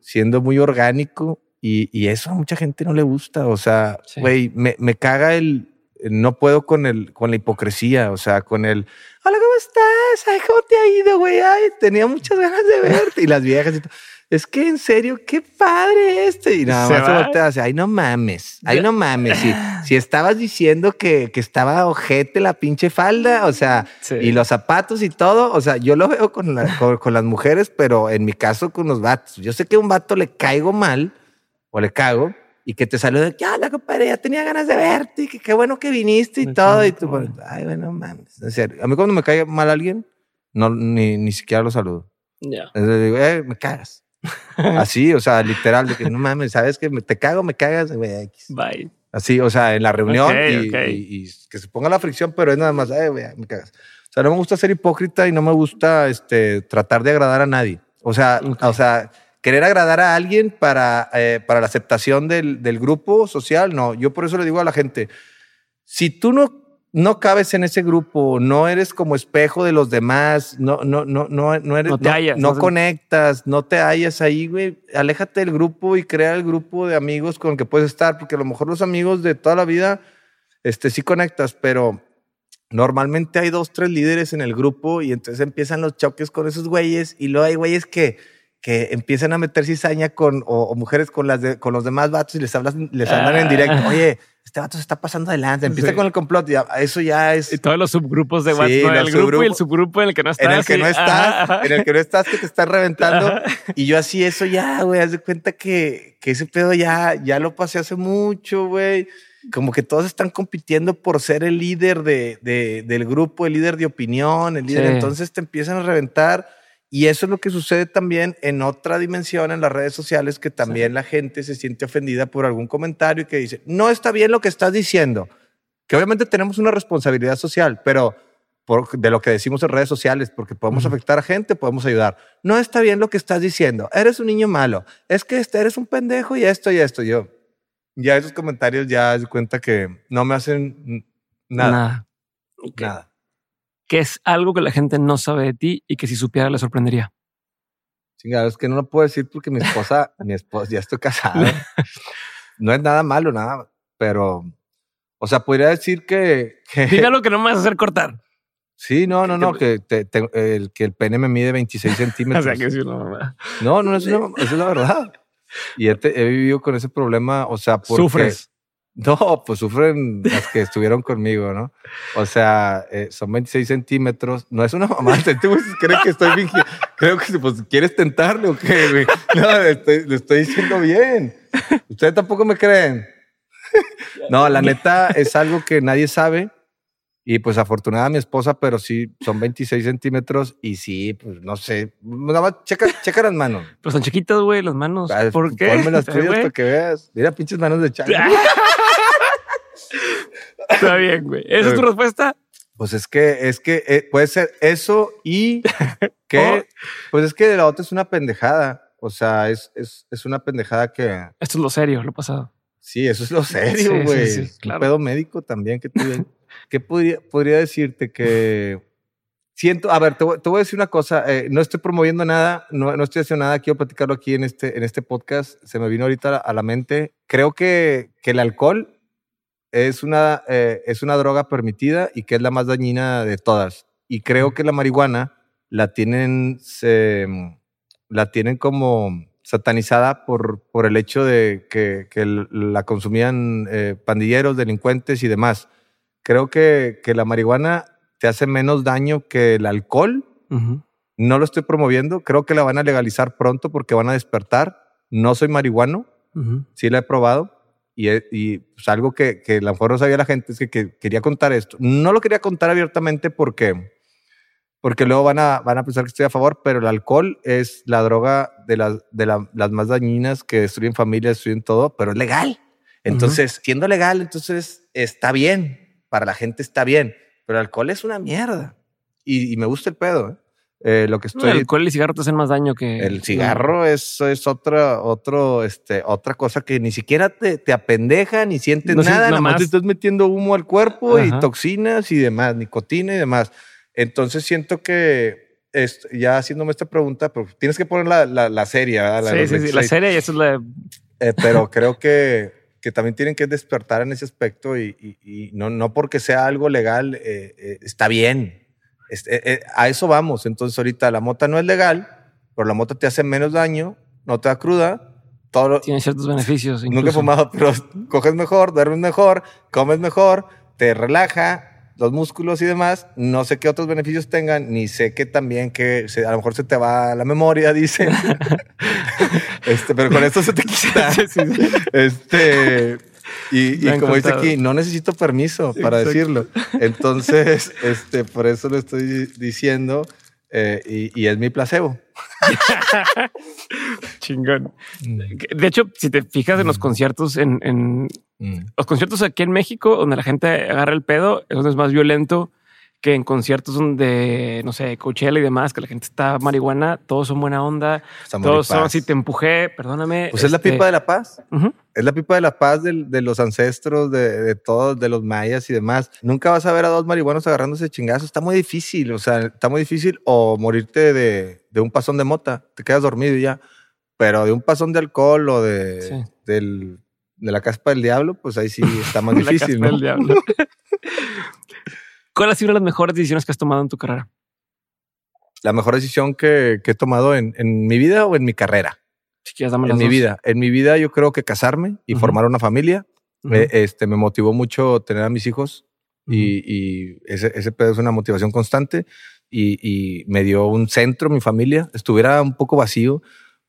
siendo muy orgánico y, y eso a mucha gente no le gusta. O sea, Sí. güey, me, me caga el... No puedo con el, con la hipocresía, o sea, con el, hola, ¿cómo estás? Ay, ¿cómo te ha ido, güey? Ay, tenía muchas ganas de verte. Y las viejas y todo. es que en serio, qué padre este. Y nada Se más se voltea así, ay, no mames, ay, no mames. Si, si estabas diciendo que, que estaba ojete la pinche falda, o sea, Sí. y los zapatos y todo, o sea, yo lo veo con, la- con, con las mujeres, pero en mi caso con los vatos. Yo sé que a un vato le caigo mal o le cago y que te saluda, ya, la compadre, ya tenía ganas de verte y que qué bueno que viniste y Me todo. Y tú, güey. ay, bueno, mames. En serio, a mí cuando me cae mal alguien, no, ni, ni siquiera lo saludo. Ya. Entonces digo, eh, me cagas. Así, o sea, literal, de que no mames, sabes que te cago, me cagas, güey. Bye. Así, o sea, en la reunión Ok, y, ok. y- y que se ponga la fricción, pero es nada más, eh, güey, me cagas. O sea, no me gusta ser hipócrita y no me gusta este, tratar de agradar a nadie. O sea, Ok. o sea, querer agradar a alguien para, eh, para la aceptación del, del grupo social, no. Yo por eso le digo a la gente, si tú no, no cabes en ese grupo, no eres como espejo de los demás, no, no, no, no, no eres, No te hallas, no no conectas, no te hallas ahí, güey, aléjate del grupo y crea el grupo de amigos con el que puedes estar, porque a lo mejor los amigos de toda la vida, este, sí conectas, pero normalmente hay dos, tres líderes en el grupo y entonces empiezan los choques con esos güeyes y luego hay güeyes que, que empiezan a meter cizaña con, o, o mujeres con, las de- con los demás vatos y les hablan, les hablan en directo. Ah. Oye, este vato se está pasando adelante. Empieza Sí. con el complot y eso ya es Y todos los subgrupos de Sí, WhatsApp, los el grupo y el subgrupo en el que no estás. en el que sí. no estás, Ajá, ajá. en el que no estás, que te estás reventando. Y yo así, eso ya, güey, haz de cuenta que, que ese pedo ya, ya lo pasé hace mucho, güey. Como que todos están compitiendo por ser el líder de, de- del grupo, el líder de opinión, el líder. Sí. Entonces te empiezan a reventar. Y eso es lo que sucede también en otra dimensión en las redes sociales, que también la gente se siente ofendida por algún comentario y que dice, no está bien lo que estás diciendo. Que obviamente tenemos una responsabilidad social, pero por, de lo que decimos en redes sociales, porque podemos Ujú. afectar a gente, podemos ayudar. No está bien lo que estás diciendo. Eres un niño malo. Es que este, eres un pendejo y esto y esto. Yo, ya esos comentarios ya de cuenta que no me hacen nada. Nada. Ok. Nada. Que es algo que la gente no sabe de ti y que si supiera le sorprendería. Chingado, es que no lo puedo decir porque mi esposa, mi esposa, ya estoy casado. No es nada malo, nada, pero, o sea, podría decir que, que- Dime algo que no me vas a hacer cortar. sí, no, no, no, que, te- te- el, que el pene me mide 26 O centímetros. sea, que sí, no, no. No, no es una, esa es la verdad. Y he, te- he vivido con ese problema, o sea, porque, Sufres. No, pues sufren las que estuvieron conmigo, ¿no? O sea, eh, son 26 centímetros. No es una mamá. ¿Tú que estoy fingiendo? Creo que pues quieres tentarle o qué. No, estoy, estoy diciendo bien. Ustedes tampoco me creen. No, la neta es algo que nadie sabe. Y pues afortunada mi esposa, pero sí, son 26 centímetros y sí, pues no sé. Nada más checa, checa las manos. Pero son chiquitas, güey, las manos. Ah, ¿Por qué? Ponme las tuyas para que veas. Mira, pinches manos de chango. Está bien, güey. ¿Esa es tu respuesta? Pues es que, es que eh, puede ser eso y Oh. que, pues es que la otra es una pendejada. O sea, es, es, es una pendejada que, Esto es lo serio, lo pasado. sí, eso es lo Sí, serio, sí, güey. sí, Es claro. Un pedo médico también que tuve. ¿Qué podría, podría decirte que siento? A ver, te, voy- te voy a decir una cosa. eh, no estoy promoviendo nada, no, no estoy haciendo nada. Quiero platicarlo aquí en este, en este podcast. Se me vino ahorita a la mente. Creo que, que el alcohol es una, eh, es una droga permitida y que es la más dañina de todas. Y creo que la marihuana la tienen, se, la tienen como satanizada por, por el hecho de que, que la consumían eh, pandilleros, delincuentes y demás. Creo que, que la marihuana te hace menos daño que el alcohol. Ujú. No lo estoy promoviendo. Creo que la van a legalizar pronto porque van a despertar. No soy marihuano Ujú. sí la he probado y, y pues, algo que, que a lo mejor no sabía la gente es que, que quería contar esto. No lo quería contar abiertamente porque, porque luego van a, van a pensar que estoy a favor, pero el alcohol es la droga de, las de la- las más dañinas que destruyen familias, destruyen todo, pero es legal. Entonces, siendo legal, entonces está bien, para la gente está bien, pero el alcohol es una mierda. Y, y me gusta el pedo. ¿eh? Eh, lo que No, estoy... el alcohol y el cigarro te hacen más daño que El cigarro es, es otra, otro, este, otra cosa que ni siquiera te, te apendeja, ni sientes No, nada, nada más te estás metiendo humo al cuerpo y toxinas y demás, nicotina y demás. Entonces siento que es- ya haciéndome esta pregunta, pero tienes que poner la, la, la serie, ¿verdad? La de Sí, sí, sí. La 26. serie y eso es la. Eh, pero creo que, que también tienen que despertar en ese aspecto y, y- y no, no porque sea algo legal eh, eh, está bien. Este, eh, a eso vamos. Entonces ahorita la mota no es legal, pero la mota te hace menos daño no te da cruda. Todo Tiene ciertos beneficios. Nunca he incluso. fumado, pero coges mejor, duermes mejor, comes mejor, te relaja los músculos y demás. No sé qué otros beneficios tengan, ni sé que también que se- a lo mejor se te va la memoria, dicen. Este, pero con esto se te quita. Sí, sí, sí. Este, y, y como dice aquí, no necesito permiso para Exacto. decirlo. Entonces, este, por eso lo estoy diciendo eh, y, y es mi placebo. Chingón. De hecho, si te fijas en los conciertos, en, en Mm. los conciertos aquí en México, donde la gente agarra el pedo, es donde es más violento que en conciertos donde, no sé, Coachella y demás, que la gente está marihuana, todos son buena onda, todos son así, te empujé, perdóname. Pues es la este, pipa de la paz. Es la pipa de la paz del- de, los ancestros, de, de todos, de los mayas y demás. Nunca vas a ver a dos marihuanos agarrándose chingazos. Está muy difícil, o sea, está muy difícil. O morirte de, de un pasón de mota, te quedas dormido y ya. Pero de un pasón de alcohol o de, Sí. del, de la caspa del diablo, pues ahí sí está más La difícil, caspa ¿no? del diablo. ¿Cuál ha sido una de las mejores decisiones que has tomado en tu carrera? La mejor decisión que, que he tomado en, en mi vida o en mi carrera. Si quieres, dame En las mi dos. vida. En mi vida yo creo que casarme y Ujú. formar una familia. Ujú. Eh, este, me motivó mucho tener a mis hijos y, y ese, ese pedo es una motivación constante y, y me dio un centro, mi familia, estuviera un poco vacío,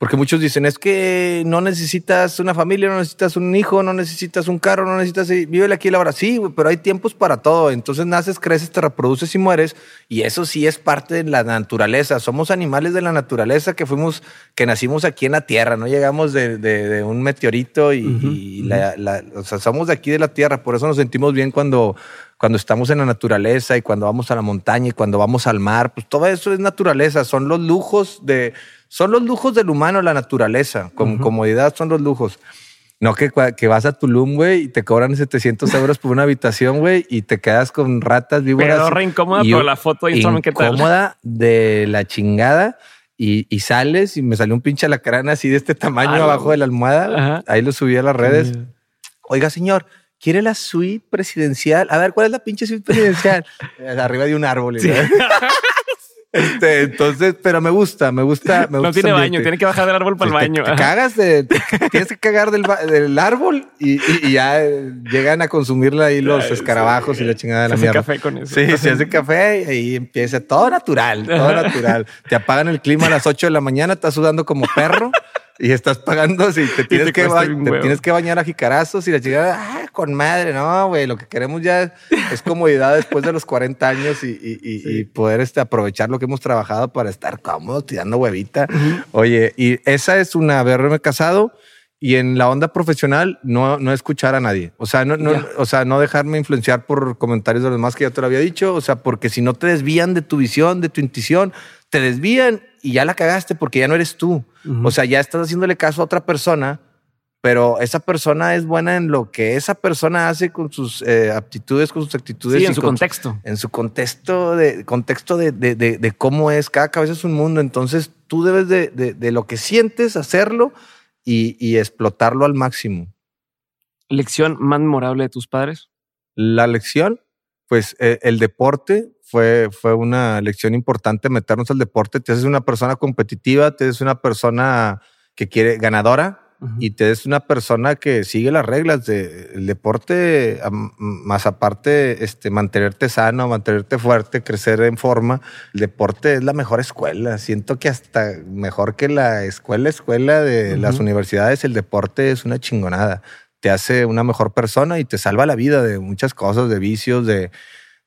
porque muchos dicen, es que no necesitas una familia, no necesitas un hijo, no necesitas un carro, no necesitas, vive aquí y la hora. Sí, pero hay tiempos para todo. Entonces naces, creces, te reproduces y mueres. Y eso sí es parte de la naturaleza. Somos animales de la naturaleza que fuimos, que nacimos aquí en la tierra, no llegamos de, de- de un meteorito y, Ujú, y la- la- o sea, somos de aquí de la tierra. Por eso nos sentimos bien cuando, cuando estamos en la naturaleza y cuando vamos a la montaña y cuando vamos al mar. Pues todo eso es naturaleza. Son los lujos de, son los lujos del humano, la naturaleza. Con comodidad son los lujos. No que, que vas a Tulum, güey, y te cobran 700 euros por una habitación, güey, y te quedas con ratas, víboras. Pero re incómoda, pero la foto de Instagram, ¿qué tal? Incómoda de la chingada. Y, y sales y me salió un pinche alacrán así de este tamaño Ah, abajo de la almohada. Ajá. Ahí lo subí a las redes. Sí. Oiga, señor, ¿quiere la suite presidencial? A ver, ¿cuál es la pinche suite presidencial? Arriba de un árbol. Sí. ¿no? Este, entonces, pero me gusta, me gusta. Me No gusta tiene ese baño, tiene que bajar del árbol para el Te- baño. Te, cagas de, te- tienes que cagar del, del árbol y, y- y ya eh, llegan a consumirla ahí los escarabajos sí. y la chingada de Se la hace mierda. café con eso. Sí, se hace café y ahí empieza todo natural, todo natural. Te apagan el clima a las 8 de la mañana, estás sudando como perro y estás pagando si te tienes, te que, ba- te tienes que bañar a jicarazos y la chingada, ah, con madre, no, güey, lo que queremos ya es comodidad después de los 40 años y, y- y- y poder este, aprovechar lo que hemos trabajado para estar cómodos, tirando huevita. Oye, y esa es una haberme casado y en la onda profesional no, no escuchar a nadie. O sea, no, no- Ya. o sea, no dejarme influenciar por comentarios de los demás que ya te lo había dicho. O sea, porque si no te desvían de tu visión, de tu intuición, te desvían y ya la cagaste porque ya no eres tú. O sea, ya estás haciéndole caso a otra persona, pero esa persona es buena en lo que esa persona hace con sus eh, aptitudes, con sus actitudes. Sí, y en su con contexto. en su contexto de contexto de, de- de- de cómo es cada cabeza es un mundo entonces tú debes de, de- de lo que sientes hacerlo y, y explotarlo al máximo Lección más memorable de tus padres. la lección pues eh, el deporte fue, fue una lección importante meternos al deporte te haces una persona competitiva te haces una persona que quiere ganadora Ujú. y te es una persona que sigue las reglas del deporte, am- más aparte, este, mantenerte sano, mantenerte fuerte, crecer en forma. El deporte es la mejor escuela. Siento que hasta mejor que la escuela, escuela de Ujú. las universidades, el deporte es una chingonada. Te hace una mejor persona y te salva la vida de muchas cosas, de vicios, de,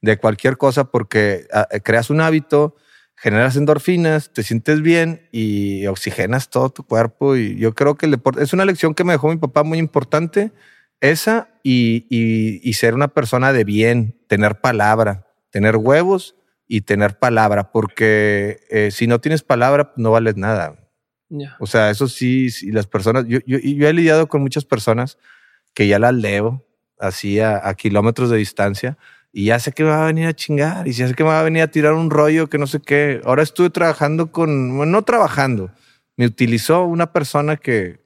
de cualquier cosa, porque ah, creas un hábito, generas endorfinas, te sientes bien y oxigenas todo tu cuerpo. Y yo creo que el deporte es una lección que me dejó mi papá muy importante, esa y, y- y ser una persona de bien, tener palabra, tener huevos y tener palabra, porque eh, si no tienes palabra, no vales nada. Ya. O sea, eso sí, sí las personas, yo, yo he lidiado con muchas personas que ya las leo así a, a kilómetros de distancia y ya sé que me va a venir a chingar y ya sé que me va a venir a tirar un rollo que no sé qué. Ahora estuve trabajando con, bueno, no trabajando, me utilizó una persona que,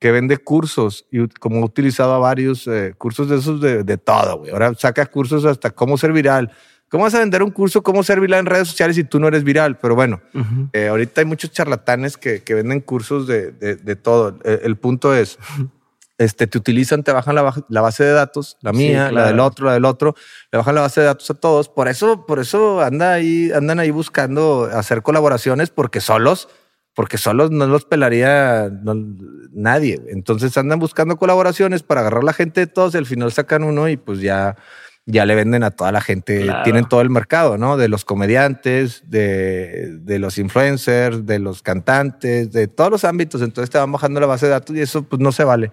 que vende cursos y como he utilizado a varios eh, cursos de esos de, de todo, güey. Ahora saca cursos hasta cómo ser viral, ¿Cómo vas a vender un curso cómo ser viral en redes sociales si tú no eres viral? Pero bueno, eh, ahorita hay muchos charlatanes que, que venden cursos de, de, de todo. El, el punto es, este, te utilizan, te bajan la, la base de datos, la mía, Sí, la del otro, la del otro, le bajan la base de datos a todos. Por eso, por eso anda ahí, andan ahí buscando hacer colaboraciones porque solos, porque solos no los pelaría no- nadie. Entonces andan buscando colaboraciones para agarrar la gente de todos y al final sacan uno y pues ya, ya le venden a toda la gente. Claro. Tienen todo el mercado, ¿no? De los comediantes, de, de los influencers, de los cantantes, de todos los ámbitos. Entonces te van bajando la base de datos y eso pues no se vale.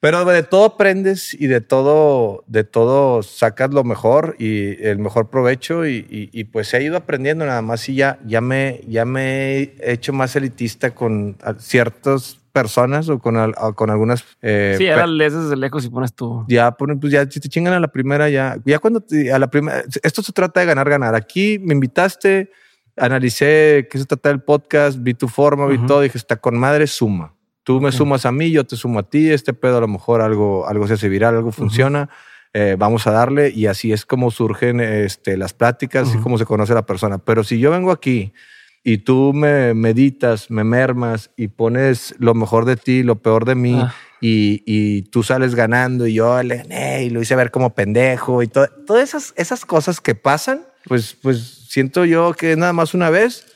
Pero de todo aprendes y de todo, de todo sacas lo mejor y el mejor provecho y, y- y, pues he ido aprendiendo nada más y ya, ya me, ya me he hecho más elitista con ciertas personas o con, o con algunas. eh, Sí, ahora lees desde lejos y pones tu. ya pues ya, si te chingan a la primera, ya, ya cuando te- a la primera, esto se trata de ganar, ganar. Aquí me invitaste, analicé qué se trata del podcast, vi tu forma, vi todo, dije, está con madre, suma. Tú me sumas a mí, yo te sumo a ti, este pedo a lo mejor algo, algo se hace viral, algo funciona. eh, vamos a darle y así es como surgen este, las pláticas, así Ujú. como se conoce la persona. Pero si yo vengo aquí y tú me meditas, me mermas y pones lo mejor de ti, lo peor de mí, Ah. y, y tú sales ganando y yo le gané y lo hice ver como pendejo y todo, todas esas, esas cosas que pasan, pues, pues siento yo que es nada más una vez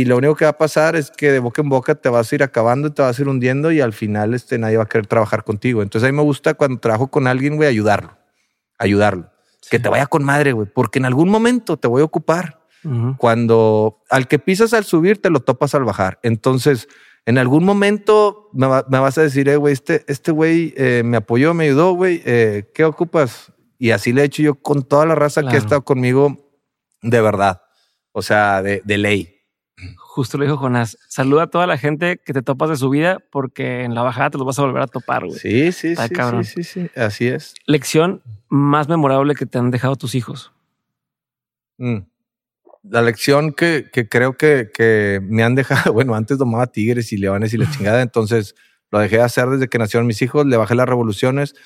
y lo único que va a pasar es que de boca en boca te vas a ir acabando y te vas a ir hundiendo y al final este, nadie va a querer trabajar contigo. Entonces a mí me gusta cuando trabajo con alguien, güey, ayudarlo, ayudarlo. Que te vaya con madre, güey, porque en algún momento te voy a ocupar cuando al que pisas al subir te lo topas al bajar. Entonces, en algún momento me, va- me vas a decir, eh, güey, este, este güey eh, me apoyó, me ayudó, güey, eh, ¿qué ocupas? Y así le he hecho yo con toda la raza que ha estado conmigo de verdad, o sea, de, de ley. Justo lo dijo Jonás. Saluda a toda la gente que te topas de su vida porque en la bajada te los vas a volver a topar, güey. Sí, sí, Está sí, cabrón. sí, sí, sí, así es. Lección más memorable que te han dejado tus hijos. Mm. La lección que, que creo que, que me han dejado, bueno, antes tomaba tigres y leones y la chingada, entonces lo dejé de hacer desde que nacieron mis hijos, le bajé las revoluciones,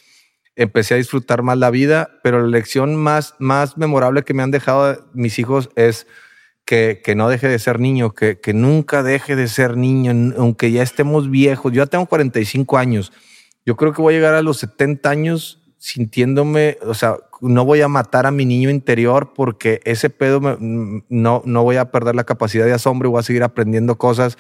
empecé a disfrutar más la vida, pero la lección más, más memorable que me han dejado mis hijos es que, que no deje de ser niño, que, que nunca deje de ser niño, aunque ya estemos viejos. Yo ya tengo 45 años. Yo creo que voy a llegar a los 70 años sintiéndome, o sea, no voy a matar a mi niño interior porque ese pedo me- no, no voy a perder la capacidad de asombro, voy a seguir aprendiendo cosas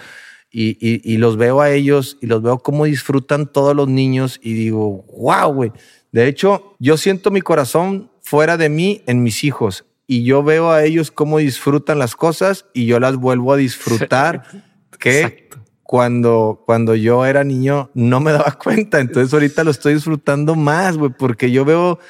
y, y- y los veo a ellos y los veo cómo disfrutan todos los niños y digo, wow, güey. De hecho, yo siento mi corazón fuera de mí en mis hijos y yo veo a ellos cómo disfrutan las cosas y yo las vuelvo a disfrutar. que Exacto. cuando, cuando yo era niño no me daba cuenta. Entonces ahorita lo estoy disfrutando más, güey, porque yo veo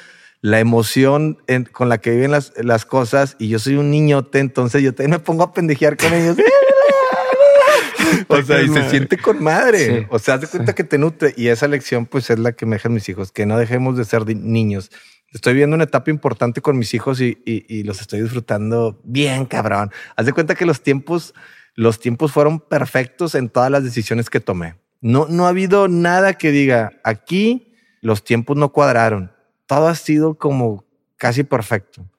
la emoción en- con la que viven las, las cosas y yo soy un niñote, entonces yo también me pongo a pendejear con ellos. o sea, y se siente con madre. Sí, o sea, haz de cuenta sí. que te nutre y esa lección pues es la que me dejan mis hijos, que no dejemos de ser niños. Estoy viendo una etapa importante con mis hijos y, los estoy disfrutando bien, cabrón. Haz de cuenta que los tiempos, los tiempos fueron perfectos en todas las decisiones que tomé. No, no ha habido nada que diga aquí los tiempos no cuadraron. Todo ha sido como casi perfecto.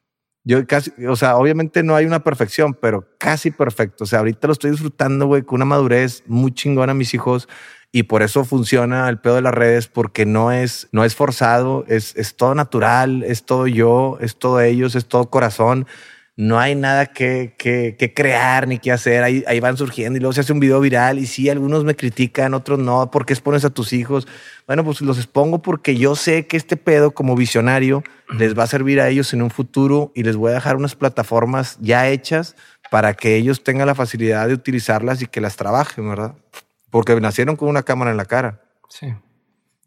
Yo casi, o sea, obviamente no hay una perfección, pero casi perfecto. O sea, ahorita lo estoy disfrutando, güey, con una madurez muy chingona a mis hijos y por eso funciona el pedo de las redes porque no es, no es forzado, es, es todo natural, es todo yo, es todo ellos, es todo corazón. No hay nada que, que, que crear ni que hacer. Ahí, ahí van surgiendo y luego se hace un video viral y sí, algunos me critican, otros no. ¿Por qué expones a tus hijos? Bueno, pues los expongo porque yo sé que este pedo como visionario les va a servir a ellos en un futuro y les voy a dejar unas plataformas ya hechas para que ellos tengan la facilidad de utilizarlas y que las trabajen, ¿verdad? Porque nacieron con una cámara en la cara. Sí.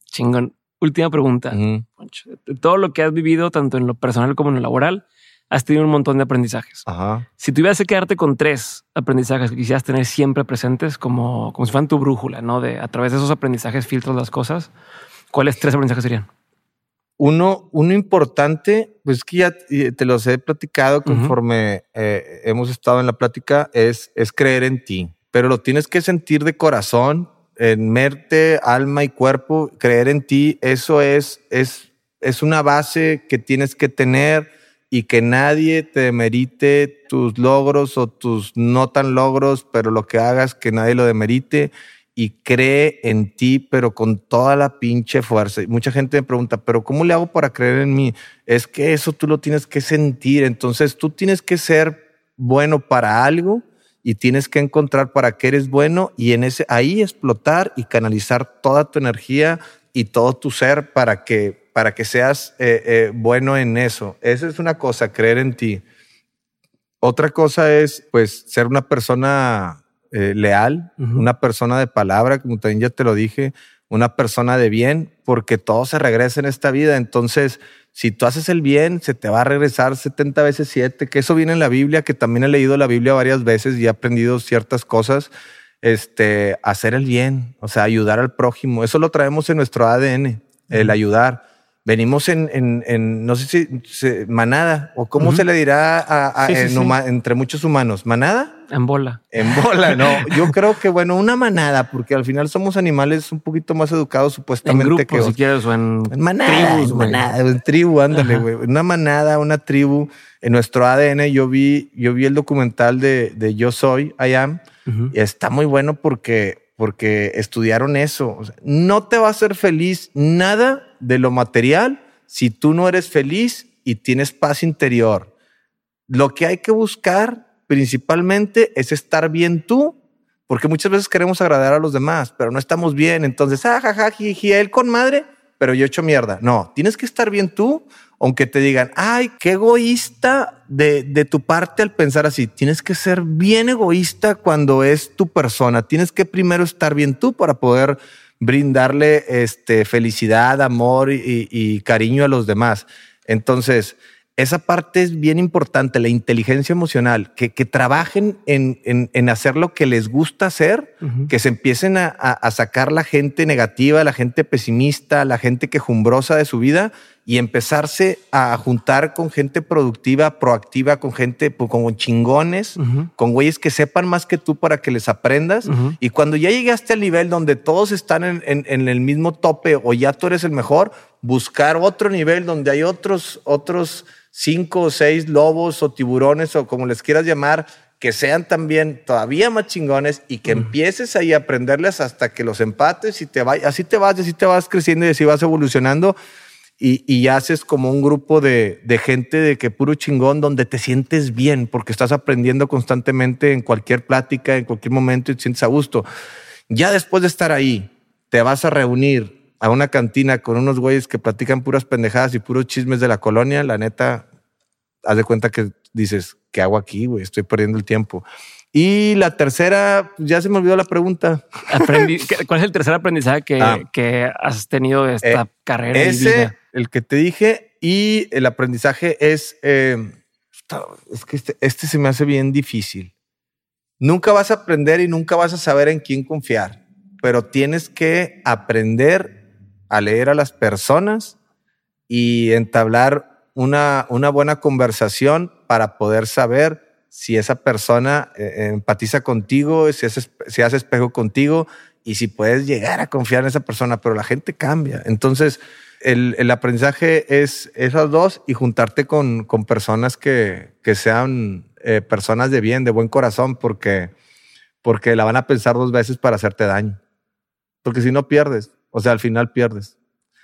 Chingón. Última pregunta. De todo lo que has vivido, tanto en lo personal como en lo laboral, has tenido un montón de aprendizajes. Ajá. Si tuvieras que quedarte con tres aprendizajes que quisieras tener siempre presentes, como, como si fueran tu brújula, ¿no? De a través de esos aprendizajes filtros las cosas, ¿cuáles tres aprendizajes serían? Uno, uno importante, pues que ya te los he platicado conforme eh, hemos estado en la plática, es, es creer en ti, pero lo tienes que sentir de corazón, en mente, alma y cuerpo, creer en ti, eso es, es, es una base que tienes que tener y que nadie te demerite tus logros o tus no tan logros, pero lo que hagas que nadie lo demerite y cree en ti, pero con toda la pinche fuerza. Y mucha gente me pregunta, pero ¿cómo le hago para creer en mí? Es que eso tú lo tienes que sentir. Entonces tú tienes que ser bueno para algo y tienes que encontrar para qué eres bueno y en ese ahí explotar y canalizar toda tu energía y todo tu ser para que para que seas eh, eh, bueno en eso. Esa es una cosa, creer en ti. Otra cosa es, pues, ser una persona eh, leal, una persona de palabra, como también ya te lo dije, una persona de bien, porque todo se regresa en esta vida. Entonces, si tú haces el bien, se te va a regresar 70 veces 7, que eso viene en la Biblia, que también he leído la Biblia varias veces y he aprendido ciertas cosas. Este, hacer el bien, o sea, ayudar al prójimo. Eso lo traemos en nuestro ADN, el ayudar venimos en, en, en, no sé si, manada o cómo se le dirá a, entre muchos humanos, manada. En bola. En bola, no. Yo creo que, bueno, una manada, porque al final somos animales un poquito más educados supuestamente. En grupo, si quieres, o en, manada, tribus, manada, en tribu, ándale, güey. Una manada, una tribu. En nuestro ADN yo vi, yo vi el documental de, de Yo Soy, I Am, y está muy bueno porque porque estudiaron eso. no te va a hacer feliz nada de lo material si tú no eres feliz y tienes paz interior. Lo que hay que buscar principalmente es estar bien tú, porque muchas veces queremos agradar a los demás, pero no estamos bien. Entonces, ah, jaja, él con madre, pero yo he hecho mierda. No, tienes que estar bien tú aunque te digan, ay, qué egoísta de, de, tu parte al pensar así. Tienes que ser bien egoísta cuando es tu persona. Tienes que primero estar bien tú para poder brindarle este, felicidad, amor y, y cariño a los demás. Entonces, esa parte es bien importante, la inteligencia emocional, que, que trabajen en, en, en, hacer lo que les gusta hacer, que se empiecen a, a, sacar la gente negativa, la gente pesimista, la gente quejumbrosa de su vida y empezarse a juntar con gente productiva, proactiva, con gente pues, con chingones, con güeyes que sepan más que tú para que les aprendas. Y cuando ya llegaste al nivel donde todos están en, en, en el mismo tope o ya tú eres el mejor, buscar otro nivel donde hay otros, otros cinco o seis lobos o tiburones o como les quieras llamar, que sean también todavía más chingones y que empieces ahí a aprenderles hasta que los empates y te vayas, así te vas, así te vas creciendo y así vas evolucionando y, y haces como un grupo de, de, gente de que puro chingón donde te sientes bien porque estás aprendiendo constantemente en cualquier plática, en cualquier momento y te sientes a gusto. Ya después de estar ahí, te vas a reunir a una cantina con unos güeyes que platican puras pendejadas y puros chismes de la colonia, la neta, haz de cuenta que dices, ¿qué hago aquí, güey? Estoy perdiendo el tiempo. Y la tercera, ya se me olvidó la pregunta. ¿Cuál es el tercer aprendizaje que, ah. que has tenido de esta eh, carrera? Ese, el que te dije, y el aprendizaje es, eh, es que este, este se me hace bien difícil. Nunca vas a aprender y nunca vas a saber en quién confiar, pero tienes que aprender a leer a las personas y entablar una, una buena conversación para poder saber si esa persona eh, empatiza contigo, si hace, si hace espejo contigo y si puedes llegar a confiar en esa persona, pero la gente cambia. Entonces, el, el aprendizaje es esas dos y juntarte con, con personas que, que sean eh, personas de bien, de buen corazón, porque, porque la van a pensar dos veces para hacerte daño. Porque si no pierdes, o sea, al final pierdes.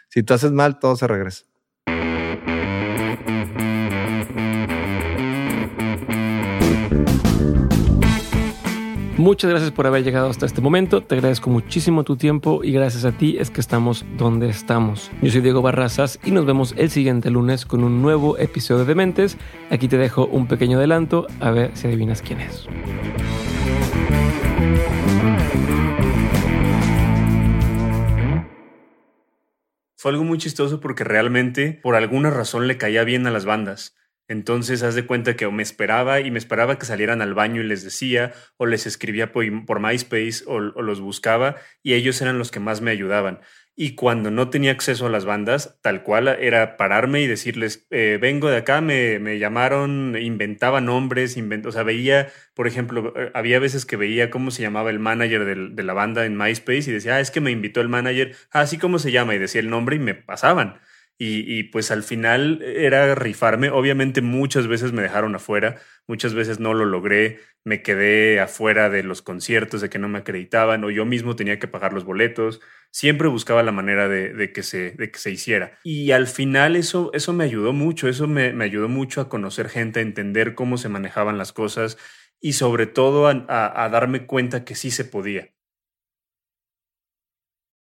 Si tú haces mal, todo se regresa. Muchas gracias por haber llegado hasta este momento. Te agradezco muchísimo tu tiempo y gracias a ti es que estamos donde estamos. Yo soy Diego Barrazas y nos vemos el siguiente lunes con un nuevo episodio de Mentes. Aquí te dejo un pequeño adelanto a ver si adivinas quién es. Fue algo muy chistoso porque realmente por alguna razón le caía bien a las bandas. Entonces, haz de cuenta que me esperaba y me esperaba que salieran al baño y les decía, o les escribía por, MySpace, o, los buscaba, y ellos eran los que más me ayudaban. Y cuando no tenía acceso a las bandas, tal cual era pararme y decirles, eh, vengo de acá, me, me, llamaron, inventaba nombres, o sea, veía, por ejemplo, eh, había veces que veía cómo se llamaba el manager de la banda en MySpace y decía, ah, es que me invitó el manager, así ah, como se llama, y decía el nombre y me pasaban. Y, pues al final era rifarme. Obviamente muchas veces me dejaron afuera, muchas veces no lo logré, me quedé afuera de los conciertos, de que no me acreditaban o yo mismo tenía que pagar los boletos. Siempre buscaba la manera de, que, se, de que se hiciera. Y al final eso, eso me ayudó mucho, eso me, me ayudó mucho a conocer gente, a entender cómo se manejaban las cosas y sobre todo a darme cuenta que sí se podía.